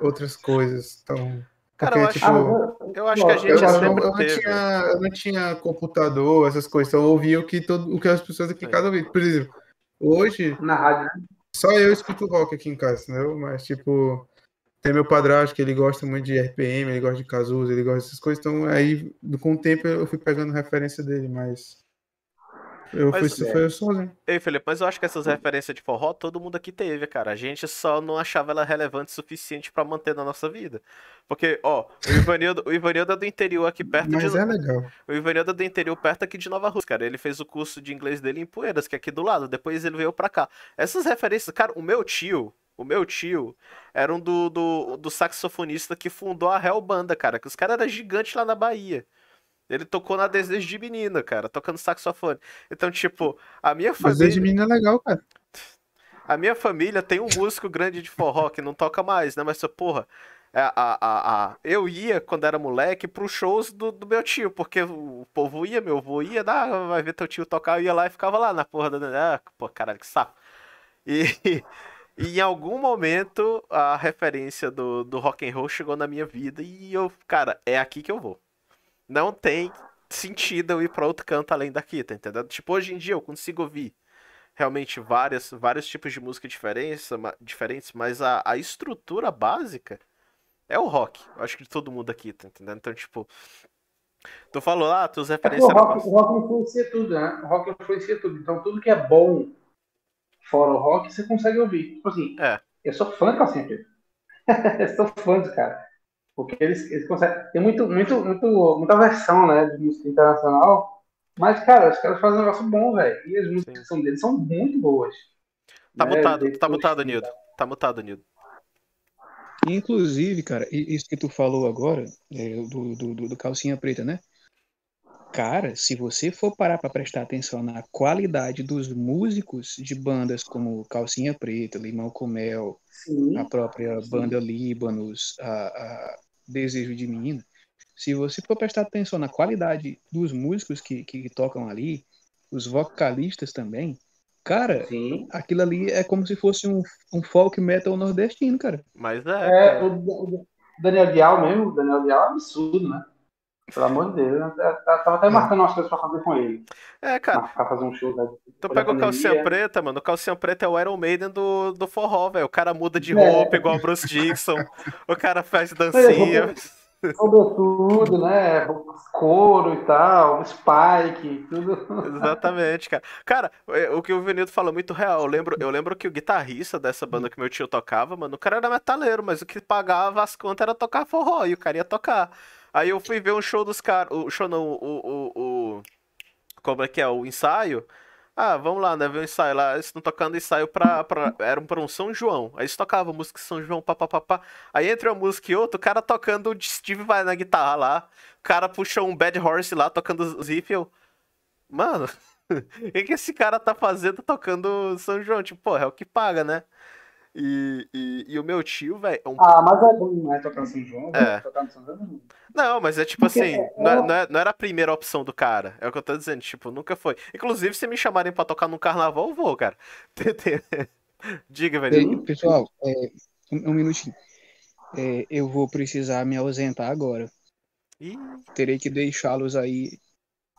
outras coisas. Então, Cara, eu acho, tipo, eu acho que a gente eu, sempre não, eu, não tinha, eu não tinha computador, essas coisas, então eu ouvia o que, todo, o que as pessoas aqui em casa ouviam. Por exemplo, hoje. Na rádio, né? Só eu escuto rock aqui em casa, entendeu? Mas, tipo, tem meu padrasto que ele gosta muito de RPM, ele gosta de Cazuza, ele gosta dessas coisas, então aí, com o tempo, eu fui pegando referência dele, mas. Eu mas, fui, é. eu sozinho. Ei, Felipe, mas eu acho que essas referências de forró todo mundo aqui teve, cara. A gente só não achava ela relevante o suficiente para manter na nossa vida. Porque, ó, o Ivanildo, o Ivanildo é do interior aqui perto mas de. é legal. O Ivanildo é do interior perto aqui de Nova Rússia, cara. Ele fez o curso de inglês dele em Poeiras, que é aqui do lado. Depois ele veio pra cá. Essas referências, cara, o meu tio, o meu tio era um do, do, do saxofonista que fundou a Hell Banda, cara. Que os caras eram gigantes lá na Bahia. Ele tocou na Desejo de Menina, cara, tocando saxofone. Então, tipo, a minha família. Desejo de Menina é legal, cara. A minha família tem um músico grande de forró que não toca mais, né? Mas, porra, a, a, a, a, eu ia, quando era moleque, pros shows do, do meu tio, porque o povo ia, meu avô ia, ah, vai ver teu tio tocar, eu ia lá e ficava lá na porra da. Ah, pô, caralho, que saco. E, [laughs] e em algum momento a referência do, do rock and roll chegou na minha vida e eu, cara, é aqui que eu vou não tem sentido eu ir pra outro canto além daqui, tá entendendo? Tipo, hoje em dia eu consigo ouvir realmente várias, vários tipos de música diferentes, ma- diferentes, mas a, a estrutura básica é o rock. Eu acho que de todo mundo aqui, tá entendendo? Então, tipo, tu falou lá, tuas É referências o eram rock, o rock influencia tudo, né? O rock influencia tudo. Então tudo que é bom fora o rock, você consegue ouvir. Tipo assim, É. eu sou fã do Calcinha Preta. [laughs] eu sou fã dos caras. Porque eles, eles conseguem. Tem muito, muito, muito, muita versão, né, de música internacional. Mas, cara, os caras fazem um negócio bom, velho. E as músicas Sim. são deles são muito boas. Tá né? mutado, tá Depois- mutado, Nildo. Tá mutado, Nildo. Inclusive, cara, isso que tu falou agora, é, do, do, do- do calcinha preta, né? Cara, se você for parar pra prestar atenção na qualidade dos músicos de bandas como Calcinha Preta, Limão com Mel, Sim. a própria Sim. banda Líbanos, a, a Desejo de Menina, se você for prestar atenção na qualidade dos músicos que, que tocam ali, os vocalistas também, cara, Sim. aquilo ali é como se fosse um, um folk metal nordestino, cara. Mas é, É, o, Daniel Dial mesmo, o Daniel Dial é um absurdo, né? Pelo amor de Deus. Eu tava até marcando umas coisas pra fazer com ele. É, cara. Marcar fazer um show da. Tu depois pega o calcinha preta, mano. O calcinha preta é o Iron Maiden do, do forró, velho. O cara muda de É. roupa igual o Bruce Dixon. o cara faz [laughs] dancinha. Sobretudo, né? Couro e tal, Spike, tudo. Exatamente, cara. Cara, é, o que o Venildo falou é muito real. Eu lembro, eu lembro que o guitarrista dessa banda que meu tio tocava, mano, o cara era metaleiro, mas o que pagava as contas era tocar forró, e o cara ia tocar. Aí eu fui ver um show dos caras. O show não, o, o, o. Como é que é? O ensaio. Ah, vamos lá, né? Ver o ensaio lá. Eles estão tocando ensaio pra, pra. Era pra um São João. Aí eles tocavam música São João, papapá. Aí entre uma música e outra, o cara tocando o Steve vai na guitarra lá. O cara puxou um Bad Horse lá, tocando os riffs. eu, Mano, [laughs] o que, que esse cara tá fazendo tocando São João? Tipo, porra, é o que paga, né? E, e, e o meu tio, velho, é um Ah, mas é bom, né? Tocar no São João. É. Tocar no São João. não. Não, mas é tipo Porque assim, é- não, é- não, é- não era a primeira opção do cara. É o que eu tô dizendo, tipo, nunca foi. Inclusive, se me chamarem pra tocar num carnaval, eu vou, cara. [laughs] Diga, velho. É, pessoal, é, um, um minutinho. É, eu vou precisar me ausentar agora. Ih, Terei que deixá-los aí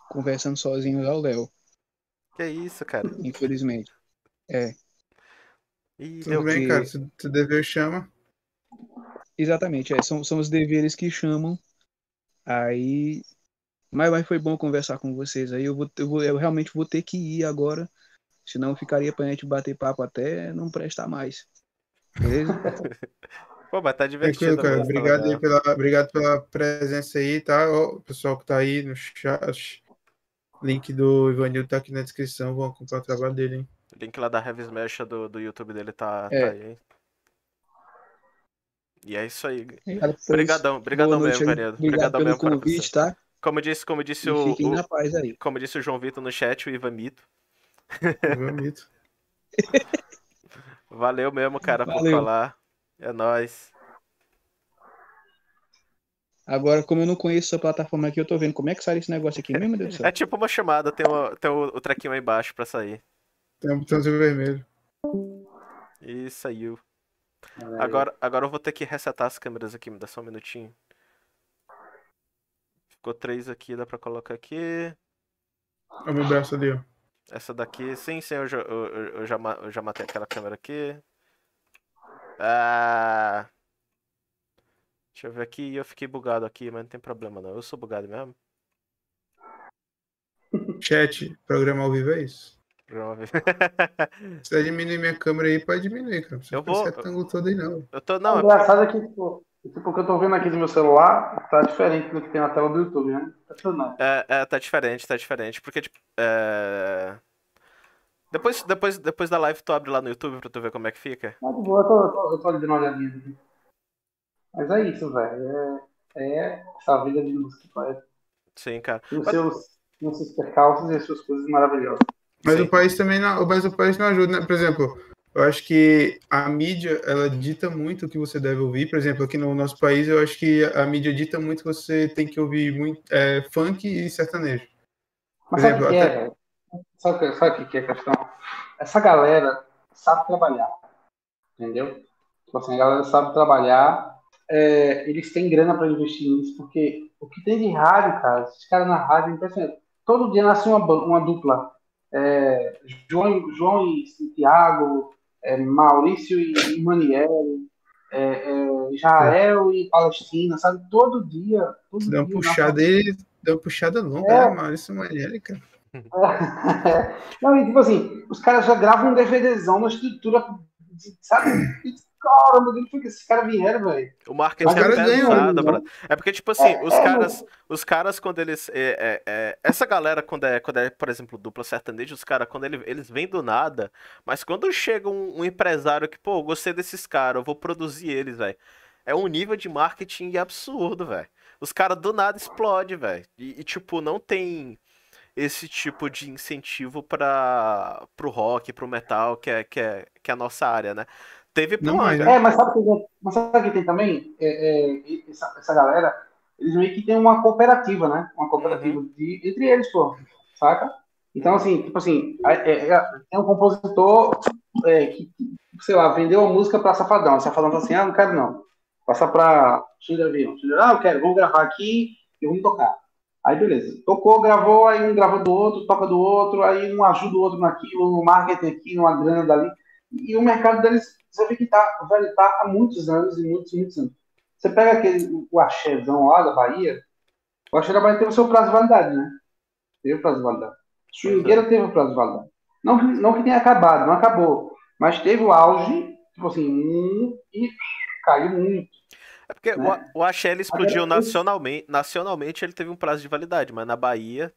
conversando sozinhos ao Léo, que isso, cara. infelizmente. É, Ih, Tudo bem, que- cara. Se tu dever, chama. exatamente, é, são, são os deveres que chamam. Aí. Mas, mas foi bom conversar com vocês aí. Eu, vou, eu, vou- eu realmente vou ter que ir agora. Senão ficaria pra gente bater papo até não prestar mais. Beleza? [laughs] Pô, mas tá divertido. Tranquilo, cara. Obrigado aí legal. pela, obrigado pela presença aí, tá? O pessoal que tá aí no chat. Link do Ivanildo tá aqui na descrição. Vão acompanhar o trabalho dele, hein? Link lá da Heavy Smash do, do YouTube dele tá, É. tá aí? E é isso aí. Obrigadão, obrigadão mesmo, aí. Vanildo. Obrigado Obrigadão pelo mesmo, por convite, tá? Como disse, como disse E o, fiquem o- na paz aí. como disse o João Vitor no chat, o Ivan Mito. Bonito. [laughs] Valeu mesmo, cara, por Valeu. falar. É nóis. Agora, como eu não conheço essa plataforma aqui, eu tô vendo como é que sai esse negócio aqui mesmo, meu Deus do céu. É tipo uma chamada, tem, uma, tem o, o trequinho aí embaixo pra sair. Tem um botãozinho vermelho. E saiu. Aí. Agora, agora eu vou ter que resetar as câmeras aqui, me dá só um minutinho. Ficou três aqui, dá pra colocar aqui. O meu braço ali, ó. Essa daqui, sim, sim, eu já, eu, eu- eu já, eu já matei aquela câmera aqui. Ah. Deixa eu ver aqui, eu fiquei bugado aqui, mas não tem problema não. Eu sou bugado mesmo. Chat, programa ao vivo é isso. Ver. Se você diminuir minha câmera aí, pode diminuir, cara. Eu vou- esse retângulo todo aí, não. Eu tô, O não, engraçado é que, tipo, tipo, o que eu tô vendo aqui no meu celular tá diferente do que tem na tela do YouTube, né? Impressionante. É, é, tá diferente, tá diferente. Porque, tipo, é... Depois, depois, depois da live tu abre lá no YouTube pra tu ver como é que fica. Mas de boa, eu tô, eu tô, eu tô ali dando uma olhadinha aqui. Mas é isso, velho. É, é essa vida de música, pai. Sim, cara. Tem os Mas- seus, os seus percalços e as suas coisas maravilhosas. Mas Sim. o país também não, mas o país não ajuda, né? Por exemplo, eu acho que a mídia, ela dita muito o que você deve ouvir. Por exemplo, aqui no nosso país, eu acho que a mídia dita muito que você tem que ouvir muito é, funk e sertanejo. Mas Por sabe o que exemplo, é, até- velho? Sabe o que, é a questão? Essa galera sabe trabalhar. Entendeu? Tipo assim, a galera sabe trabalhar. é, eles têm grana pra investir nisso, porque o que tem de rádio, cara, esses caras na rádio é impressionante. Todo dia nasce uma, uma dupla. É, João, João e Tiago, é, Maurício e, e Maniel, é, Israel e Palestina, sabe? Todo dia. Todo Deu uma dia, puxada aí, deu uma puxada longa, É. né, Maurício Maniel, cara. [laughs] Não, e tipo assim, os caras já gravam um DVDzão na estrutura, sabe? [clears throat] Caramba, de onde foi que esses caras vieram, velho? O marketing é pesado, né? É porque, tipo assim, É, os é, caras, os caras, quando eles. é, é, é, essa galera, quando é, quando é, por exemplo, dupla sertaneja, os caras, quando ele- eles vêm do nada, mas quando chega um, um empresário que, pô, gostei desses caras, eu vou produzir eles, velho. É um nível de marketing absurdo, velho. Os caras do nada explodem, velho. E, e, tipo, não tem esse tipo de incentivo para pro rock, pro metal, que é, que é, que é a nossa área, né? Teve Angra. É, mas sabe o que, mas sabe o que tem também? É, é, essa, essa galera, eles meio que tem uma cooperativa, né? Uma cooperativa de, entre eles, pô, saca? Então, assim, tipo assim, é- é- tem um compositor é, que, sei lá, vendeu a música pra Safadão. O Safadão fala assim, ah, não quero não. Passa pra Xinda Avião. Ah, eu quero, vamos gravar aqui e vamos tocar. Aí, beleza. Tocou, gravou, aí um grava do outro, toca do outro, aí um ajuda o outro naquilo, no marketing aqui, numa grana dali. E o mercado deles, você vê que tá, velho, tá há muitos anos e muitos, muitos anos. Você pega aquele, o axézão lá da Bahia, o axé da Bahia teve o seu prazo de validade, né? Teve o prazo de validade. Swingueira teve o prazo de validade. Não, que- não que tenha acabado, não acabou. Mas teve o auge, tipo assim, hum, e caiu muito. É porque né? o, o Axé explodiu Agora, nacionalmente, nacionalmente ele teve um prazo de validade, mas na Bahia.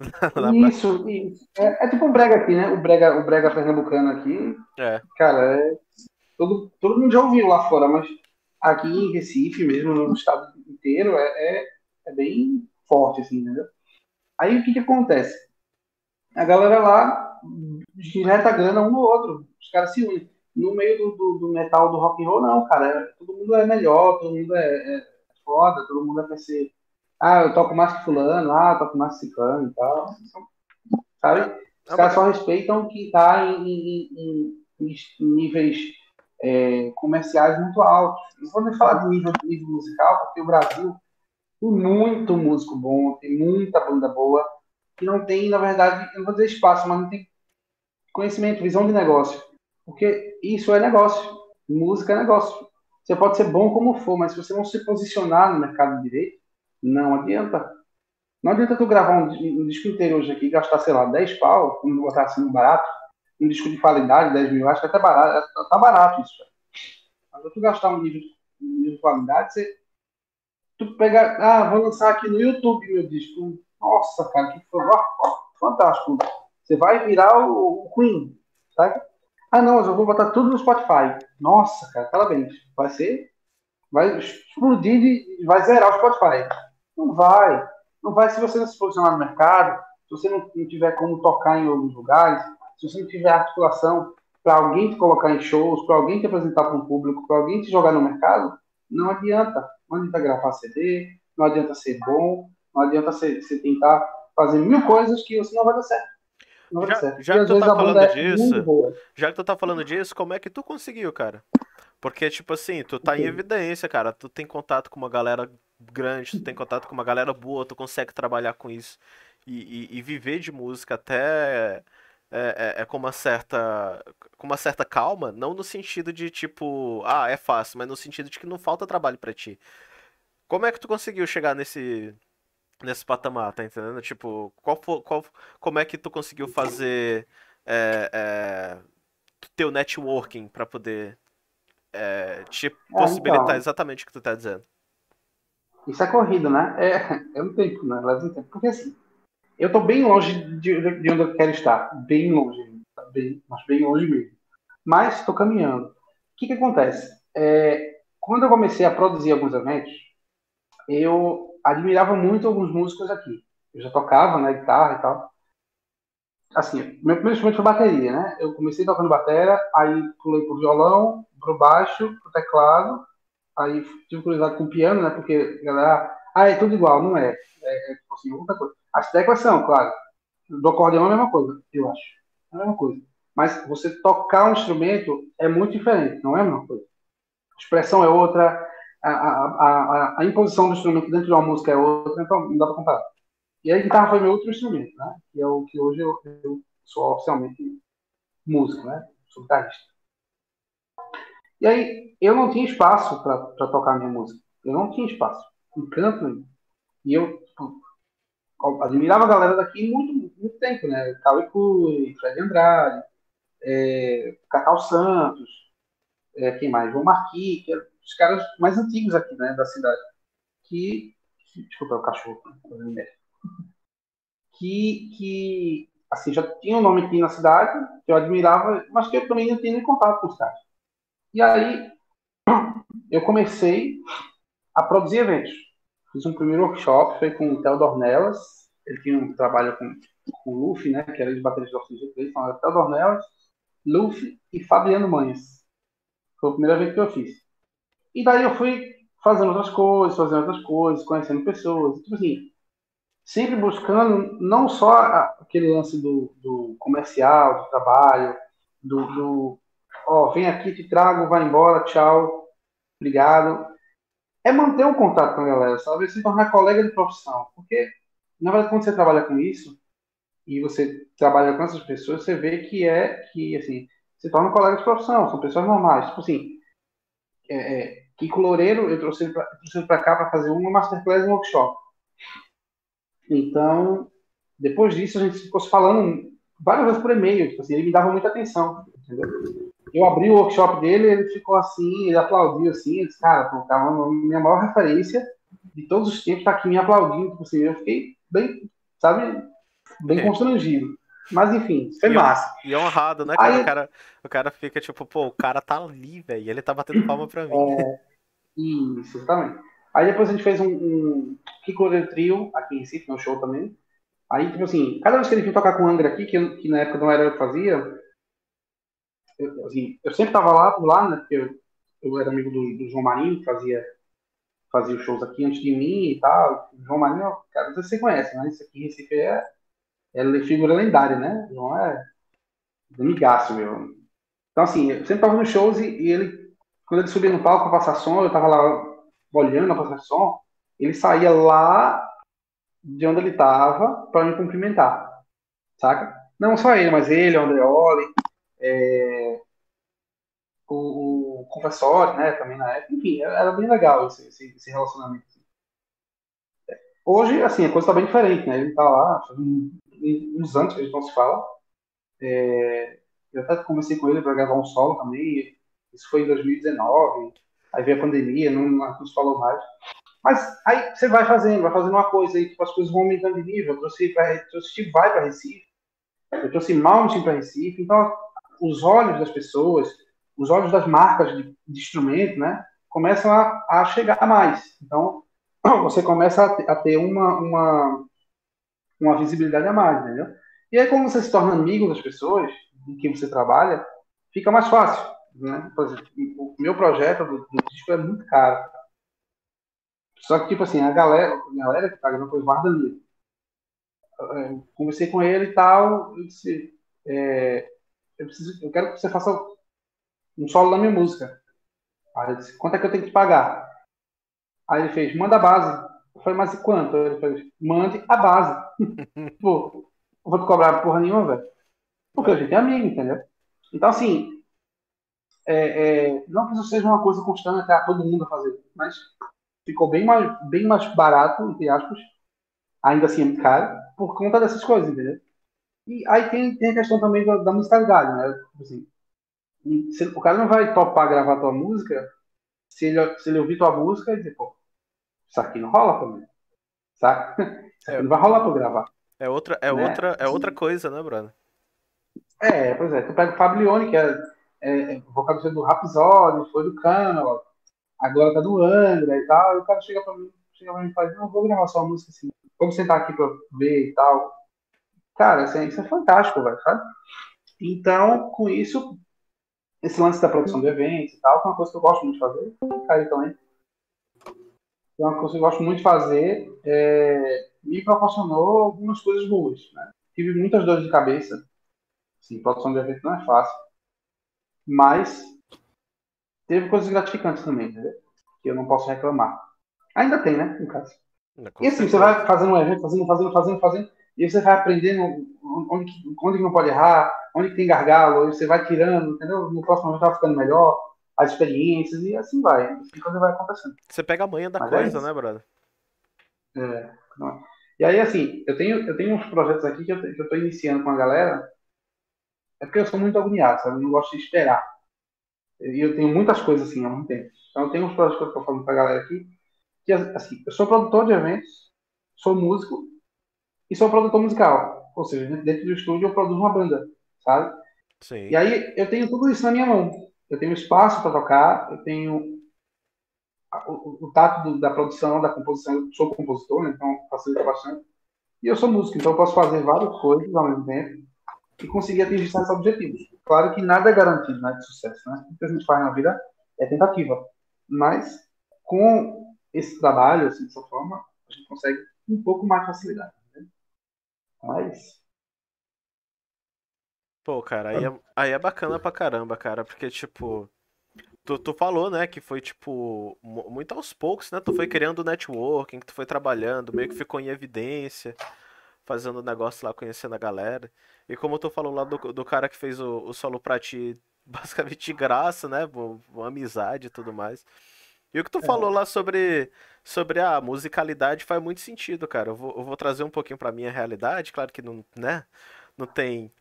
[laughs] Isso, isso. É, é tipo um brega aqui, né? O brega, o brega pernambucano aqui, é. cara, é, todo, todo mundo já ouviu lá fora, mas aqui em Recife mesmo, no estado inteiro, é, é, é bem forte, assim, entendeu? Aí o que que acontece? A galera lá direta grana um no outro, os caras se unem. No meio do, do, do metal, do rock and roll, não, cara, é- todo mundo é melhor, todo mundo é, é foda, todo mundo é pra ser ah, eu toco mais que fulano, ah, eu toco mais que ciclano e tal. Sabe? Os caras só respeitam quem tá em, em- em- em níveis é, comerciais muito altos. Não vou nem falar de nível, nível musical, porque o Brasil tem muito músico bom, tem muita banda boa, que não tem, na verdade, eu não vou dizer espaço, mas não tem conhecimento, visão de negócio. Porque isso é negócio. Música é negócio. Você pode ser bom como for, mas se você não se posicionar no mercado direito, não adianta. Não adianta tu gravar um, um disco inteiro hoje aqui gastar, sei lá, 10 pau, vamos botar assim, barato, um disco de qualidade, 10 mil, acho que até barato, tá barato isso. velho. Agora tu gastar um nível, um de qualidade, você. Tu pega. Ah, vou lançar aqui no YouTube meu disco. Nossa, cara, que foi fantástico. Você vai virar o, o Queen, tá? Ah, não, mas eu vou botar tudo no Spotify. Nossa, cara, parabéns. Vai ser. Vai explodir e vai zerar o Spotify. Não vai. Não vai se você não se posicionar no mercado, se você não, não tiver como tocar em alguns lugares, se você não tiver articulação para alguém te colocar em shows, para alguém te apresentar para um público, para alguém te jogar no mercado, não adianta. Não adianta gravar CD, não adianta ser bom, não adianta você, você tentar fazer mil coisas que você não vai dar certo. Não vai Já- dar já que tu tá falando é disso, boa. Já que tu tá falando disso, como é que tu conseguiu, cara? Porque, tipo assim, tu tá em evidência, cara. Tu tem contato com uma galera grande, tu tem contato com uma galera boa, tu consegue trabalhar com isso e, e- e viver de música até é, é- é com uma certa com uma certa calma, não no sentido de tipo, ah, é fácil, mas no sentido de que não falta trabalho pra ti. Como é que tu conseguiu chegar nesse nesse patamar, tá entendendo? Tipo, qual qual, como é que tu conseguiu fazer é, é, teu networking pra poder é, te possibilitar então. exatamente o que tu tá dizendo? Isso é corrido, né? É, é um tempo, né? Leva um tempo. Porque assim, eu tô bem longe de, de onde eu quero estar. Bem longe. Bem, mas bem longe mesmo. Mas estou caminhando. O que, que acontece? É, quando eu comecei a produzir alguns eventos, eu admirava muito alguns músicos aqui. Eu já tocava, né, guitarra e tal. Assim, meu primeiro instrumento foi bateria, né? Eu comecei tocando bateria, aí pulei pro violão, pro baixo, pro teclado, aí tive curiosidade com o piano, né? Porque a galera, ah, é tudo igual, não é. É, é tipo assim, outra coisa. As teclas são, claro. Do acordeão é a mesma coisa, eu acho. É a mesma coisa. Mas você tocar um instrumento é muito diferente, não é a mesma coisa. A expressão é outra, a, a, a, a imposição do instrumento dentro de uma música é outra, então não dá pra comparar. E a guitarra foi meu outro instrumento, né? Que é o que hoje eu, eu sou oficialmente músico, né? Sou guitarrista. E aí, eu não tinha espaço para tocar minha música. Eu não tinha espaço. Em canto. E eu tipo, admirava a galera daqui muito, muito tempo, né? Cauê Fred Andrade, é, Cacau Santos, é, quem mais? João Marquis, que eram os caras mais antigos aqui, né, da cidade. Que. Desculpa, é o cachorro. Né? Que, que assim, já tinha um nome aqui na cidade, que eu admirava, mas que eu também não tinha nem contato com os caras. E aí eu comecei a produzir eventos. Fiz um primeiro workshop, foi com o Theo Dornelas, ele tinha um trabalho com, com o Luffy, né, que era de bateria de oxigênio, então era Theo Dornelas, Luffy e Fabiano Manhas. Foi o primeiro evento que eu fiz. E daí eu fui fazendo outras coisas, fazendo outras coisas, conhecendo pessoas, tipo assim, sempre buscando não só aquele lance do, do comercial, do trabalho, do, do ó, vem aqui, te trago, vai embora, tchau, obrigado. É manter um contato com a galera, sabe? Se tornar colega de profissão. Porque, na verdade, quando você trabalha com isso, e você trabalha com essas pessoas, você vê que é, que, assim, se torna um colega de profissão, são pessoas normais. Tipo assim, é, é, Kiko Loureiro, eu trouxe ele para cá para fazer uma masterclass e um workshop. Então, depois disso, a gente ficou se falando várias vezes por e-mail. Tipo assim, ele me dava muita atenção. Entendeu? Eu abri o workshop dele, ele ficou assim, ele aplaudiu assim, disse, cara, pô, tá uma, minha maior referência de todos os tempos, tá aqui me aplaudindo. Tipo assim, eu fiquei bem, sabe, bem é. constrangido. Mas enfim, foi e massa. E honrado, né, cara? Aí, o, cara? O cara fica tipo, pô, o cara tá ali, velho, ele tá batendo palma pra mim. É, isso, exatamente. Aí depois a gente fez um, um Kiko Trio aqui em Recife, no show também. Aí, tipo assim, cada vez que ele vinha tocar com o Angra aqui, que, que na época não era eu que fazia, eu, assim, eu sempre tava lá, lá, né, porque eu, eu era amigo do, do, João Marinho, que fazia, fazia os shows aqui antes de mim e tal. O João Marinho, cara, não sei se você conhece, mas isso aqui em Recife é, é figura lendária, né? O João é amigaço, meu. Então, assim, eu sempre tava nos shows e, e ele, quando ele subia no palco pra passar som, eu tava lá olhando a passar som, ele saía lá de onde ele estava para me cumprimentar, saca? Não só ele, mas ele, o Andreoli, é, o, o né, também na época. Enfim, era bem legal esse, esse, esse relacionamento. Hoje, assim, a coisa está bem diferente, né? Ele está lá, uns anos que a gente não se fala. É, eu até conversei com ele para gravar um solo também. Isso foi em 2019 aí veio a pandemia, não, não falou mais. Mas aí você vai fazendo, vai fazendo uma coisa, aí tipo, as coisas vão aumentando de nível. Eu trouxe, pra, trouxe vai para Recife, eu trouxe Mountain para Recife, então os olhos das pessoas, os olhos das marcas de, de instrumento, né, começam a, a, chegar mais. Então [clears throat] você começa a ter, uma, uma, uma visibilidade a mais, entendeu? E aí, quando você se torna amigo das pessoas em que você trabalha, fica mais fácil. Né? Por exemplo, o meu projeto do, do disco é muito caro. Só que, tipo assim, a galera, a galera que tá gravando guarda ali. Eu conversei com ele e tal, eu disse, é, eu, preciso, eu quero que você faça um solo da minha música. Aí ele disse, quanto é que eu tenho que pagar? Aí ele fez, manda a base. Eu falei, mas e quanto? Ele fez, mande a base. [laughs] Pô, eu vou te cobrar porra nenhuma, velho. Porque a gente é amigo, entendeu? Então, assim, é, é, não que isso seja uma coisa constante a todo mundo a fazer, mas ficou bem mais, bem mais barato, entre aspas, ainda assim é caro, por conta dessas coisas, entendeu? E aí tem, tem a questão também da, da musicalidade, né? Tipo assim, se, o cara não vai topar gravar tua música se ele, se ele ouvir tua música e dizer, pô, isso aqui não rola pra mim, saca? [laughs] É, não vai rolar pra eu gravar. É outra, é né? outra, é outra coisa, né, Bruno? É, pois é. Tu pega o Fablione, que é é, é, vocalista do Rhapsody, foi do Camelot, agora tá do Angra e tal, e o cara chega pra mim, chega pra mim e fala, não, vou gravar só uma música assim, vamos sentar aqui pra ver e tal. Cara, assim, isso é fantástico, velho, sabe? Então, com isso, esse lance da produção de eventos e tal, é uma coisa que eu gosto muito de fazer, cara também. É uma coisa que eu gosto muito de fazer, é, me proporcionou algumas coisas boas, né? Tive muitas dores de cabeça, assim, produção de evento não é fácil mas teve coisas gratificantes também, entendeu? Que eu não posso reclamar. Ainda tem, né, no caso. E assim, você vai fazendo um evento, fazendo, fazendo, fazendo, fazendo, e você vai aprendendo onde, onde não pode errar, onde que tem gargalo, você vai tirando, entendeu? No próximo momento vai ficando melhor, as experiências, e assim vai. Assim coisa vai acontecendo. Você pega a manha da Mas é coisa, isso. né, brother? É, é. E aí, assim, eu tenho, eu tenho uns projetos aqui que eu, que eu tô iniciando com a galera, é porque eu sou muito agoniado, sabe? Eu não gosto de esperar. E eu tenho muitas coisas assim há muito tempo. Então, eu tenho uns projetos que eu tô falando pra galera aqui, que, assim, eu sou produtor de eventos, sou músico e sou produtor musical. Ou seja, dentro do estúdio eu produzo uma banda, sabe? Sim. E aí eu tenho tudo isso na minha mão. Eu tenho espaço para tocar, eu tenho o, o tato do- da produção, da composição. Eu sou compositor, né? então facilita bastante. E eu sou músico, então eu posso fazer várias coisas ao mesmo tempo e conseguir atingir certos objetivos. Claro que nada é garantido né, de sucesso, né? O que a gente faz na vida é tentativa. Mas com esse trabalho, assim, dessa forma, a gente consegue um pouco mais de facilidade. Mas Pô, cara, aí é, aí é bacana pra caramba, cara, porque, tipo, tu, tu falou, né, que foi, tipo, mu- muito aos poucos, né? Tu foi criando networking, que tu foi trabalhando, meio que ficou em evidência, fazendo negócio lá, conhecendo a galera. E como tu falou lá do, do cara que fez o, o solo pra ti, [laughs] basicamente de graça, né? Uma amizade e tudo mais. E o que tu falou lá sobre, sobre a musicalidade faz muito sentido, cara. Eu vou, eu vou trazer um pouquinho pra minha realidade, claro que não, né? Não tem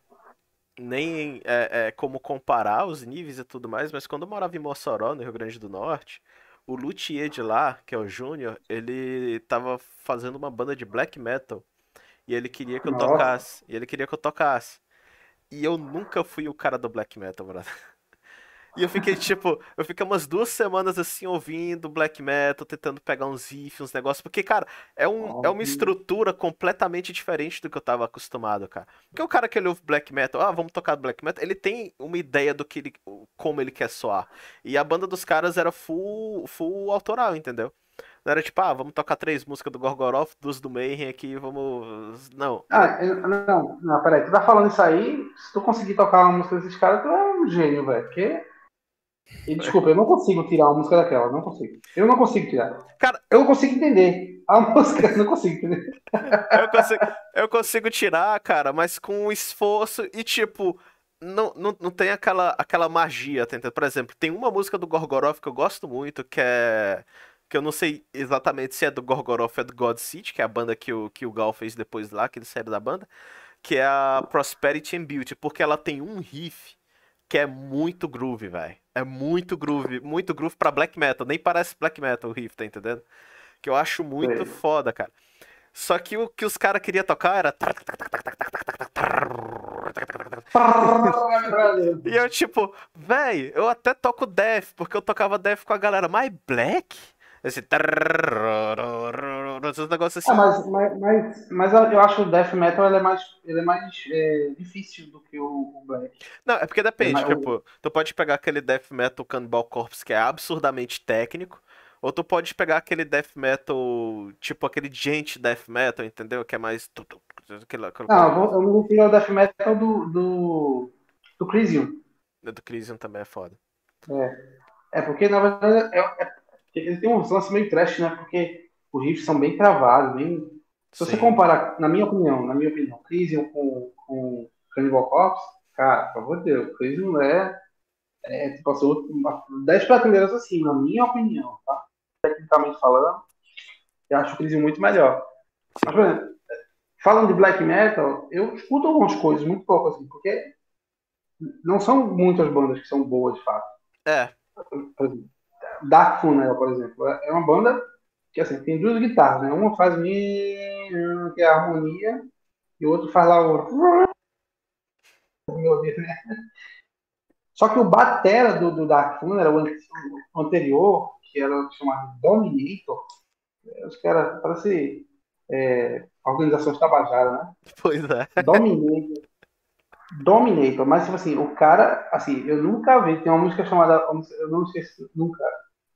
nem é, é, como comparar os níveis e tudo mais, mas quando eu morava em Mossoró, no Rio Grande do Norte, o luthier de lá, que é o Júnior, ele tava fazendo uma banda de black metal e ele queria que eu Nossa. tocasse, e ele queria que eu tocasse. E eu nunca fui o cara do black metal, brother. E eu fiquei tipo, eu fiquei umas duas semanas assim ouvindo black metal, tentando pegar uns riffs, uns negócios, porque, cara, é, um, é uma estrutura completamente diferente do que eu tava acostumado, cara. Porque o cara que ele ouve black metal, ah, vamos tocar black metal, ele tem uma ideia do que ele, como ele quer soar. E a banda dos caras era full, full autoral, entendeu? Não era tipo, ah, vamos tocar três músicas do Gorgoroth, duas do Mayhem aqui, vamos. Não. Ah, eu- não, não, peraí, tu tá falando isso aí, se tu conseguir tocar uma música desses caras, tu é um gênio, velho. Porque. E, desculpa, eu não consigo tirar uma música daquela, não consigo. Eu não consigo tirar. Cara- eu consigo entender. A [laughs] música eu não consigo entender. Eu consigo, eu consigo tirar, cara, mas com esforço e tipo. Não, não, não tem aquela, aquela magia, tá entendendo? Por exemplo, tem uma música do Gorgoroth que eu gosto muito, que é. Que eu não sei exatamente se é do Gorgoroth ou é do God City, que é a banda que o, que o Gal fez depois lá, que ele saiu da banda. Que é a Prosperity and Beauty, porque ela tem um riff que é muito groove, velho. É muito groove, muito groove pra black metal. Nem parece black metal o riff, tá entendendo? Que eu acho muito foda, cara. Só que o que os caras queriam tocar era. E eu, tipo, véi, eu até toco Death, porque eu tocava Death com a galera, mas Black? Esse. Esses negócios assim. Ah, mas, mas, mas, mas eu acho que o Death Metal ele é mais, ele é mais é, difícil do que o, o Black. Não, é porque depende, o- tipo, tu pode pegar aquele Death Metal Cannibal Corpse que é absurdamente técnico, ou tu pode pegar aquele Death Metal, tipo aquele Gent Death Metal, entendeu? Que é mais. Aquele, aquele- Não, eu, não refiro ao Death Metal do, do, do Crisium. do Crisium também é foda. É porque, na verdade, é, é- ele tem um lance meio trash, né? Porque os riffs são bem travados, bem... Se você Sim. comparar, na minha opinião, na minha opinião, Crisium com, com Cannibal Corpse, cara, pelo amor de Deus, Crisium é, é tipo assim, uma- 10 prateleiras assim, na minha opinião, tá? Tecnicamente falando, eu acho o Crisium muito melhor. Mas, por exemplo, falando de black metal, eu escuto algumas coisas, muito pouco assim, porque não são muitas bandas que são boas, de fato. É, Dark Funeral, por exemplo, é uma banda que assim, tem duas guitarras, né? Uma faz mi, que é a harmonia, e o outro faz lá o né? Só que o batera do, do Dark Funeral, o an- o anterior, que era chamado Dominator, os caras, parece é, organizações Tabajara, né? pois é. [laughs] Dominator. Dominator, mas tipo assim, o cara, assim, eu nunca vi, tem uma música chamada, eu não esqueci, nunca,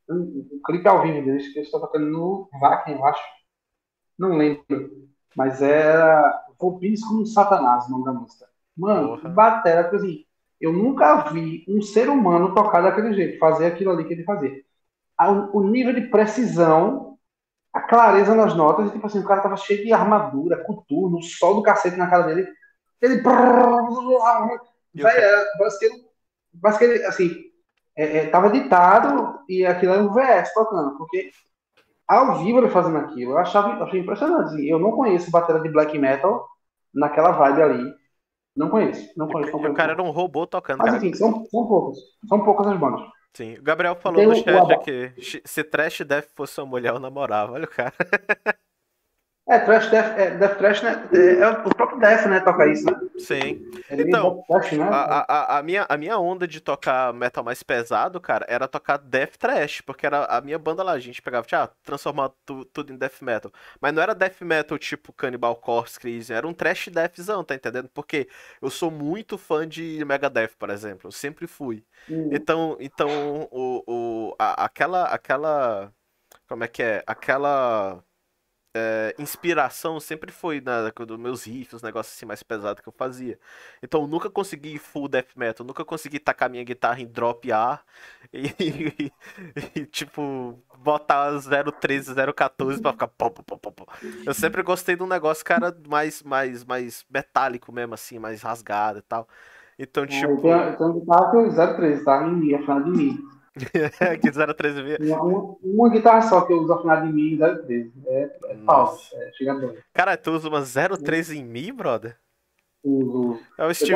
o clipe ao vivo deles, que eles estão tocando no Vakin, eu acho, não lembro, mas era Volpines como Satanás, o nome da música. Mano, Porra. batera, tipo assim, eu nunca vi um ser humano tocar daquele jeito, fazer aquilo ali que ele fazia. O nível de precisão, a clareza nas notas, e tipo assim, o cara tava cheio de armadura, coturno, sol do cacete na cara dele, Ele. Vai, é, parece assim, é, é, tava ditado e aquilo era um VS tocando, porque ao vivo ele fazendo aquilo, eu achava, achei impressionante. assim, eu não conheço bateria de black metal naquela vibe ali. Não conheço, não conheço. não E o conheço. cara era um robô tocando, Mas enfim, são, são poucas. São poucas as bandas. Sim. O Gabriel falou Tem no chat o aqui, "X- se Trash Death fosse uma mulher, eu namorava. Olha o cara. [laughs] É, Trash Death, é, Death Trash, né? É, é o próprio Death, né? Toca isso, né? Sim. É Então, né? A, a, a- minha, a minha onda de tocar metal mais pesado, cara, era tocar death trash, porque era a minha banda lá, a gente pegava, tinha, ah, transformar tu- tudo em death metal. Mas não era death metal tipo Cannibal Corpse, Crisium, era um trash deathzão, tá entendendo? Porque eu sou muito fã de Megadeth, por exemplo, eu sempre fui. Hum, Então, então o, o, a- aquela, aquela, como é que é? Aquela é, inspiração sempre foi na, dos meus riffs, os negócios assim mais pesados que eu fazia. Então eu nunca consegui full death metal, nunca consegui tacar minha guitarra em drop A [laughs] e, e- e, tipo botar 013, 014 pra ficar pó, pó, pó, pó. Eu sempre gostei de um negócio, cara, mais mais mais metálico mesmo assim, mais rasgado e tal. Então, Eu tipo, tenho guitarra que é 013, tá? Em afinal de Mi. [laughs] que 013 via. Uma, uma, uma guitarra só que eu uso afinal de Mi em 013. É, é falso. É, chega doer. Cara, tu usa uma 03 em mim, brother? Uso. É o Steve,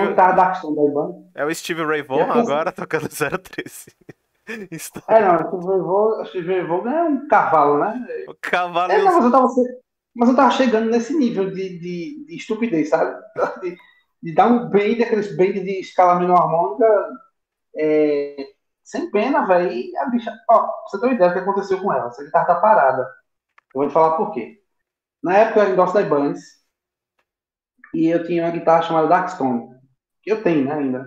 é o Steve Ray Vaughan agora tocando [laughs] 013. Isso- [laughs] É, não, o Steve Steve Vaughan é um cavalo, né? O cavalo É, não, mas eu tava, mas eu tava chegando nesse nível de, de, de estupidez, sabe? De, de dar um bend, aqueles bend de escala menor harmônica, é, sem pena, velho. E a bicha. Ó, pra você ter uma ideia do que aconteceu com ela. Essa guitarra tá parada. Eu vou te falar por quê. Na época eu era endosso da Ibanez e eu tinha uma guitarra chamada Darkstone, que eu tenho né, ainda.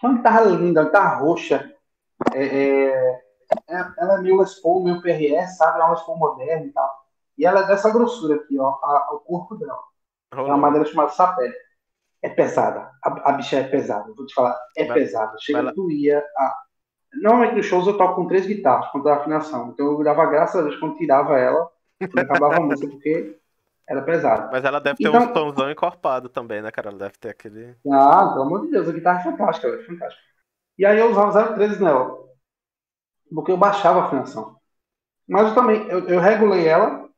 Que é uma guitarra linda, uma guitarra roxa. É, é, é- ela é meio Les Paul, meio PRS, sabe? É uma Les Paul moderna e tal. E ela é dessa grossura aqui, ó, a- o corpo dela. É uma madeira chamada sapé. É pesada. A, a bicha é pesada. Vou te falar, é Mas- pesada. Chega mas a doía. A... Normalmente nos shows eu toco com três guitarras, quando dá afinação. Então eu dava graças a Deus quando tirava ela, quando acabava a música, porque era pesada. Mas ela deve ter Então- um somzão encorpado também, né, cara? Ela deve ter aquele. Ah, pelo amor de Deus, a guitarra é fantástica, é fantástica. E aí eu usava 013 nela, porque eu baixava a afinação. Mas eu também, eu, eu regulei ela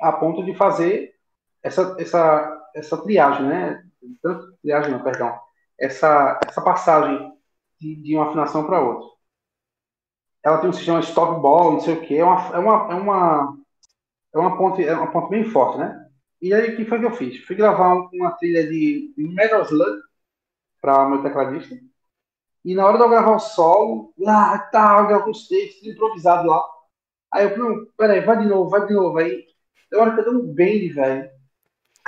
a ponto de fazer essa, essa, essa triagem, né? Tanto triagem, não, perdão. Essa, essa passagem de, de uma afinação para outra. Ela tem um sistema stop ball, não sei o que, é uma, é uma, é uma, é uma ponte, é uma ponte bem forte, né? E aí o que foi que eu fiz? Fui gravar um- uma trilha de Metal Slug para meu tecladista. E na hora de eu gravar o solo, ah, tá, eu os textos improvisado lá. Aí eu, não, peraí, vai de novo, vai de novo. Aí, na hora que eu dei um bend, velho,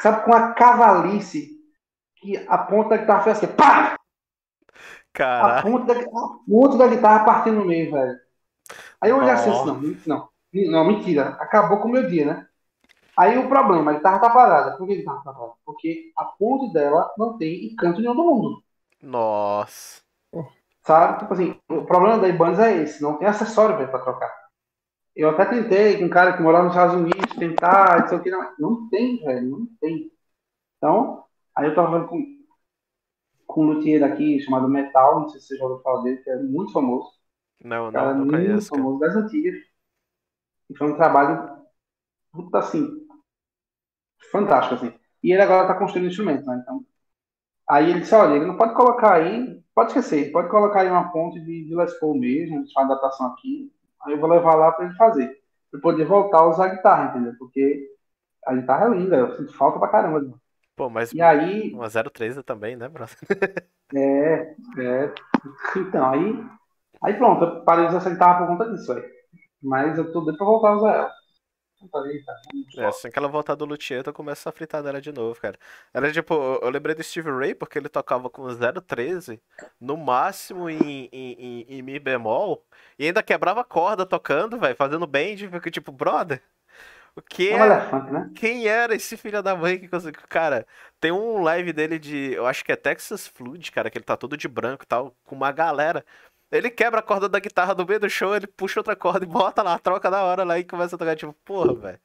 sabe, com a cavalice, que a ponta da guitarra foi assim, pá! A Caraca. ponta da, a ponta da guitarra partindo no meio, velho. Aí eu olhei assim, Nossa. não, não, não, mentira, acabou com o meu dia, né? Aí o problema, a guitarra tá parada. Por que a guitarra tá parada? Porque a ponta dela não tem encanto nenhum do mundo. Nossa. Sabe? Tipo assim, o problema da Ibanez é esse, não tem acessório velho, pra trocar. Eu até tentei com um cara que morava nos Estados Unidos, tentar, não sei o que, não, não tem, velho, não tem. Então, aí eu tava falando com, com um luthier daqui chamado Metal, não sei se você já ouviu falar dele, que é muito famoso. Não, não, não muito conheço, famoso das antigas. E foi um trabalho, puta assim, fantástico, assim. E ele agora tá construindo instrumento, né? Então, aí ele disse, olha, ele não pode colocar aí, pode esquecer, pode colocar aí uma ponte de, de Les Paul mesmo, a gente faz adaptação aqui, aí eu vou levar lá pra ele fazer. Pra poder voltar a usar a guitarra, entendeu? Porque a guitarra é linda, eu sinto falta pra caramba. Pô, mas E aí, uma 013 também, né, bro? [laughs] é, é. Então, aí, aí pronto, eu parei de guitarra por conta disso, velho. Mas eu tô doido pra voltar a usar ela. Tá, É, assim que ela voltar do luthier, eu começo a fritar dela de novo, cara. Era tipo, eu lembrei do Steve Ray porque ele tocava com 013, no máximo em, em, em, em Mi bemol, e ainda quebrava corda tocando, velho, fazendo bend, fica tipo, brother, o que É um é? elefante, né? Quem era esse filho da mãe que conseguiu? Cara, tem um live dele de. Eu acho que é Texas Flood, cara, que ele tá todo de branco e tal, com uma galera. Ele quebra a corda da guitarra no meio do show, ele puxa outra corda e bota lá, troca na hora lá e começa a tocar. Tipo, porra, velho.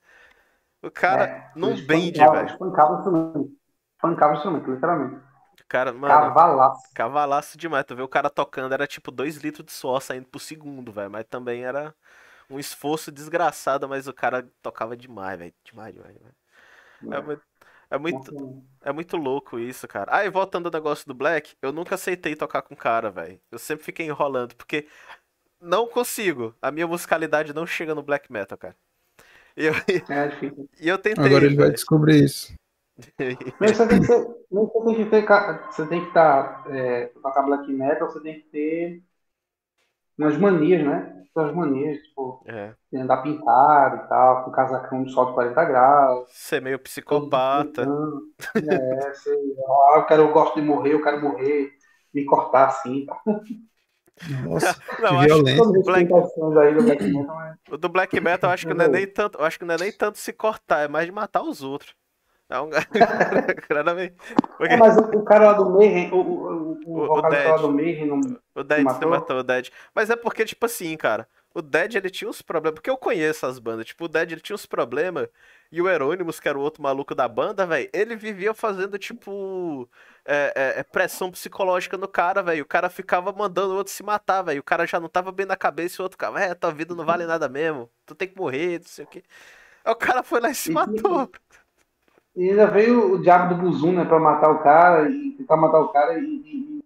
O cara É, não bende, espancava- velho. espancava isso mesmo. Pancava o instrumento, literalmente. Cara, mano, Cavalaço. cavalaço demais. Tu vê o cara tocando, era tipo 2 litros de suor saindo por segundo, velho. Mas também era um esforço desgraçado, mas o cara tocava demais, velho. Demais, demais, demais. É muito, é muito, é muito louco isso, cara. Ah, e voltando ao negócio do Black, eu nunca aceitei tocar com cara, velho. Eu sempre fiquei enrolando, porque não consigo. A minha musicalidade não chega no black metal, cara. E eu, [laughs] É difícil. e eu tentei. Agora ele vai descobrir isso. [laughs] Mas você tem que ter. Você tem que ter. ca- Você tem que estar. É, tocar black metal, você tem que ter umas manias, né? Umas manias, tipo, É. andar pintado e tal, com casacão de sol de 40 graus. Ser meio psicopata. É, sei, ah, eu, quero, eu gosto de morrer, eu quero morrer, me cortar assim. Tá? Nossa, [laughs] Não, que violência. Black- aí do black metal, mas O do Black Metal eu acho que não é nem tanto, eu acho que não é nem tanto se cortar, é mais de matar os outros. É um. [laughs] Porque É, mas o, o cara lá do Mayhem, o, o, o, O- Dead. do Mayhem não. o Dead matou? matou o Dead. Mas é porque, tipo assim, cara, o Dead ele tinha uns problemas. Porque eu conheço as bandas. Tipo, o Dead ele tinha uns problemas. E o Euronymous, que era o outro maluco da banda, velho, ele vivia fazendo, tipo, é, é, é, pressão psicológica no cara, velho. O cara ficava mandando o outro se matar, velho. O cara já não tava bem na cabeça e o outro ficava, é, tua vida não vale nada mesmo. Tu tem que morrer, não sei o quê. Aí o cara foi lá e se matou. E ainda veio o diabo do Buzum, né, pra matar o cara e tentar matar o cara e. e-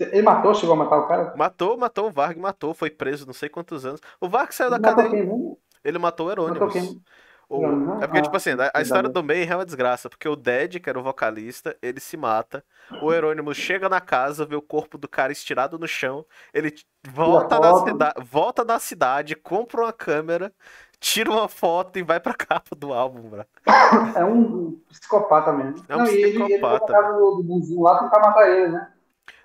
e- Ele matou, chegou a matar o cara? Matou, matou o Varg, matou, foi preso não sei quantos anos. O Varg saiu da matou cadeia, quem, né? ele matou o Matou quem? O-? É porque, Ah, tipo assim, a, a história do Mayhem é uma desgraça, porque o Dead, que era o vocalista, ele se mata, o Euronymous chega na casa, vê o corpo do cara estirado no chão, ele volta na, cida volta na cidade, compra uma câmera, tira uma foto e vai pra [laughs] capa do álbum, bro. É um psicopata mesmo. É um não, e ele, ele psicopata, casa do, Buzum lá tentar matar ele, né?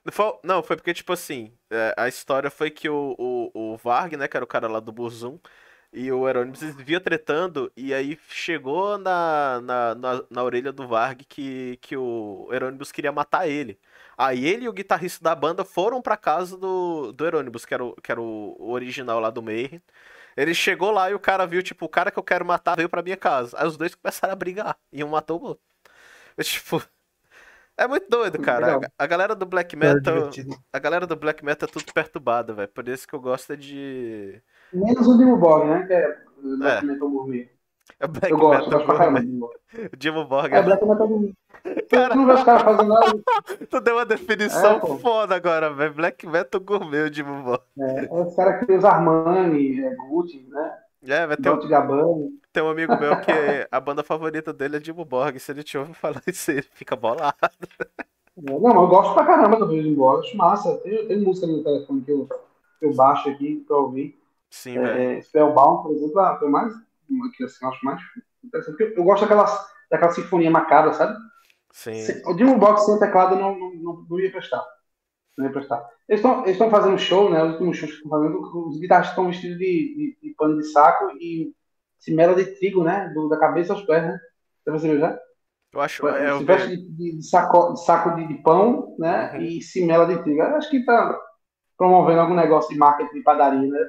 Não foi, não, foi porque, tipo assim, é, a história foi que o, o, o Varg, né, que era o cara lá do Burzum, e o Euronymous viam tretando, e aí chegou na, na, na, na orelha do Varg que, que o Euronymous queria matar ele. Aí ele e o guitarrista da banda foram pra casa do, do Euronymous, que era, o, que era o original lá do Mayhem. Ele chegou lá e o cara viu, tipo, o cara que eu quero matar veio pra minha casa. Aí os dois começaram a brigar, e um matou o outro. Eu, [laughs] tipo... É muito doido, cara. A, a galera do Black Metal. A galera do Black Metal é tudo perturbada, velho. Por isso que eu gosto é de. Menos o Dimo Borg, né? Que é o É. Black Metal Gourmet. É Black Eu gosto, Metal gosto do Dimo Borg. Borg. É Black Metal. [laughs] Cara, Tu não vê os caras fazendo nada. [laughs] tu deu uma definição É, foda agora, velho. Black Metal Gourmet, o Jimmo Borg. É, é os caras que os Armani, é, Gucci, né? É, vai ter um, tem um amigo meu que [laughs] a banda favorita dele é Jimmo Borg. Se ele te ouve falar isso, ele fica bolado. É, Não, mas eu gosto pra caramba do de Embora, acho massa. Tem, tem música no telefone que eu, que eu baixo aqui pra ouvir. Sim, velho. É, Spellbound, por exemplo, é o mais, que assim, eu acho mais interessante. Porque eu gosto daquela, daquela sinfonia macabra, sabe? Sim. Se- O Dimo Box sem teclado não, não, não, não ia prestar. Não ia prestar. Eles estão fazendo show, né? Os últimos shows que estão fazendo, os guitarristas estão vestidos de, de, de pano de saco e cimela de trigo, né? Do, da cabeça aos pés, né? Você percebeu já? Eu acho. É, eu se veste vi- de, de, saco, de saco de, pão, né? Uhum. E cimela de trigo. Eu acho que tá promovendo algum negócio de marketing de padaria, né?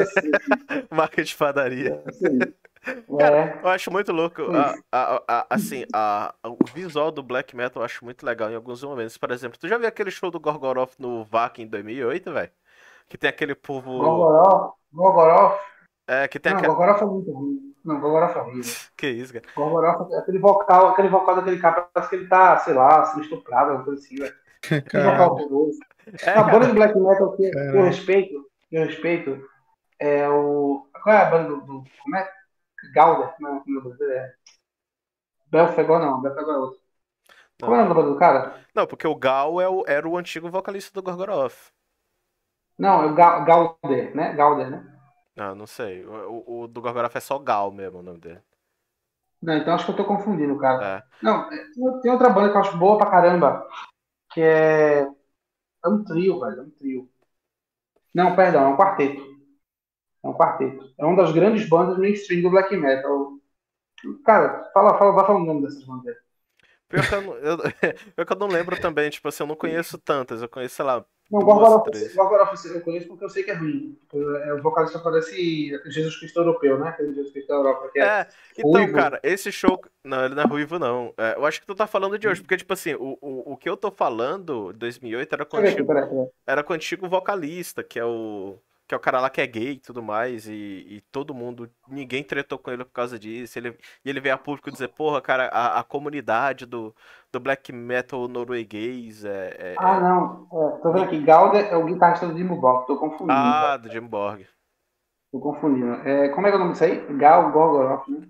Assim, [laughs] marca de padaria. assim. [laughs] É. Eu acho muito louco. A, a, a- assim, a, o visual do black metal eu acho muito legal em alguns momentos. Por exemplo, tu já viu aquele show do Gorgoroth no VAC em 2008, velho? Que tem aquele povo. Gogorof, Gogorof. É, que tem Não, aquele. Gogorof é muito ruim. Não, Gogorof é horrível. [laughs] Que isso, cara? Gorgoroth, aquele vocal, aquele vocal daquele cara, parece que ele tá, sei lá, sendo estuprado, alguma coisa assim, velho. Que vocal horroroso. É, A banda de black metal que, eu respeito, que eu respeito, é o. Qual é a banda do. do como é? Gauder? Não, meu Deus, é. Belfegor não, Belfegor é outro. Não. Qual é o nome do cara? não, porque o Gal é o- era o antigo vocalista do Gorgoroth. Não, é o Ga- Gauder, né? Gauder, né? Não, não sei. O, o- o do Gorgoroth é só Gal mesmo o nome dele. Não, então acho que eu tô confundindo, cara. É. Não, tem outra banda que eu acho boa pra caramba, que é. É um trio, velho, é um trio. Não, perdão, é um quarteto. É um quarteto. É uma das grandes bandas mainstream do black metal. Cara, fala, fala, vai falando o nome dessas bandas eu, não, eu- [laughs] pior que eu não lembro também, tipo assim, eu não conheço tantas. Eu conheço, sei lá, Não, Gorgoroth, eu conheço porque eu sei que é ruim. É, o vocalista parece Jesus Cristo europeu, né? Aquele Jesus Cristo da Europa, que é, É, então, ruivo. cara, esse show. Não, ele não é ruivo, não. É, eu acho que tu tá falando de hoje, porque, tipo assim, o, o, o que eu tô falando, 2008, era com antigo, peraí, peraí. era com o antigo vocalista, que é o. Que é o cara lá que é gay e tudo mais, e, e todo mundo, ninguém tretou com ele por causa disso. Ele, e ele veio a público dizer, porra, cara, a, a comunidade do, do black metal norueguês é. é- Ah, é- não. É, tô vendo aqui. Galder é o guitarrista do Dimmu Borg. Tô confundindo. Ah, do Jim Borg. Tô confundindo. É, como é que é o nome disso aí? Gal Gorgoroth, né?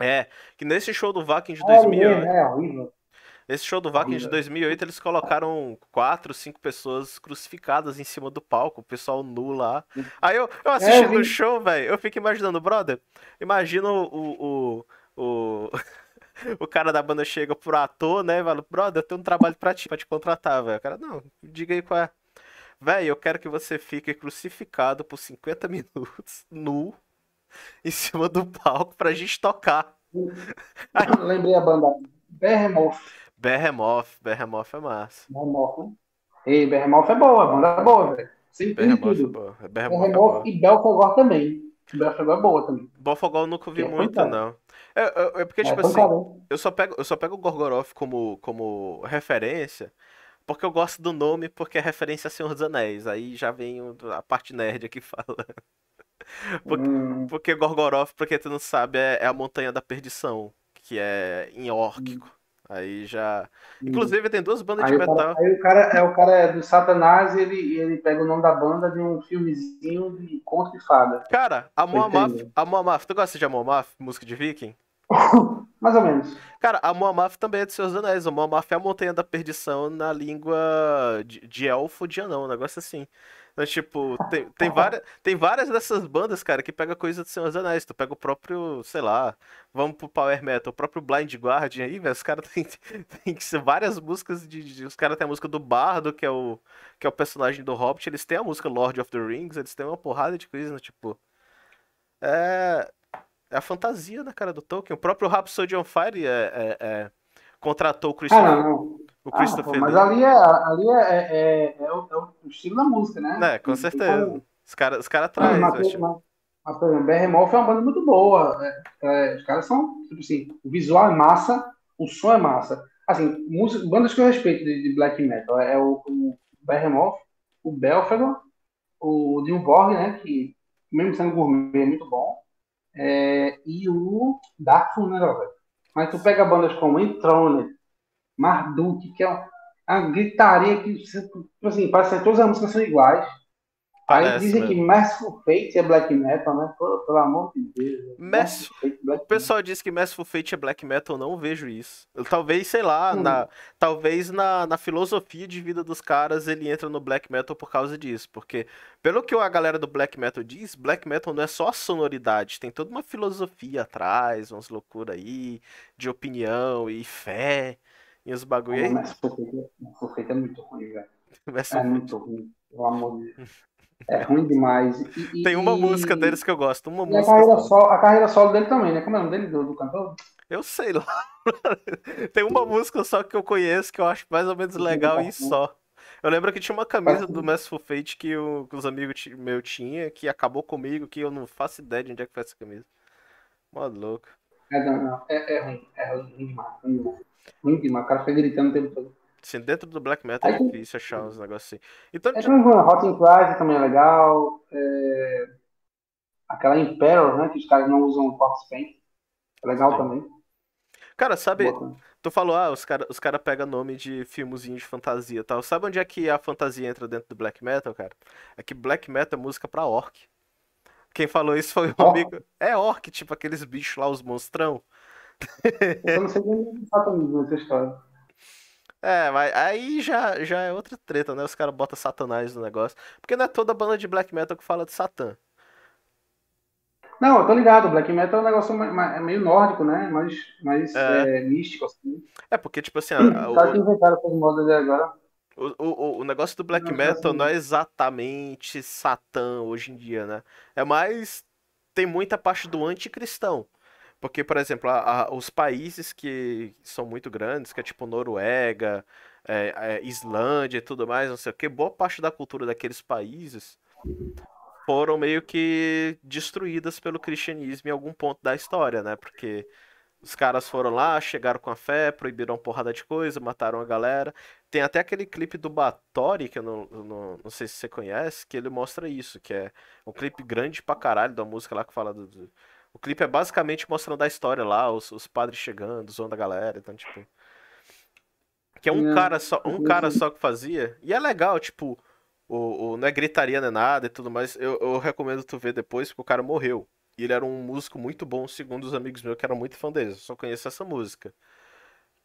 É, que nesse show do Vakin de É, ele 2008. mesmo, é horrível. Esse show do Vakin de Horrível. 2008, eles colocaram quatro, cinco pessoas crucificadas em cima do palco, o pessoal nu lá. Aí eu, eu assistindo vi. o show, velho, eu fico imaginando, brother, imagina o, o, o, [laughs] o cara da banda chega pro ator, né, e fala, brother, eu tenho um trabalho pra ti, pra te contratar, velho. O cara, não, diga aí qual é. Velho, eu quero que você fique crucificado por 50 minutos, nu, em cima do palco pra gente tocar. Lembrei a banda Behemoth. Behemoth, Behemoth é massa. Behemoth, né? Ei, Behemoth é boa, a banda é boa, velho. Sem tudo, Behemoth é tudo. boa. Behemoth é boa. Behemoth e Belfagor também. Belfagor é boa também. Bofogol eu nunca ouvi É muito, não. É, é- é porque, É tipo assim, eu só pego, eu só pego o Gorgoroth como, como referência porque eu gosto do nome, porque é referência a Senhor dos Anéis. Aí já vem a parte nerd aqui [laughs] falando. Porque, Hum, porque Gorgoroth, pra quem tu não sabe, é, é a Montanha da Perdição, que é em órquico. Aí já. Inclusive, tem duas bandas de Aí cara, metal. aí o cara é o cara é do Satanás e ele, ele pega o nome da banda de um filmezinho de conto de fada. Cara, a Moamaf, a Moamaf, tu gosta de Moamaf, música de viking? [laughs] Mais ou menos. Cara, a Moamaf também é de Seus Anéis. A Moamaf é a Montanha da Perdição na língua de, de elfo de anão, um negócio assim. Então, tipo, tem, tem, [laughs] várias, tem várias dessas bandas, cara, que pega coisa de Senhor dos Anéis. Tu pega o próprio, sei lá, vamos pro Power Metal, o próprio Blind Guardian aí, velho. Os caras [laughs] tem, tem que ser várias músicas de. de- os caras têm a música do Bardo, que é o, que é o personagem do Hobbit. Eles têm a música Lord of the Rings, eles têm uma porrada de coisa, né, tipo. É. É a fantasia na cara do Tolkien. O próprio Rhapsody on Fire é, é- é- contratou o Ah, Christopher, não. o Ah, Christopher pô, mas ali, é, ali é, é, é o, é estilo da música, né? É, com certeza. como- Os caras os cara Ah, trazem. mas, acho. mas, mas, por exemplo, é uma banda muito boa. É, é, os caras são, tipo assim, o visual é massa, o som é massa. Assim, música, bandas que eu respeito de, de black metal é o, o Behemoth, o Belfagor, o Dimmu Borg, né, que mesmo sendo gourmet é muito bom, é, e o Dark Funeral, velho. Mas tu pega bandas como Enthroned, Marduk, que é uma gritaria que, tipo assim, parece que todas as músicas são iguais. Aí Parece dizem mesmo. que Merciful Fate é black metal, né? Pô, pelo amor de Deus. Merciful- Fate, black O pessoal diz que Merciful Fate é black metal, eu não vejo isso. Eu, talvez, sei lá, Hum. na, talvez na, na filosofia de vida dos caras ele entra no black metal por causa disso. Porque, pelo que a galera do black metal diz, black metal não é só sonoridade, tem toda uma filosofia atrás, umas loucuras aí, de opinião e fé, e os bagulho metal. aí. Merciful Fate, Merciful Fate é muito ruim, velho. [laughs] É muito ruim, pelo amor de Deus. [laughs] É ruim demais. E- Tem uma e- música deles que eu gosto, uma E a música carreira, só. solo, a carreira solo dele também, né? Como é o nome dele, do, do cantor? Eu sei lá. [laughs] Tem uma música só que eu conheço que eu acho mais ou menos legal e só. Eu lembro que tinha uma camisa do Merciful Fate que, o- que os amigos ti- meu tinha, que acabou comigo, que eu não faço ideia de onde é que foi essa camisa. Mó louco. É, não, não, é, é ruim. É ruim demais. Ruim demais. Ruim demais. O cara fica gritando o tempo todo. Assim, dentro do black metal é difícil achar uns negócios assim. Então, É tipo. Hot in Christ também é legal. É... Aquela Imperial, né? Que os caras não usam Corpse Paint. É legal Sim. também. cara, sabe, Boa. tu falou, ah, os caras os cara pegam nome de filmezinho de fantasia e tal. Sabe onde é que a fantasia entra dentro do black metal, cara? É que black metal é música pra orc. Quem falou isso foi um amigo. É orc, tipo aqueles bichos lá, os monstrão. Eu não sei nem satanismo nessa história. É, mas aí já, já é outra treta, né? Os caras botam satanás no negócio. Porque não é toda banda de black metal que fala de satã. Não, eu tô ligado. Black Metal é um negócio é meio nórdico, né? Mais, mais É. é, místico, assim. É, porque, tipo assim, [clears throat] a- caras que inventaram essas modas agora. o, o, o, o negócio do black Não, metal assim- não é exatamente satã hoje em dia, né? É mais. Tem muita parte do anticristão. Porque, por exemplo, a- a- os países que são muito grandes, que é tipo Noruega, é, é, Islândia e tudo mais, não sei o que, boa parte da cultura daqueles países foram meio que destruídas pelo cristianismo em algum ponto da história, né? Porque os caras foram lá, chegaram com a fé, proibiram uma porrada de coisa, mataram a galera. Tem até aquele clipe do Batori, que eu não, não, não sei se você conhece, que ele mostra isso, que é um clipe grande pra caralho da música lá que fala do. do... O clipe é basicamente mostrando a história lá, os, os padres chegando, zoando a galera, então, tipo. Que é um É, cara só, um cara só que fazia. E é legal, tipo, o, o- não é gritaria nem nada e tudo mais. Eu, eu recomendo tu ver depois, porque o cara morreu. E ele era um músico muito bom, segundo os amigos meus que eram muito fã dele. Eu só conheço essa música.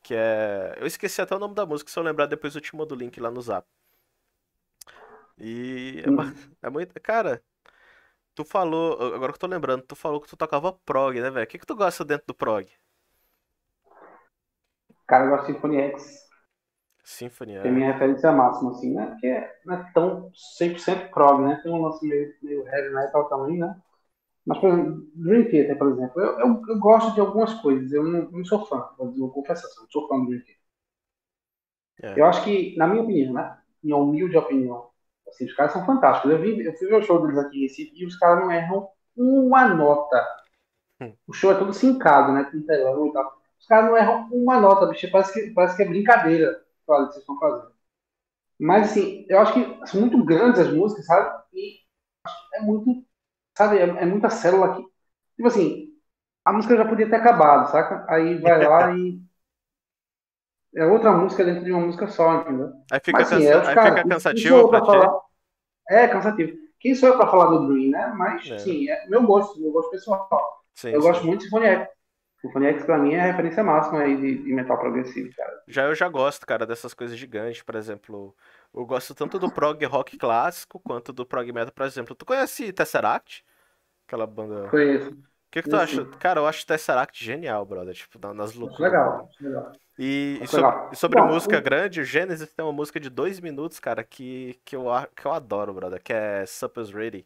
Que é. Eu esqueci até o nome da música, se eu lembrar depois eu te mando o link lá no zap. E é, ba- é muito. Cara, tu falou. Agora que eu tô lembrando, tu falou que tu tocava prog, né, velho? O que que tu gosta dentro do prog? Cara, eu gosto de Symphony X, Symphony, que é minha referência máxima, assim, né? Porque não é tão 100% prog, né? Tem um lance meio, meio heavy metal também, né? Mas, por exemplo, Dream Theater, por exemplo, eu, eu, eu gosto de algumas coisas, eu não, não sou fã, vou confessar, eu não sou fã do Dream Theater. É. Eu acho que, na minha opinião, né? Minha humilde opinião, assim, os caras são fantásticos. Eu, vi, eu fui ver o show deles aqui em Recife e os caras não erram uma nota. Hum. O show é todo sincado, né? Com telão e tal. Os caras não erram uma nota, bicho. Parece que, parece que é brincadeira olha, que vocês estão fazendo. Mas, assim, eu acho que são muito grandes as músicas, sabe? E é muito, sabe? É, é muita célula aqui. Tipo assim, a música já podia ter acabado, saca? Aí vai lá e. É outra música dentro de uma música só, entendeu? Aí fica, Mas, assim, cansa- é, os aí fica cansativo pra ti. falar? É, cansativo. Quem sou eu pra falar do Dream, né? Mas, É. sim, é meu gosto, meu gosto pessoal. Sim, eu sim. gosto muito de Symphony X. Symphony X pra mim é a referência máxima aí de, de metal progressivo, cara. Já eu já gosto, cara, dessas coisas gigantes, por exemplo. Eu gosto tanto do prog rock clássico quanto do prog metal, por exemplo. Tu conhece Tesseract? Aquela banda. O Conheço. que que tu acha? Cara, eu acho Tesseract genial, brother. Tipo, na- nas loucuras. legal, legal. E, e sobre, e sobre Bom, música o- grande, o Genesis tem uma música de dois minutos, cara, que, que, eu, que eu adoro, brother, que é Supper's Ready.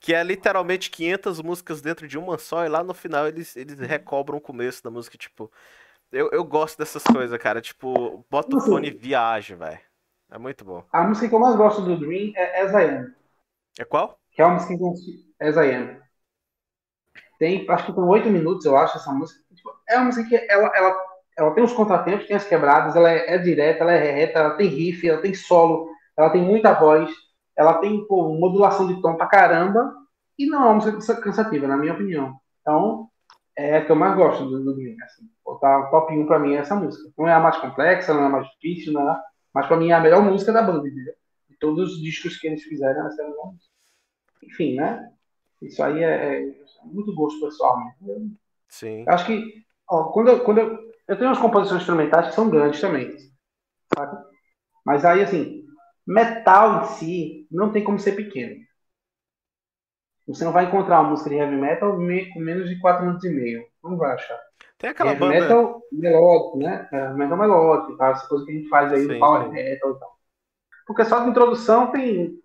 Que é literalmente 500 músicas dentro de uma só, e lá no final eles, eles recobram o começo da música, tipo... Eu, eu gosto dessas coisas, cara, tipo, bota o fone e viaja, velho. É muito bom. A música que eu mais gosto do Dream é As I Am, É qual? que é uma música que As I Am. Tem, acho que com oito minutos, eu acho, essa música. Tipo, é uma música que ela, ela, ela tem os contratempos, tem as quebradas, ela é, é direta, ela é reta, ela tem riff, ela tem solo, ela tem muita voz, ela tem pô, modulação de tom pra caramba, e não é uma música cansa- cansativa, na minha opinião. Então, é a que eu mais gosto do, do. Assim, tá, top 1 pra mim é essa música. Não é a mais complexa, não é a mais difícil, não é, mas pra mim é a melhor música da banda, entendeu? De todos os discos que eles fizeram, essa é a melhor música. Enfim, né? Isso aí é, é muito gosto pessoal mesmo. Sim. Eu acho que, ó, quando eu, quando eu, eu tenho umas composições instrumentais que são grandes também, saca? Mas aí, assim, metal em si não tem como ser pequeno. Você não vai encontrar uma música de heavy metal me- com menos de 4 minutos e meio. Não vai achar. Tem aquela heavy banda... metal melódico, né? É, metal melódico, tá? essa coisa que a gente faz aí Sim, do power sim. metal e tal. Porque só de introdução tem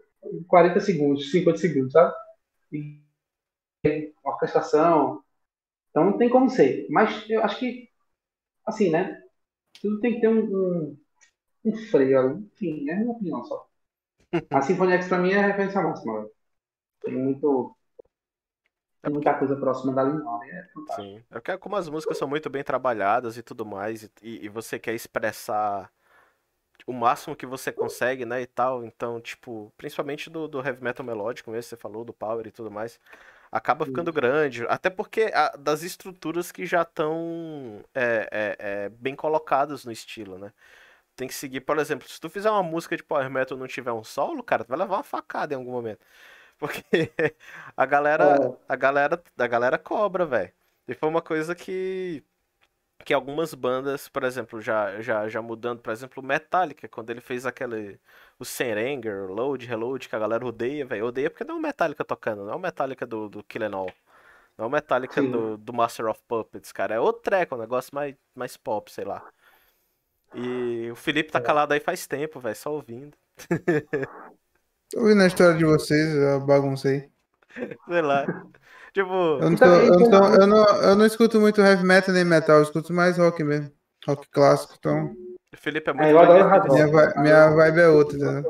40 segundos, 50 segundos, sabe? E orquestração. Então não tem como ser. Mas eu acho que, assim, né? Tudo tem que ter um, um, um freio. Enfim, é minha opinião só. A Symphony X pra mim é a referência máxima. velho. Tem muito. Tem muita coisa próxima da linguagem. É fantástico. Sim. É porque como as músicas são muito bem trabalhadas e tudo mais, e, e- e você quer expressar o máximo que você consegue, né, e tal, então, tipo, principalmente do, do heavy metal melódico mesmo, você falou, do power e tudo mais, acaba ficando grande, até porque a- das estruturas que já estão é, é, é, bem colocadas no estilo, né. Tem que seguir, por exemplo, se tu fizer uma música de power metal e não tiver um solo, cara, tu vai levar uma facada em algum momento. [laughs] Porque a galera, É. a galera, a galera cobra, velho. E foi uma coisa que que algumas bandas, por exemplo, já já já mudando, por exemplo, Metallica, quando ele fez aquele o Serenger, Load, Reload, que a galera odeia, velho. Odeia porque não é o Metallica tocando, não é o Metallica do do Kill All. Não é o Metallica Sim. do, do Master of Puppets, cara. É outro treco, um negócio mais, mais pop, sei lá. E o Felipe tá calado aí faz tempo, velho, só ouvindo. Tô ouvindo a história de vocês, eu baguncei. [laughs] Sei lá. Tipo, Eu não, tô- eu, não tô- eu não- eu não escuto muito heavy metal nem metal, eu escuto mais rock mesmo. Rock clássico, então. O Felipe é muito É, eu adoro hard rock. Minha, minha vibe é outra, né?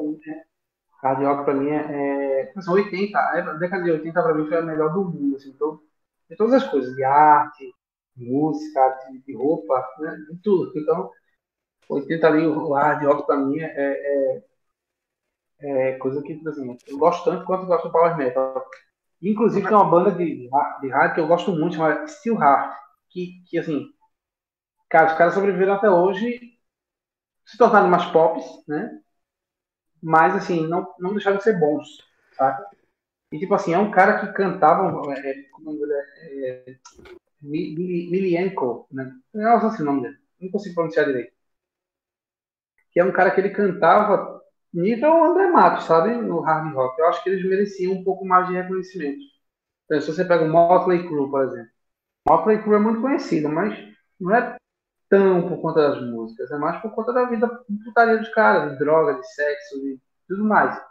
Hard rock pra mim é. é são 80. A década de 80 pra mim foi a melhor do mundo, assim, então, de todas as coisas, de arte, música, de, de roupa, né? De tudo. Então, 80 ali, o hard rock pra mim é, é, é coisa que, assim, eu gosto tanto quanto eu gosto do Power Metal. Inclusive tem uma banda de, de hard que eu gosto muito, chamada Steel Heart, que, que assim, cara, os caras sobreviveram até hoje, se tornaram mais pops, né? Mas assim, não, não deixaram de ser bons? E tipo assim, é um cara que cantava, é, como é o nome dele? É, é, Mi- Mi- Milienko, né? Não sei o nome dele, não consigo pronunciar direito. Que é um cara que ele cantava nível André Matos, sabe? No hard rock. Eu acho que eles mereciam um pouco mais de reconhecimento. Então, se você pega o Motley Crue, por exemplo. Motley Crue é muito conhecido, mas não é tão por conta das músicas, é mais por conta da vida putaria dos caras, de droga, de sexo, de tudo mais.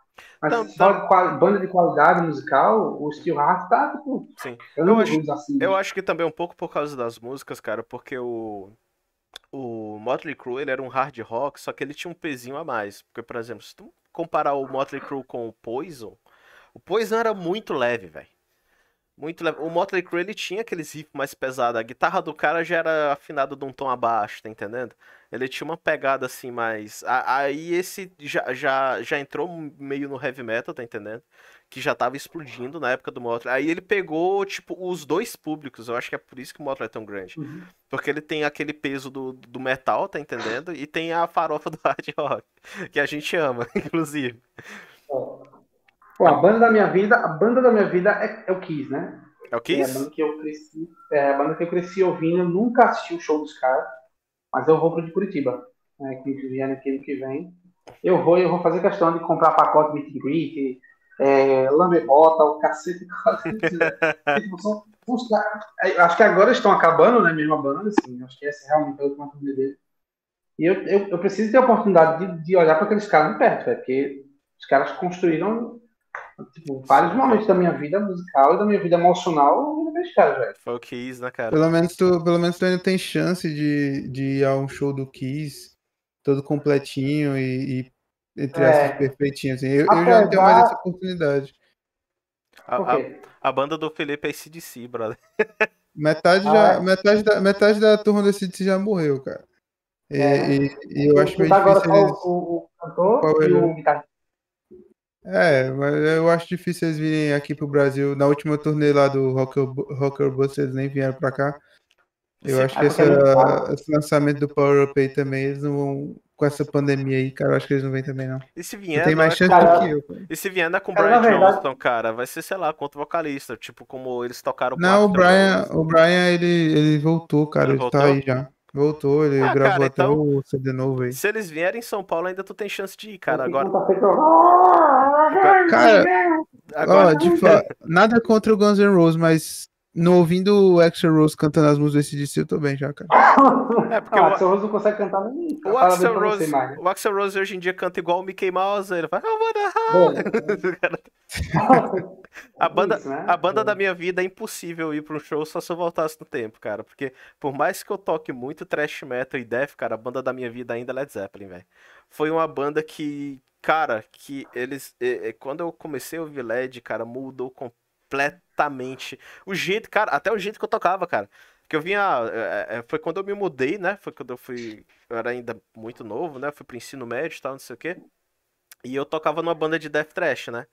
Mas Tam- só quali- banda de qualidade musical, o Steel Heart tá, tipo, Sim. eu acho- assim. Eu acho que também um pouco por causa das músicas, cara, porque o o Motley Crue, ele era um hard rock, só que ele tinha um pezinho a mais. Porque, por exemplo, se tu comparar o Motley Crue com o Poison, o Poison era muito leve, velho. Muito leve. O Motley Crue, ele tinha aqueles riffs mais pesados. A guitarra do cara já era afinada de um tom abaixo, tá entendendo? Ele tinha uma pegada assim mais. Aí esse já, já, já entrou meio no heavy metal, tá entendendo? Que já tava explodindo na época do Motley. Aí ele pegou, tipo, os dois públicos. Eu acho que é por isso que o Motley é tão grande. Uhum. Porque ele tem aquele peso do, do metal, tá entendendo? E tem a farofa do [laughs] hard rock. Que a gente ama, [laughs] inclusive. Pô, a banda da minha vida, a banda da minha vida é, é o Kiss, né? É o É a Kiss? banda que eu cresci, é a banda que eu cresci ouvindo, eu nunca assisti o show dos caras, mas eu vou pro de Curitiba, né, que vier ano que vem. Eu vou eu vou fazer questão de comprar pacote meet and greet, é, lamber bota, o cacete. [laughs] tipo, são, são os caras- é, acho que agora estão acabando, né, mesmo a banda, assim, acho que essa é realmente a última turnê dele. E eu, eu, eu preciso ter a oportunidade de, de olhar para aqueles caras de perto, velho, porque os caras construíram tipo, vários momentos da minha vida musical e da minha vida emocional caras, velho. Foi o Kiss, né, cara? Pelo menos, tu, pelo menos tu ainda tem chance de, de ir a um show do Kiss todo completinho e, e entre É. essas perfeitinho. Assim. Eu, eu já não tenho mais Apesar- essa oportunidade. A, a, a banda do Felipe é ACDC, brother. [laughs] Metade, Ah, já, é? metade, da, metade da turma desse CDC já morreu, cara. E, É. e- e eu acho meio tá agora difícil só eles... o, o, cantor Qual e é? o guitarrista. É, mas eu acho difícil eles virem aqui pro Brasil. Na última turnê lá do Rocker, Rocker Bus, eles nem vieram pra cá. Eu Sim. acho Ah, que é caro. esse lançamento do Power Up aí também, eles não vão. Com essa pandemia aí, cara, eu acho que eles não vêm também, não. E se vier, tem mais é chance Cara, do que eu. cara. E se vier é com o Cara, Brian verdade- Johnston, cara, vai ser, sei lá, contra o vocalista, tipo como eles tocaram Não, o Brian, o Brian ele, ele voltou, cara. Ele Ele, voltou? tá aí já. Voltou, ele Ah, gravou cara, até então- o CD novo aí. Se eles vierem em São Paulo, ainda tu tem chance de ir, cara. Agora, conta feita, ó. Cara, agora Ó, de fa... nada contra o Guns N' Roses, mas no ouvindo o Extra Rose cantando as músicas desse DC, eu tô bem já, cara. É, porque ah, o- Axl Rose não consegue cantar nem. o Axel você, Rose, Magno. o Axel Rose hoje em dia canta igual o Mickey Mouse, ele faz, "I wanna high." [laughs] Cara, A banda, Isso, né? a banda da minha vida é impossível ir pra um show só se eu voltasse no tempo, cara. Porque por mais que eu toque muito thrash metal e death, cara, a banda da minha vida ainda é Led Zeppelin, velho. Foi uma banda que, cara, que eles. eh, quando eu comecei a ouvir LED, cara, mudou completamente. O jeito, cara, até o jeito que eu tocava, cara. Que eu vinha. eh, eh, foi quando eu me mudei, né? Foi quando eu fui. Eu era ainda muito novo, né? Fui pro ensino médio e tal, não sei o quê. E eu tocava numa banda de death thrash, né?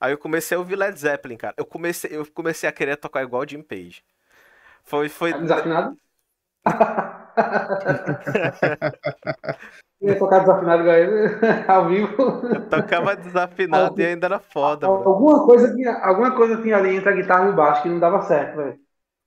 Aí eu comecei a ouvir Led Zeppelin, cara. Eu comecei, eu comecei a querer tocar igual o Jim Page. Foi, foi. Tá desafinado? [laughs] [laughs] Eu ia tocar desafinado [laughs] ao vivo. Eu tocava desafinado e ainda era foda, bro. Alguma coisa, tinha, alguma coisa tinha ali entre a guitarra e o baixo que não dava certo, velho.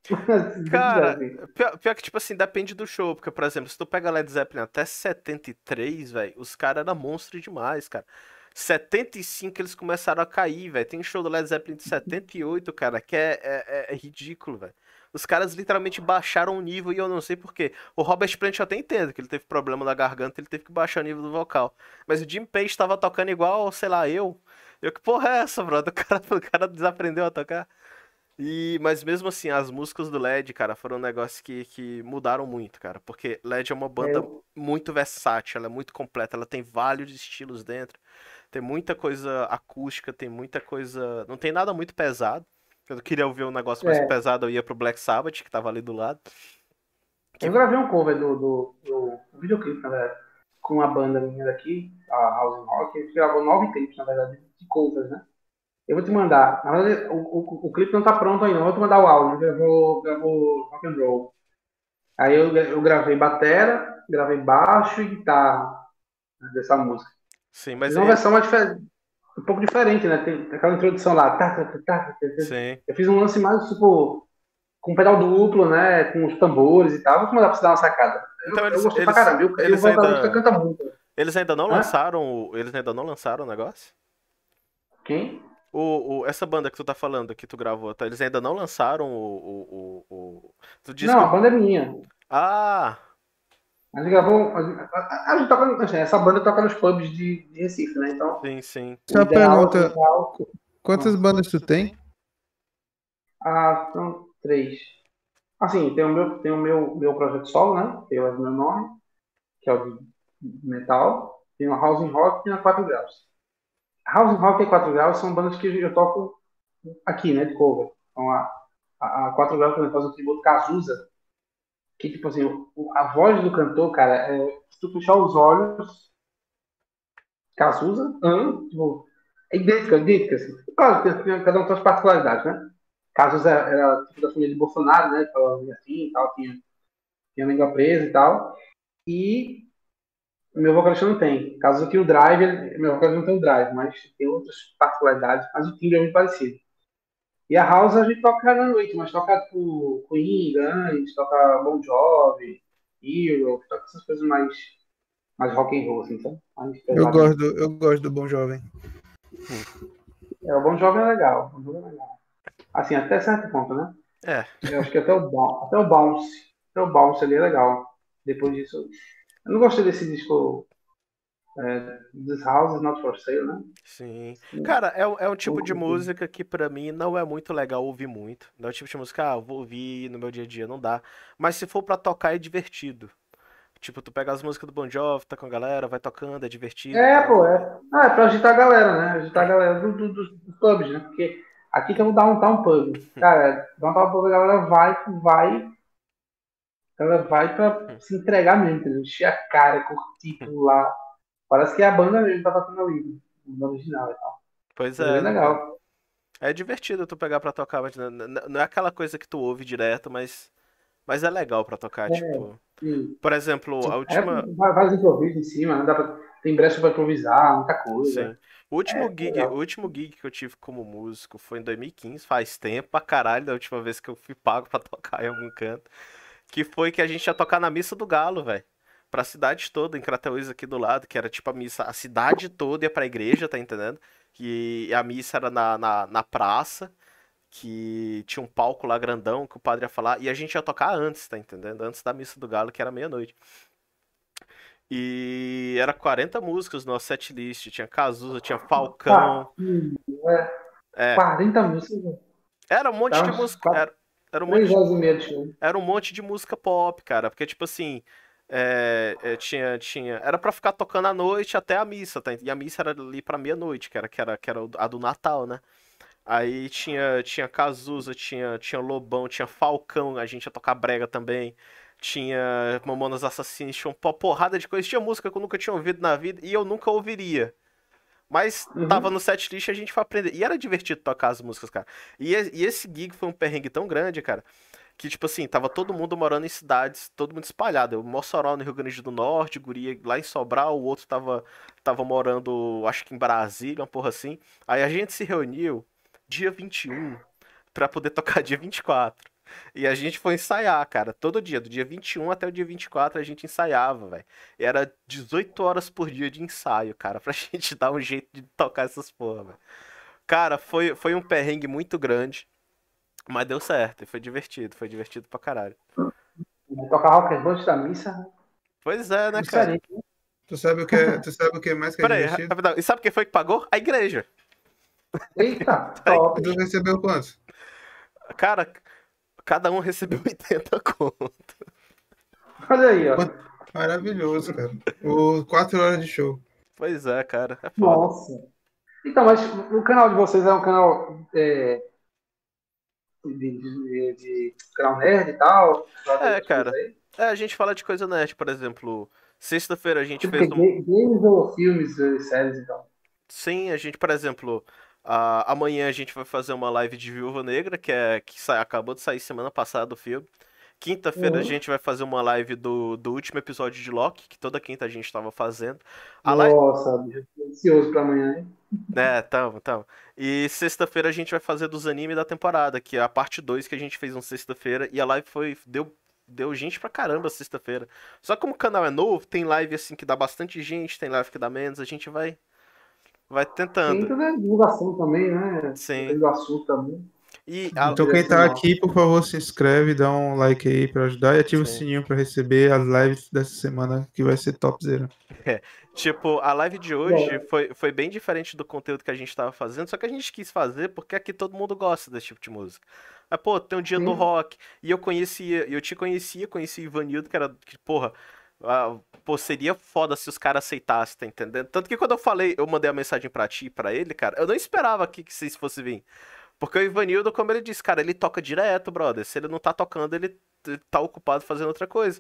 [laughs] Cara, Assim. pior, pior que, tipo assim, depende do show. Porque, por exemplo, se tu pega Led Zeppelin até 73, velho, os caras eram monstros demais, cara. 75 eles começaram a cair, velho. Tem show do Led Zeppelin de 78, cara, que é, é- é ridículo, velho. Os caras literalmente baixaram o nível e eu não sei porquê. O Robert Plant eu até entendo que ele teve problema na garganta, ele teve que baixar o nível do vocal. Mas o Jim Page tava tocando igual, sei lá, eu. Eu, que porra é essa, brother? [laughs] O cara, o cara desaprendeu a tocar. E, mas mesmo assim, as músicas do LED, cara, foram um negócio que, que mudaram muito, cara. Porque LED é uma banda Eu- muito versátil, ela é muito completa, ela tem vários estilos dentro. Tem muita coisa acústica, tem muita coisa. Não tem nada muito pesado. Eu queria ouvir um negócio mais É. pesado, eu ia pro Black Sabbath, que tava ali do lado. Eu gravei um cover do, do, do videoclipe, na verdade, com uma banda minha daqui, a House Rock. A gente gravou nove clipes, na verdade, de covers, né? Eu vou te mandar. Na verdade, o, o, o clipe não tá pronto ainda, eu vou te mandar o áudio. Gravou, gravou rock and roll. Aí eu, eu gravei batera, gravei baixo e guitarra né, dessa música. Sim, Mas é uma versão mais difer- um pouco diferente, né? Tem aquela introdução lá. Tá, tá, tá, tá, tá, tá. Sim. Eu fiz um lance mais, tipo, com pedal duplo, né? Com os tambores e tal. Vou mandar pra você dar uma sacada. Eu, Então eu eles- gostei pra eles- caramba. viu? eles ainda- canta muito. Eles ainda não Hã? lançaram. o- Eles ainda não lançaram o negócio? Quem? O, o- essa banda que tu tá falando, que tu gravou, tá? Eles ainda não lançaram o. o, o, o- Tu disse Não, que- a banda é minha. Ah! A gente gravou. A gente, a- a- gente toca, assim, essa banda toca nos pubs de, de Recife, né? Então. Sim, sim. Só pergunta, ideal- quantas bandas tu tem? Ah, são três. Assim, tem o meu, tem o meu, meu projeto solo, né? Que é o meu nome, que é o de metal. Tem o House and Rock e tem a 4 Graus. House and Rock e 4 Graus são bandas que eu toco aqui, né? De cover. Então a, a, a 4 Graus, por exemplo, faz o tributo Cazuza. Que, tipo assim, a voz do cantor, cara, é, se tu fechar os olhos, Cazuza, hã? tipo, é idêntica, idêntica, assim. Claro, cada um tem suas particularidades, né? Casos era, tipo da família de Bolsonaro, né? Tava assim e tal, tinha, tinha língua presa e tal. E meu vocalista não tem. Caso tinha o drive, meu vocalista não tem o drive, mas tem outras particularidades, mas o timbre é muito parecido. E a house a gente toca na noite, mas toca tipo Queen, Guns, toca Bon Jovi, Hero, toca essas coisas mais, mais rock and roll, assim, sabe? Mais Eu gosto, do- eu gosto do Bom Jovem. É, o Bon Jovi é legal. O Bon Jovi é legal. Assim, até certo ponto, né? É. Eu acho que até o, até o Bounce. Até o Bounce ali é legal. Depois disso. Eu não gostei desse disco. É, This House is Not For Sale, né? Sim. Cara, é, um- é um tipo de música que pra mim não é muito legal ouvir muito. Não é o tipo de música, ah, eu vou ouvir no meu dia a dia, não dá. Mas se for pra tocar é divertido. Tipo, tu pega as músicas do Bon Jovi, tá com a galera, vai tocando, é divertido. É, pô, é. Ah, é pra agitar a galera, né? Agitar a galera do- do- dos dos pubs, né? Porque aqui tem o Downtown Pub. [laughs] Cara, Downtown Pub a galera vai, vai. Ela vai pra se entregar mesmo, entendeu? Encher a cara, curtir pular. Parece que é a banda mesmo tá tocando ali. No original e tal. Pois É, é, né, legal. É divertido tu pegar pra tocar, mas não, não- não é aquela coisa que tu ouve direto, mas, mas é legal pra tocar, tipo. Sim. Por exemplo, a última. É, vários improvisos em cima, né? Dá pra, tem brecha pra improvisar, muita coisa. Sim. O último É, gig, legal. o último gig que eu tive como músico foi em 2015, faz tempo pra caralho da última vez que eu fui pago pra [laughs] tocar em algum canto. Que foi que a gente ia tocar na Missa do Galo, velho. Pra cidade toda, em Crateús aqui do lado, que era tipo a missa, a cidade toda ia pra igreja, tá entendendo? E a missa era na, na, na praça, que tinha um palco lá grandão que o padre ia falar, e a gente ia tocar antes, tá entendendo? Antes da Missa do Galo, que era meia-noite. E era 40 músicas no nosso setlist, tinha Cazuza, tinha Falcão, Hum, é, 40 músicas, né? era um monte Tá de uns música, era, era um monte de era um monte de música pop, cara. Porque, tipo assim, é, é, tinha, tinha. Era pra ficar tocando à noite até a missa, tá? E a missa era ali pra meia-noite, que era, que era, que era a do Natal, né? Aí tinha, tinha Cazuza, tinha, tinha Lobão, tinha Falcão, a gente ia tocar brega também. Tinha Mamonas Assassinas, tinha uma porrada de coisa. Tinha música que eu nunca tinha ouvido na vida e eu nunca ouviria. Mas Uhum. tava no setlist e a gente foi aprender. E era divertido tocar as músicas, cara. E, e esse gig foi um perrengue tão grande, cara. Que, tipo assim, tava todo mundo morando em cidades, todo mundo espalhado. Eu, Mossoró, no Rio Grande do Norte, Guria lá em Sobral, o outro tava, tava morando, acho que em Brasília, uma porra assim. Aí a gente se reuniu dia 21 pra poder [laughs] tocar dia 24. E a gente foi ensaiar, cara, todo dia, do dia 21 até o dia 24 a gente ensaiava, velho. Era 18 horas por dia de ensaio, cara, [laughs] pra gente dar um jeito de tocar essas porra, velho. Cara, foi, foi um perrengue muito grande. Mas deu certo, e foi divertido, foi divertido pra caralho. Tocar rock and roll antes da missa? Pois é, né, cara? Tu sabe o que é, tu sabe o que é mais que é Pera aí, divertido? rapidão. E sabe quem foi que pagou? A igreja. Eita, [laughs] top. Tu recebeu quanto? Cara, cada um recebeu 80 conto. Olha aí, ó. Maravilhoso, cara. O quatro horas de show. Pois é, cara. É foda. Nossa. Então, mas o canal de vocês é um canal é, de, de, de- nerd e tal? É, cara. É, a gente fala de coisa nerd, por exemplo. Sexta-feira a gente Tipo, fez um. ga- games ou filmes, séries e tal? Sim, a gente, por exemplo, a- amanhã a gente vai fazer uma live de Viúva Negra, que é que acabou de sair semana passada o filme. Quinta-feira a Uhum. gente vai fazer uma live do, do último episódio de Loki, que toda quinta a gente estava fazendo. A live, Nossa, tô ansioso pra amanhã, hein? [laughs] É, tamo, tamo. E sexta-feira a gente vai fazer dos animes da temporada, que é a parte 2 que a gente fez na sexta-feira. E a live foi. Deu, deu gente pra caramba sexta-feira. Só como o canal é novo, tem live assim que dá bastante gente, tem live que dá menos, a gente vai. Vai Tem tentando. toda a divulgação também, né? Sim. Dependendo do assunto também. E a- Então quem tá aqui, por favor, se inscreve, dá um like aí pra ajudar e ativa o Sim. sininho pra receber as lives dessa semana que vai ser topzera. Tipo, a live de hoje foi, foi bem diferente do conteúdo que a gente tava fazendo, só que a gente quis fazer porque aqui todo mundo gosta desse tipo de música. Mas, pô, tem um dia do Sim. rock, e eu conhecia, eu te conhecia, conheci o Ivanildo, que era, que, porra, ah, pô, seria foda se os caras aceitassem, tá entendendo? Tanto que quando eu falei, eu mandei a mensagem pra ti e pra ele, cara, eu não esperava que, que vocês fossem vir. Porque o Ivanildo, como ele disse, cara, ele toca direto, brother. Se ele não tá tocando, ele tá ocupado fazendo outra coisa.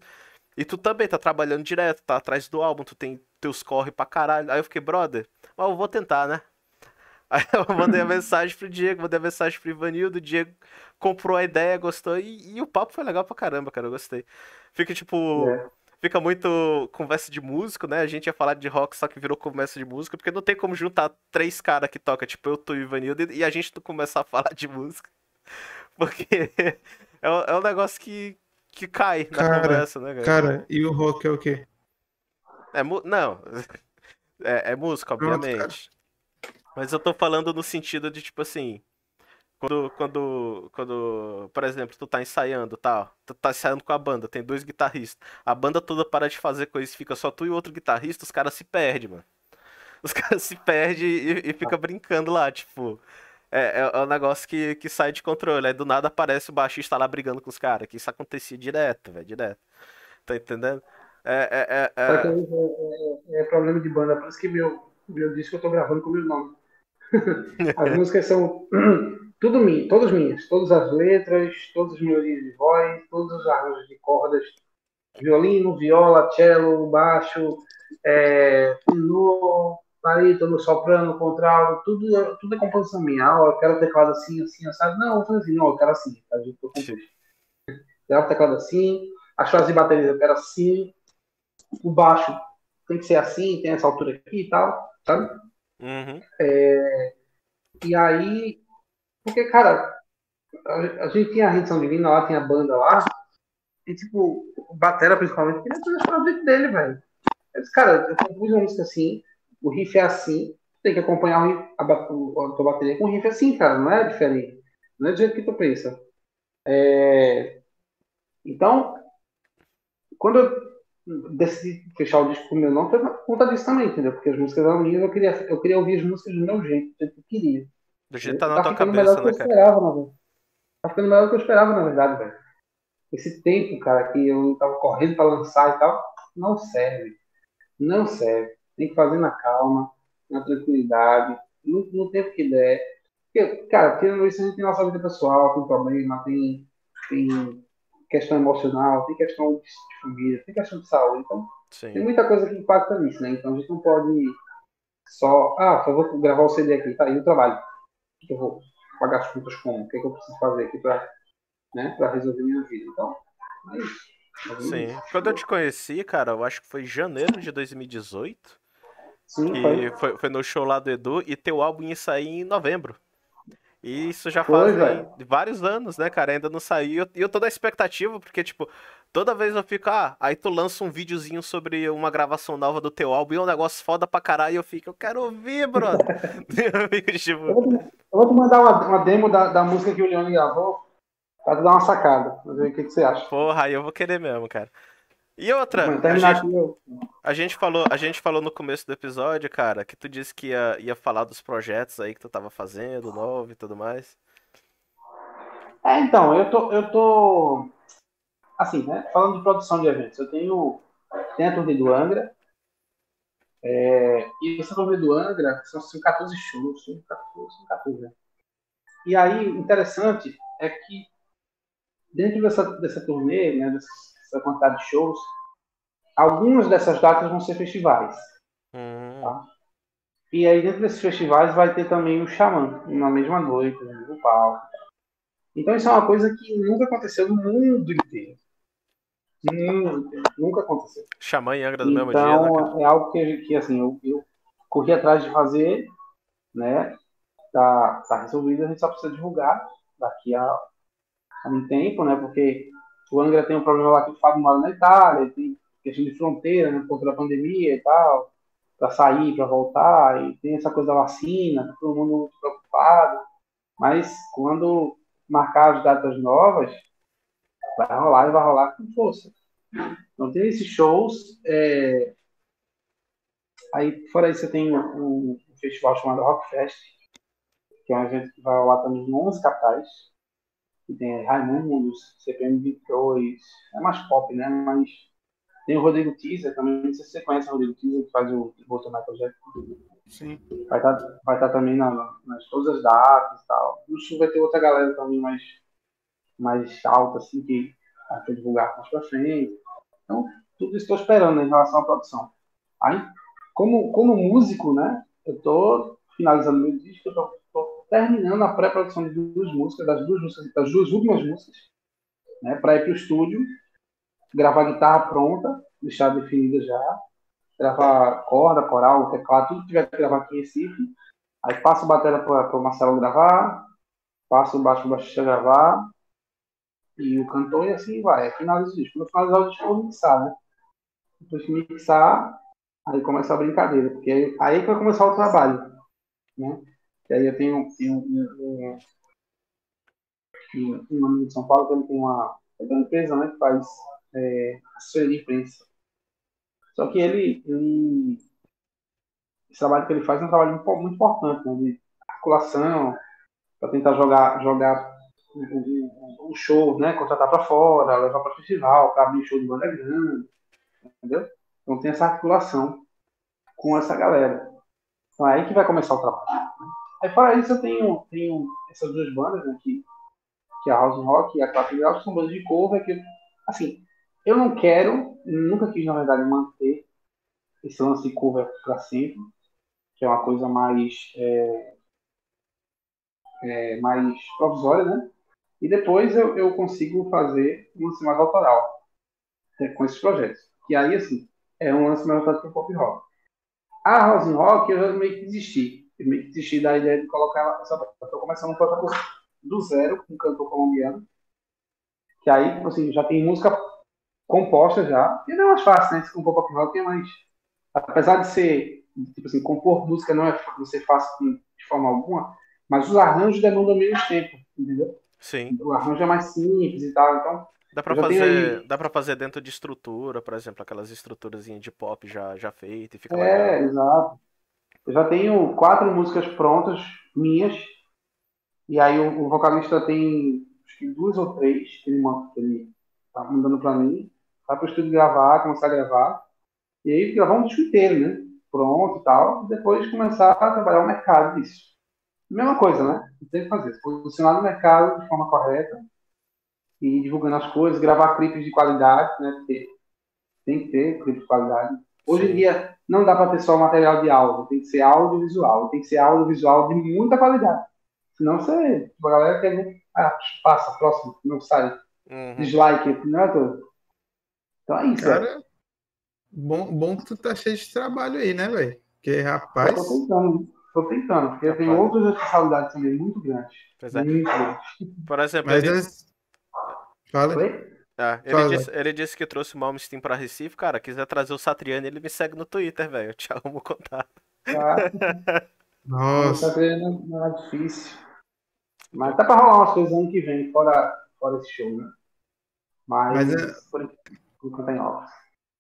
E tu também tá trabalhando direto, tá atrás do álbum, tu tem teus corre pra caralho. Aí eu fiquei, brother, mas eu vou tentar, né? [laughs] Aí eu mandei a [laughs] mensagem pro Diego, mandei a mensagem pro Ivanildo, o Diego comprou a ideia, gostou, e, e o papo foi legal pra caramba, cara, eu gostei. Fica tipo, É. fica muito conversa de músico, né? A gente ia falar de rock, só que virou conversa de música, porque não tem como juntar três caras que tocam, tipo eu, tu e Ivanildo, e a gente não começar a falar de música. [laughs] Porque [laughs] é, um- é um negócio que, que cai na Cara, conversa, né, cara? Cara, e o rock é o quê? É, não. [laughs] É, é música, Pronto, obviamente. Mas eu tô falando no sentido de, tipo assim. Quando, quando, quando, por exemplo, tu tá ensaiando, tal, tu tá ensaiando com a banda, tem dois guitarristas, a banda toda para de fazer coisa, fica só tu e outro guitarrista, os caras se perdem, mano. [laughs] Os caras se perdem e, e fica brincando lá, tipo. É, é, é um negócio que, que sai de controle. Aí do nada aparece o baixista lá brigando com os caras, que isso acontecia direto, velho, direto. Tá entendendo? É, é, é, é... é, é- é problema de banda, por isso que meu, meu disco eu tô gravando com o meu nome. [laughs] As músicas são tudo minhas, todas minhas, todas as letras, todas as melodias de voz, todos os arranjos de cordas, violino, viola, cello, baixo, é, tenor, barítono, soprano, contralto, tudo, é- tudo é composição minha. Ah, eu quero teclado assim, assim, sabe? Não, eu falei assim, não, eu quero assim, tá? Eu tô. Quero teclado assim, as frases de bateria eu quero assim, o baixo tem que ser assim, tem essa altura aqui e tal, sabe? Uhum. E aí, porque, cara, a, gente tinha a Rendição Divina lá, tinha a banda lá, e tipo, o Batera principalmente, queria fazer as coisas dele, velho. Eu disse, cara, eu compus uma música assim, o riff é assim, tem que acompanhar o riff, a, o- a tua bateria com o riff assim, cara, não é diferente. Não é do jeito que tu pensa. É, Então, quando eu decidi fechar o disco com o meu nome, foi por conta disso também, entendeu? Porque as músicas eram minhas, eu queria, eu queria ouvir as músicas do meu jeito, do jeito que eu queria. Do jeito que tá na Tá tua ficando cabeça, melhor do né, que eu cara? esperava, na verdade. Tá ficando melhor do que eu esperava, na verdade, velho. Esse tempo, cara, que eu tava correndo pra lançar e tal, não serve. Não serve. Tem que fazer na calma, na tranquilidade, no, no tempo que der. Porque, cara, tirando isso, a gente tem nossa vida pessoal, tem problema, tem, tem questão emocional, tem questão de, família, tem questão de saúde. Então, tem Sim. muita coisa que impacta nisso, né? Então a gente não pode só, ah, só vou gravar o CD aqui, tá aí o trabalho. Que eu vou pagar as contas como? O que, é que eu preciso fazer aqui pra, né, pra resolver minha vida? Então, é isso. Sim. Quando eu te conheci, cara, eu acho que foi em janeiro de 2018, Sim, que foi. foi, foi no show lá do Edu, e teu álbum ia sair em novembro. E isso já faz vários anos, né, cara? Ainda não saiu. E eu, eu tô na expectativa, porque, tipo, toda vez eu fico, ah, aí tu lança um videozinho sobre uma gravação nova do teu álbum e é um negócio foda pra caralho, e eu fico, eu quero ouvir, brother. [laughs] eu fico, Eu tipo, vou te, eu vou te mandar uma, uma demo da, da música que o Leone gravou pra tu dar uma sacada. Pra ver o que, que você acha. porra, aí eu vou querer mesmo, cara. E outra, Vamos a gente. Eu... A gente falou, a gente falou no começo do episódio, cara, que tu disse que ia, ia falar dos projetos aí que tu tava fazendo, novo e tudo mais. É, então, eu tô, eu tô. Assim, né? Falando de produção de eventos, eu tenho. Tem a turnê do Angra. É, e essa turnê do Angra são, são 14 shows. São 14, são 14, né? E aí, interessante é que dentro dessa, dessa turnê, né, dessa quantidade de shows, algumas dessas datas vão ser festivais. Hum. Tá? E aí, dentro desses festivais, vai ter também o Xamã, na mesma noite, no mesmo palco. Então, isso é uma coisa que nunca aconteceu no mundo inteiro. Nunca, nunca aconteceu. Xamã e Angra no mesmo dia, né? Então, é algo que, que assim, eu, eu corri atrás de fazer, né? Tá, tá resolvido, a gente só precisa divulgar daqui a, a um tempo, né? Porque o Angra tem um problema lá que o Fábio mora na Itália, tem questão de fronteira, né? Por conta da pandemia e tal, para sair, para voltar, e tem essa coisa da vacina, tá todo mundo muito preocupado. Mas quando marcar as datas novas, vai rolar e vai rolar com força. Então tem esses shows. é, Aí, fora isso, você tem um, um festival chamado Rockfest, que é um evento que vai rolar também em 11 capitais. Que tem Raimundos, CPM 22, é mais pop, né? Mas tem o Rodrigo Teaser também, não sei se você conhece o Rodrigo Teaser, que faz o Michael Jackson. Sim. Vai estar vai tá também na, nas todas as datas e tal. No sul vai ter outra galera também mais, mais alta, assim, que vai ter divulgar mais pra frente. Então, tudo isso estou esperando em relação à produção. Aí, como, como músico, né, eu estou finalizando meu disco, tô terminando a pré-produção de duas músicas, das duas músicas, das duas últimas músicas, né, para ir para o estúdio, gravar a guitarra pronta, deixar definida já, gravar corda, coral, teclado, tudo que tiver que gravar aqui em Recife. Aí passo a bateria para o Marcelo gravar, passo o baixo para o baixista gravar, e o cantor e assim vai. Finaliza o disco. Quando finalizar o disco, eu vou mixar, né? Depois que mixar, aí começa a brincadeira, porque aí, aí que vai começar o trabalho, né? E aí eu tenho, tenho um, um, um amigo de São Paulo que tem uma, uma empresa, né, que faz é, assessoria de imprensa. Só que ele, ele, esse trabalho que ele faz é um trabalho muito, muito importante, né, de articulação, para tentar jogar, jogar o, o show, né, contratar para fora, levar para festival, para abrir show de banda grande, entendeu? Então tem essa articulação com essa galera. Então é aí que vai começar o trabalho. Aí fora isso eu tenho, tenho essas duas bandas, né, que, que é a House Rock e a Clap Grau, que são bandas de cover que, assim, eu não quero, nunca quis, na verdade, manter esse lance de cover para sempre, que é uma coisa mais, é, é, mais provisória, né? E depois eu, eu consigo fazer um lance mais autoral né, com esses projetos. Que aí, assim, é um lance mais voltado para o pop rock. A House Rock eu já meio que desisti. Eu meio que desisti da ideia de colocar ela. Estou começando um projeto do zero com um cantor colombiano. Que aí, tipo assim, já tem música composta já. E não é mais fácil, né? Se compor pop rock é mais. Apesar de ser, tipo assim, compor música não é ser fácil de forma alguma, mas os arranjos demandam menos tempo, entendeu? Sim. O arranjo é mais simples e tal, então. Dá pra tenho fazer, dá pra fazer dentro de estrutura, por exemplo, aquelas estruturazinhas de pop já, já feitas e fica É, legal. exato. Eu já tenho quatro músicas prontas, minhas, e aí o, o vocalista tem acho que duas ou três que ele, manda- que ele tá mandando pra mim. Vai pro estúdio gravar, começar a gravar, e aí gravar um disco inteiro, né? Pronto e tal, e depois começar a trabalhar o mercado disso. Mesma coisa, né? Tem que fazer, se posicionar no mercado de forma correta e divulgando as coisas, gravar clipes de qualidade, né? Porque tem que ter clipe de qualidade. Hoje em Sim. dia não dá para ter só material de áudio, tem que ser audiovisual, tem que ser audiovisual de muita qualidade. Senão você, a galera quer ver, ah, passa, próximo, não sai, Uhum. dislike, não é tudo. Então é isso, é. Cara, bom, bom que tu tá cheio de trabalho aí, né, velho? Porque, Eu rapaz, tô tentando, tô tentando, porque eu tenho Rapaz. outras responsabilidades também muito grandes. Pois é. Muito grandes. Por exemplo, mas ele, antes. Fala. Ah, ele, Fala. disse, ele disse que trouxe o Malm Steam pra Recife. Cara, quiser trazer o Satriani, ele me segue no Twitter, velho. Eu te arrumo o contato. Tá, Nossa. tá treinando, não é difícil. Mas tá pra rolar umas coisas ano que vem, fora, fora esse show, né? Mas, Mas é- por enquanto é em obras.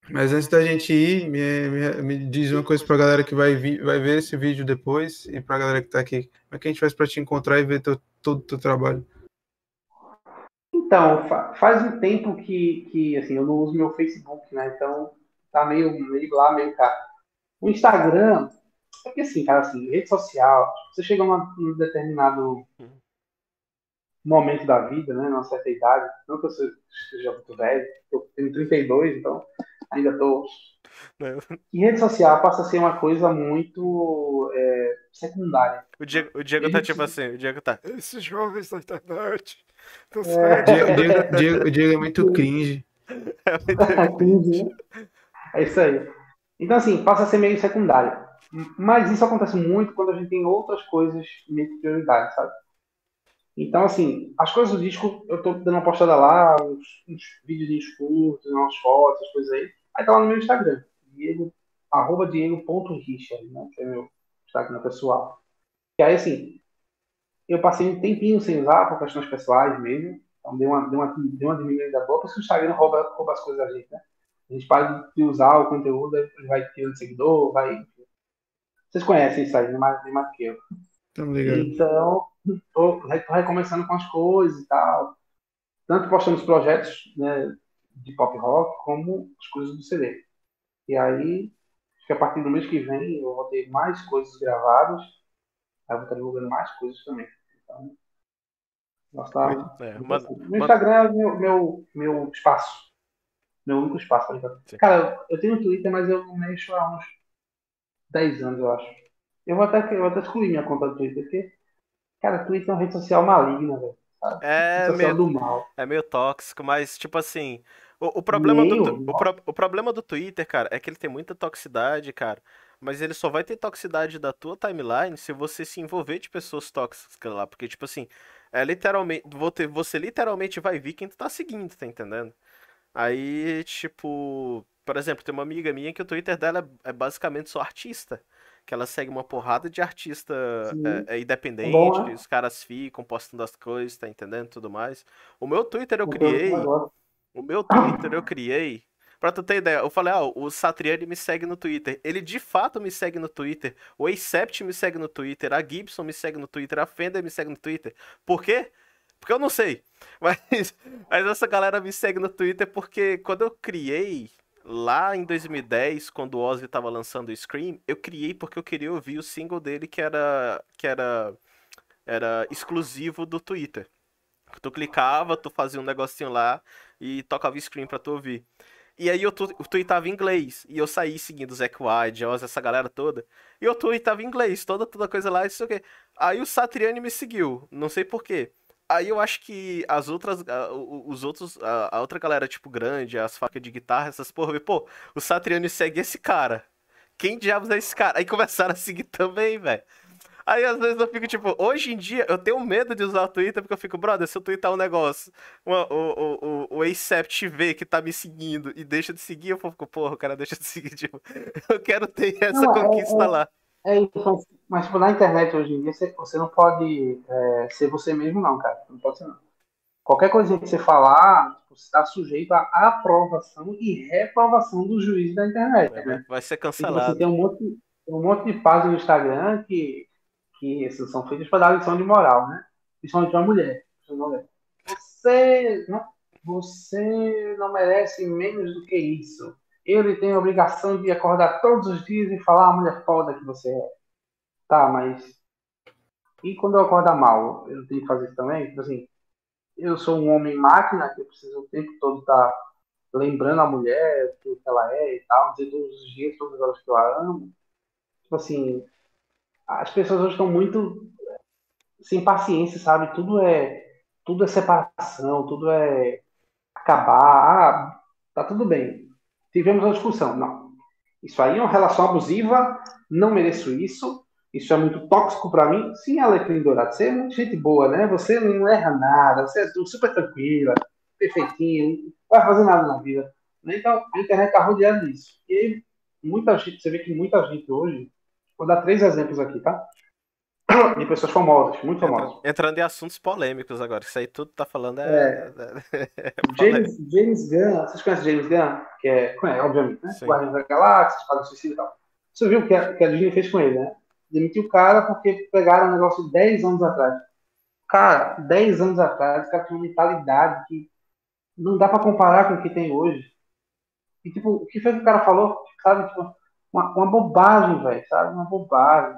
Mas antes da gente ir, me, me- me diz uma coisa pra galera que vai, vi- vai ver esse vídeo depois e pra galera que tá aqui. Como é que a gente faz pra te encontrar e ver teu, todo o teu trabalho? Então, fa- faz um tempo que, que assim, eu não uso meu Facebook, né? Então tá meio, meio lá, meio cá. O Instagram, é porque assim, cara, assim, rede social, você chega numa- num determinado momento da vida, né? Numa certa idade, não que eu seja muito velho, eu tenho 32, então ainda tô. Né? E rede social passa a ser uma coisa muito é, secundária. O Diego, o Diego tá tipo assim, o Diego tá. Esses jovens da internet. Não sei. Diego, Diego, Diego, Diego é muito cringe. É muito- [laughs] 15, né? É isso aí. Então, assim, passa a ser meio secundário. Mas isso acontece muito quando a gente tem outras coisas meio que prioridade, sabe? Então, assim, as coisas do disco, eu tô dando uma postada lá, uns, uns vídeos curtos, umas fotos, as coisas aí. Aí tá lá no meu Instagram, Diego, arroba Diego.Richard, né? Que é meu Instagram pessoal. E aí, assim, eu passei um tempinho sem usar por questões pessoais mesmo. Então deu uma, deu uma, deu uma diminuída boa, porque o Instagram rouba, rouba as coisas da gente, né? A gente para de usar o conteúdo, ele vai tirando seguidor, vai. Vocês conhecem isso aí, nem mais, nem mais que eu. Ligado. Então, tô, tô recomeçando com as coisas e tal. Tanto postando os projetos né, de pop rock, como as coisas do CD. E aí, acho que a partir do mês que vem eu vou ter mais coisas gravadas. Aí eu vou estar divulgando mais coisas também. Então, tá, É, meu manda- Instagram é meu, meu, meu espaço. Meu único espaço, tá. Cara, eu tenho Twitter, mas eu não mexo há uns 10 anos, eu acho. Eu vou até, eu vou até excluir minha conta do Twitter, porque, cara, Twitter é uma rede social maligna, velho. É meio, do mal. é meio tóxico, mas tipo assim. O, o problema do, o, pro- o problema do Twitter, cara, é que ele tem muita toxicidade, cara. Mas ele só vai ter toxicidade da tua timeline se você se envolver de pessoas tóxicas lá. Porque, tipo assim, é literalmente. Você, você literalmente vai ver quem tu tá seguindo, tá entendendo? Aí, tipo, por exemplo, tem uma amiga minha que o Twitter dela é, é basicamente só artista. Que ela segue uma porrada de artista Sim. é, é independente, Bom, né? os caras ficam postando as coisas, tá entendendo? Tudo mais. O meu Twitter eu criei. O meu Twitter eu criei. Pra tu ter ideia, eu falei, ah, o Satriani me segue no Twitter. Ele de fato me segue no Twitter. O Acept me segue no Twitter. A Gibson me segue no Twitter. A Fender me segue no Twitter. Por quê? Porque eu não sei. [laughs] Mas, mas essa galera me segue no Twitter porque quando eu criei, lá em 2010, quando o Ozzy tava lançando o Scream, eu criei porque eu queria ouvir o single dele que era, que era, era exclusivo do Twitter. Tu clicava, tu fazia um negocinho lá e tocava screen pra tu ouvir. E aí eu tu, eu tweetava em inglês. E eu saí seguindo o Zack Wilde, Oz, essa galera toda. E eu tweetava em inglês, toda, toda coisa lá, isso o. Aí o Satriani me seguiu, não sei por quê. Aí eu acho que as outras, os outros, a, outra galera, tipo, grande, as facas de guitarra, essas porra, pô, o Satriani segue esse cara. Quem diabos é esse cara? Aí começaram a seguir também, velho. Aí às vezes eu fico tipo, hoje em dia eu tenho medo de usar o Twitter porque eu fico, brother, se eu twittar um negócio, uma- o, o, o, o Acept vê que tá me seguindo e deixa de seguir, eu fico, porra, o cara deixa de [laughs] seguir, tipo, eu quero ter essa Não, é- conquista é- lá. É isso, mas, tipo, na internet hoje em dia você, você não pode é, ser você mesmo, não, cara. Não pode ser, não. Qualquer coisinha que você falar, tipo, você está sujeito à aprovação e reprovação do juiz da internet, né? Vai ser E você cancelado. tem um monte, um monte de páginas no Instagram que, que assim, são feitas para dar lição de moral, né? Principalmente mulher. Uma mulher. Você não, você não merece menos do que isso. Ele tem a obrigação de acordar todos os dias e falar a mulher foda que você é. Tá, mas. E quando eu acordar mal, eu tenho que fazer isso também? Tipo assim, eu sou um homem máquina que eu preciso o tempo todo estar lembrando a mulher, o que ela é e tal, dizer todos os dias, todas as horas que eu a amo. Tipo assim, as pessoas hoje estão muito sem paciência, sabe? Tudo é, tudo é separação, tudo é acabar. Ah, tá tudo bem. Tivemos uma discussão. Não. Isso aí é uma relação abusiva, não mereço isso. Isso é muito tóxico para mim. Sim, Alecrim Dourado, você é muito gente boa, né? Você não erra nada, você é super tranquila, perfeitinha, não vai fazer nada na vida. Então, a internet tá rodeada disso. E aí, muita gente, você vê que muita gente hoje, vou dar três exemplos aqui, tá? De pessoas famosas, muito famosas. Entra- Entrando em assuntos polêmicos agora, isso aí tudo tá falando é. é polêmico. James, James Gunn, vocês conhecem James Gunn? Que é, conhece, obviamente, né? Guardiões da Galáxia, Espada Suicida e tal. Você viu o que a, que a Disney fez com ele, né? Demitiu o cara porque pegaram um negócio de 10 anos atrás. cara, 10 anos atrás, os caras tinham uma mentalidade que não dá pra comparar com o que tem hoje. E, tipo, o que foi que o cara falou? Sabe, tipo, uma, uma bobagem, velho, sabe? Uma bobagem.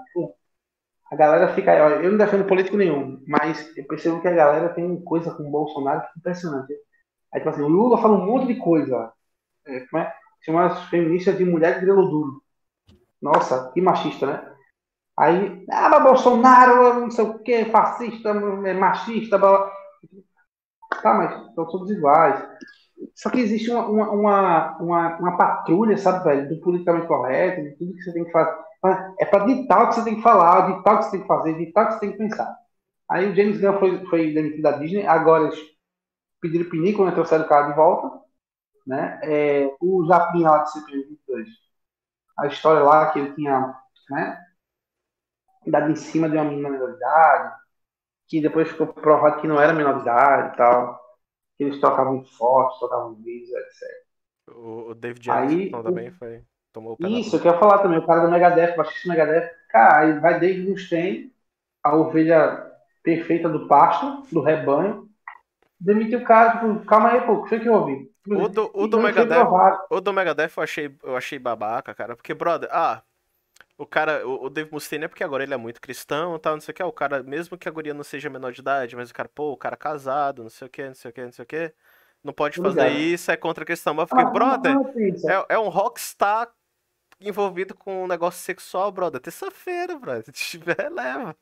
A galera fica. Olha, eu não defendo político nenhum, mas eu percebo que a galera tem coisa com o Bolsonaro que é impressionante. Aí, tipo assim, o Lula fala um monte de coisa. É, como é? Chama as feministas de mulher de grelo duro. Nossa, que machista, né? Aí, ah, mas Bolsonaro, não sei o que, fascista, é machista, blá, Tá, mas são todos iguais. Só que existe uma, uma, uma, uma, patrulha, sabe, velho, do politicamente correto, de tudo que você tem que fazer. É para ditar o que você tem que falar, ditar o que você tem que fazer, ditar o que você tem que pensar. Aí o James Gunn foi, foi demitido da Disney, agora eles pediram pinico, né, trouxeram o cara de volta. Né? É, o Japim lá de CPM 22, a história lá que ele tinha né, dado em cima de uma menina minoridade, que depois ficou provado que não era minoridade e tal, que eles tocavam forte, tocavam vídeos, etc. O, o David Jackson também foi. Tomou o Isso, eu quero falar também, o cara do Megadeth, o baixista do Megadeth, cara, aí vai Dave Mustaine, a ovelha perfeita do pasto, do rebanho, demite o cara, tipo, calma aí, pô, o que foi que eu ouvi? O do, o do Megadeth, o do Megadeth eu achei, eu achei babaca, cara, porque, brother, ah, o cara, o, o Dave Mustaine é porque agora ele é muito cristão e tal, não sei o que, o cara, mesmo que a guria não seja menor de idade, mas o cara, pô, o cara é casado, não sei o que, não sei o que, não sei o que, não pode fazer isso, é contra a questão. Mas eu fiquei, ah, brother, não, é, é um rockstar envolvido com um negócio sexual, brother. Terça-feira, brother. Se tiver, leva.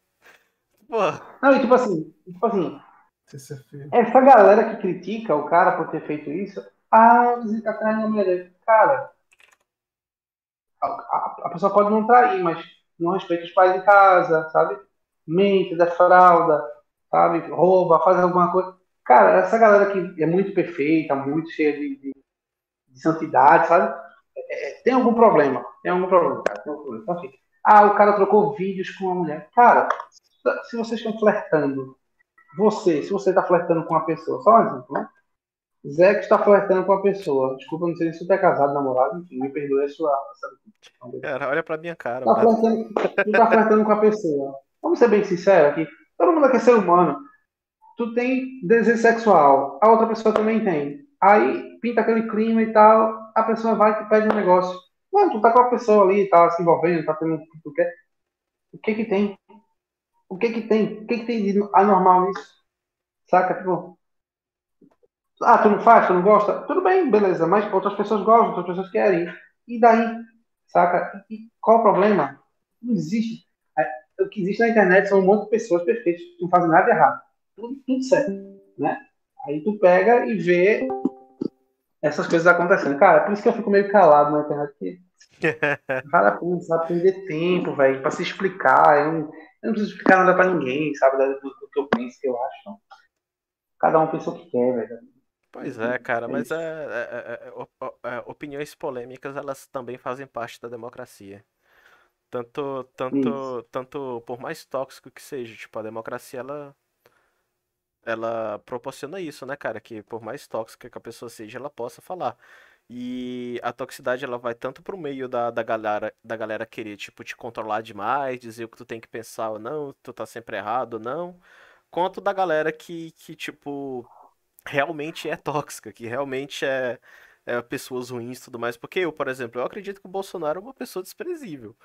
Pô. Não, e tipo assim, tipo assim. Essa galera que critica o cara por ter feito isso, ah, visita atrás da mulher dele. Cara, a, pessoa pode não trair, mas não respeita os pais em casa, sabe? Mente, defrauda, sabe? Rouba, faz alguma coisa. Cara, essa galera que é muito perfeita, muito cheia de, de, de santidade, sabe? É, é tem algum problema. Tem algum problema, cara. Tem algum problema. Então, assim, ah, o cara trocou vídeos com uma mulher. Cara, se vocês estão flertando, você, se você está flertando com uma pessoa, só um exemplo, né? Zé que está flertando com uma pessoa. Desculpa, não sei se você é casado, namorado, enfim, me perdoe a sua. Cara, olha pra minha cara. Tá flertando, tu tá flertando com a pessoa. Vamos ser bem sinceros aqui. Todo mundo aqui é ser humano. Tu tem desejo sexual, a outra pessoa também tem. Aí pinta aquele clima e tal, a pessoa vai e te pede um negócio. Mano, tu tá com a pessoa ali, tá se envolvendo, tá tendo o que tu quer. O que que tem? O que que tem? O que que tem de anormal nisso? Saca? Tipo, ah, tu não faz, tu não gosta? Tudo bem, beleza, mas outras pessoas gostam, outras pessoas querem. E daí? Saca? E qual o problema? Não existe. É, o que existe na internet são um monte de pessoas perfeitas que não fazem nada errado. Tudo, tudo certo, né? Aí tu pega e vê essas coisas acontecendo. Cara, por isso que eu fico meio calado na internet. Porque [laughs] vale a pena, sabe, perder tempo, velho, pra se explicar. Eu não, eu não preciso explicar nada pra ninguém, sabe, do, do, que eu penso, que eu acho. Cada um pensa o que quer, velho. Pois é, cara, mas é, é, é, é, opiniões polêmicas elas também fazem parte da democracia. Tanto, tanto, tanto por mais tóxico que seja, tipo, a democracia ela ela proporciona isso, né, cara? Que por mais tóxica que a pessoa seja, ela possa falar. E a toxicidade ela vai tanto pro meio da, da galera da galera querer, tipo, te controlar demais, dizer o que tu tem que pensar ou não, tu tá sempre errado ou não, quanto da galera que, que tipo, realmente é tóxica, que realmente é, é pessoas ruins e tudo mais. Porque eu, por exemplo, eu acredito que o Bolsonaro é uma pessoa desprezível.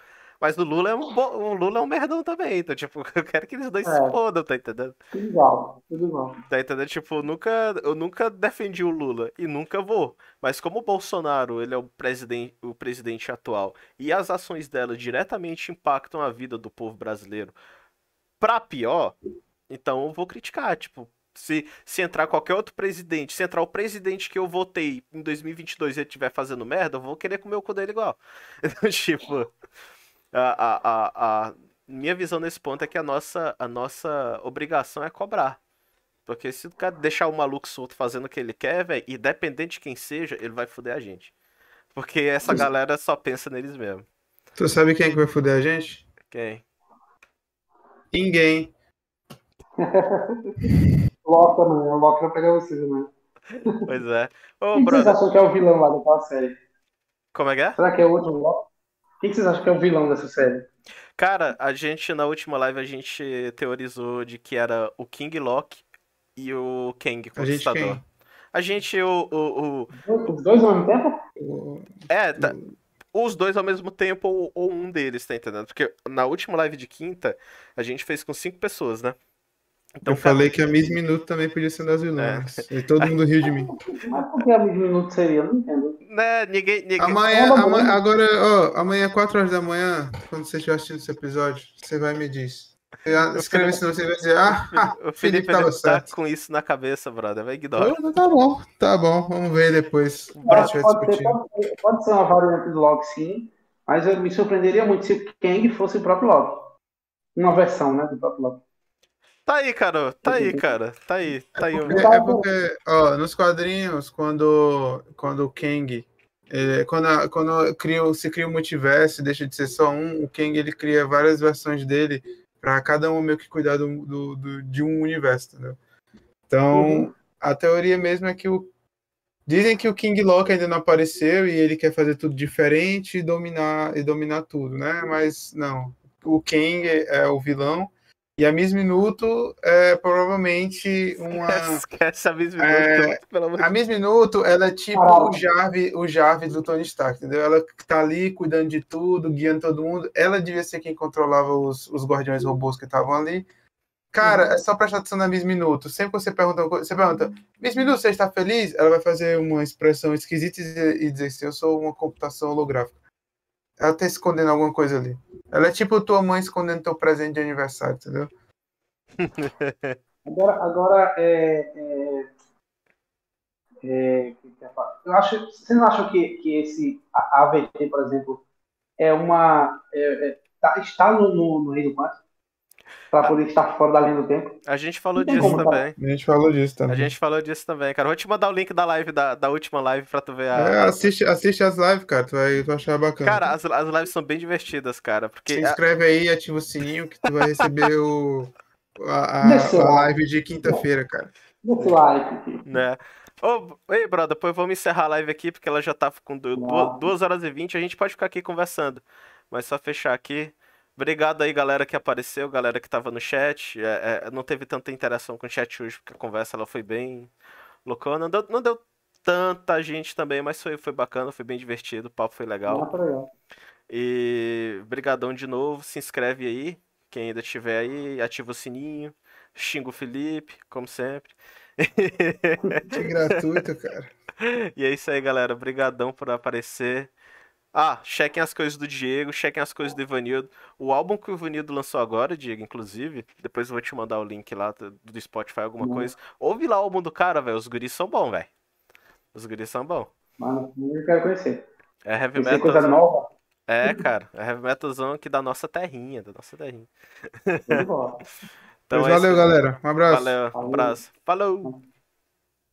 Mas o Lula é um, o Lula é um merdão também, então, tipo, [laughs] eu quero que eles dois é. se fodam, tá entendendo? Tudo igual, tudo igual. Tá entendendo? Tipo, nunca, eu nunca defendi o Lula e nunca vou. Mas como o Bolsonaro, ele é o presidente, o presidente atual e as ações dela diretamente impactam a vida do povo brasileiro pra pior, então eu vou criticar, tipo, se, se entrar qualquer outro presidente, se entrar o presidente que eu votei em 2022 e ele estiver fazendo merda, eu vou querer comer o cu dele igual. [laughs] Então, tipo, a, a, a, a, minha visão nesse ponto é que a nossa, a nossa obrigação é cobrar. Porque se o cara deixar o maluco solto fazendo o que ele quer, velho, independente de quem seja, ele vai foder a gente. Porque essa galera só pensa neles mesmo. Tu sabe quem é que vai foder a gente? Quem? Ninguém. [laughs] Loki também, o Loki vai pegar vocês, né? Pois é. Ô, [laughs] Quem brother... vocês acham que é o vilão lá daquela série? Como é que é? Será que é outro Loki? Quem vocês acham que é o vilão dessa série? Cara, a gente, na última live, a gente teorizou de que era o King Loki e o Kang, A gente Conquistador. quem? A gente, o, o, o- Os dois ao mesmo tempo? O- É, tá- os dois ao mesmo tempo ou, ou um deles, tá entendendo? Porque na última live de quinta, a gente fez com cinco pessoas, né? Então, eu falei que a Miss Minuto também podia ser das vilãs. É. E todo mundo riu de mim. Mas por que a minuto seria? Eu não entendo. Né, ninguém. ninguém... Amanhã, amanhã- agora, ó, amanhã, 4 horas da manhã, quando você estiver assistindo esse episódio, você vai e me diz. Você ah, escreve nome, você vai dizer, ah, [laughs] O Felipe Felipe tá certo. com isso na cabeça, brother. Vai ignorar. Tá bom, tá bom, vamos ver depois. Pode, pode, ser- pode ser uma variante do Loki, sim. Mas eu me surpreenderia muito se o Kang fosse o próprio Loki. Uma versão, né, do próprio Loki. Tá aí, cara. Tá aí, cara. Tá aí. Tá aí. É, é porque, ó, nos quadrinhos, quando, quando o Kang, ele- quando, a- quando cria, o- se cria o multiverso e deixa de ser só um, o Kang ele cria várias versões dele para cada um meio que cuidar do, do- do- de um universo, entendeu? Então, Uhum. a teoria mesmo é que o. Dizem que o King Loki ainda não apareceu e ele quer fazer tudo diferente e dominar, e dominar tudo, né? Mas não. O Kang é o vilão e a Miss Minuto é provavelmente uma. [laughs] Esquece a mesma É, minuto, pelo amor de A Miss Minuto, ela é tipo o Jarvis, o Jarvis do Tony Stark, entendeu? Ela tá ali cuidando de tudo, guiando todo mundo. Ela devia ser quem controlava os, os guardiões robôs que estavam ali. Cara, é só prestar atenção na Miss Minuto. Sempre que você pergunta, uma coisa- você pergunta, Miss Minuto, você está feliz? Ela vai fazer uma expressão esquisita e dizer, e dizer assim, eu sou uma computação holográfica. Ela tá escondendo alguma coisa ali. Ela é tipo tua mãe escondendo teu presente de aniversário, entendeu? [laughs] Agora, agora é, é, é, que eu acho, vocês não acham que, que esse a- AVT, por exemplo, é uma é, é, tá- está no, no, no reino quântico para poder estar fora da linha do tempo? A gente falou disso como, também. A gente falou disso A também. gente falou disso também, cara. Vou te mandar o link da live, da, da última live, pra tu ver a. É, assiste, assiste as lives, cara. Tu vai, tu vai achar bacana. Cara, as, as lives são bem divertidas, cara. Se Porque. inscreve aí, ativa o sininho que tu vai receber o, a, a- a live de quinta-feira, cara. Desse like. né? Ô, ei, brother, depois vamos encerrar a live aqui, porque ela já tá com 2 horas e 20. A gente pode ficar aqui conversando. Mas só fechar aqui. Obrigado aí, galera que apareceu, galera que tava no chat. É, é, não teve tanta interação com o chat hoje, porque a conversa ela foi bem loucona. Não deu, não deu tanta gente também, mas foi, foi bacana, foi bem divertido, o papo foi legal. E brigadão de novo, se inscreve aí, quem ainda tiver aí, ativa o sininho, xinga o Felipe, como sempre. [laughs] Que gratuito, cara. E é isso aí, galera. Brigadão por aparecer. Ah, chequem as coisas do Diego, chequem as coisas do Ivanildo. O álbum que o Ivanildo lançou agora, Diego, inclusive, depois eu vou te mandar o link lá do Spotify, alguma Uhum. coisa. Ouve lá o álbum do cara, velho. Os guris são bons, velho. Os guris são bons. Mano, eu quero conhecer. É heavy Conhecer coisa metal. nova. É, cara. É heavy metalzão aqui da nossa terrinha, da nossa terrinha. tudo bom. [laughs] Então Pois é valeu, isso. galera. Um abraço. Valeu, um Falou. abraço. Falou!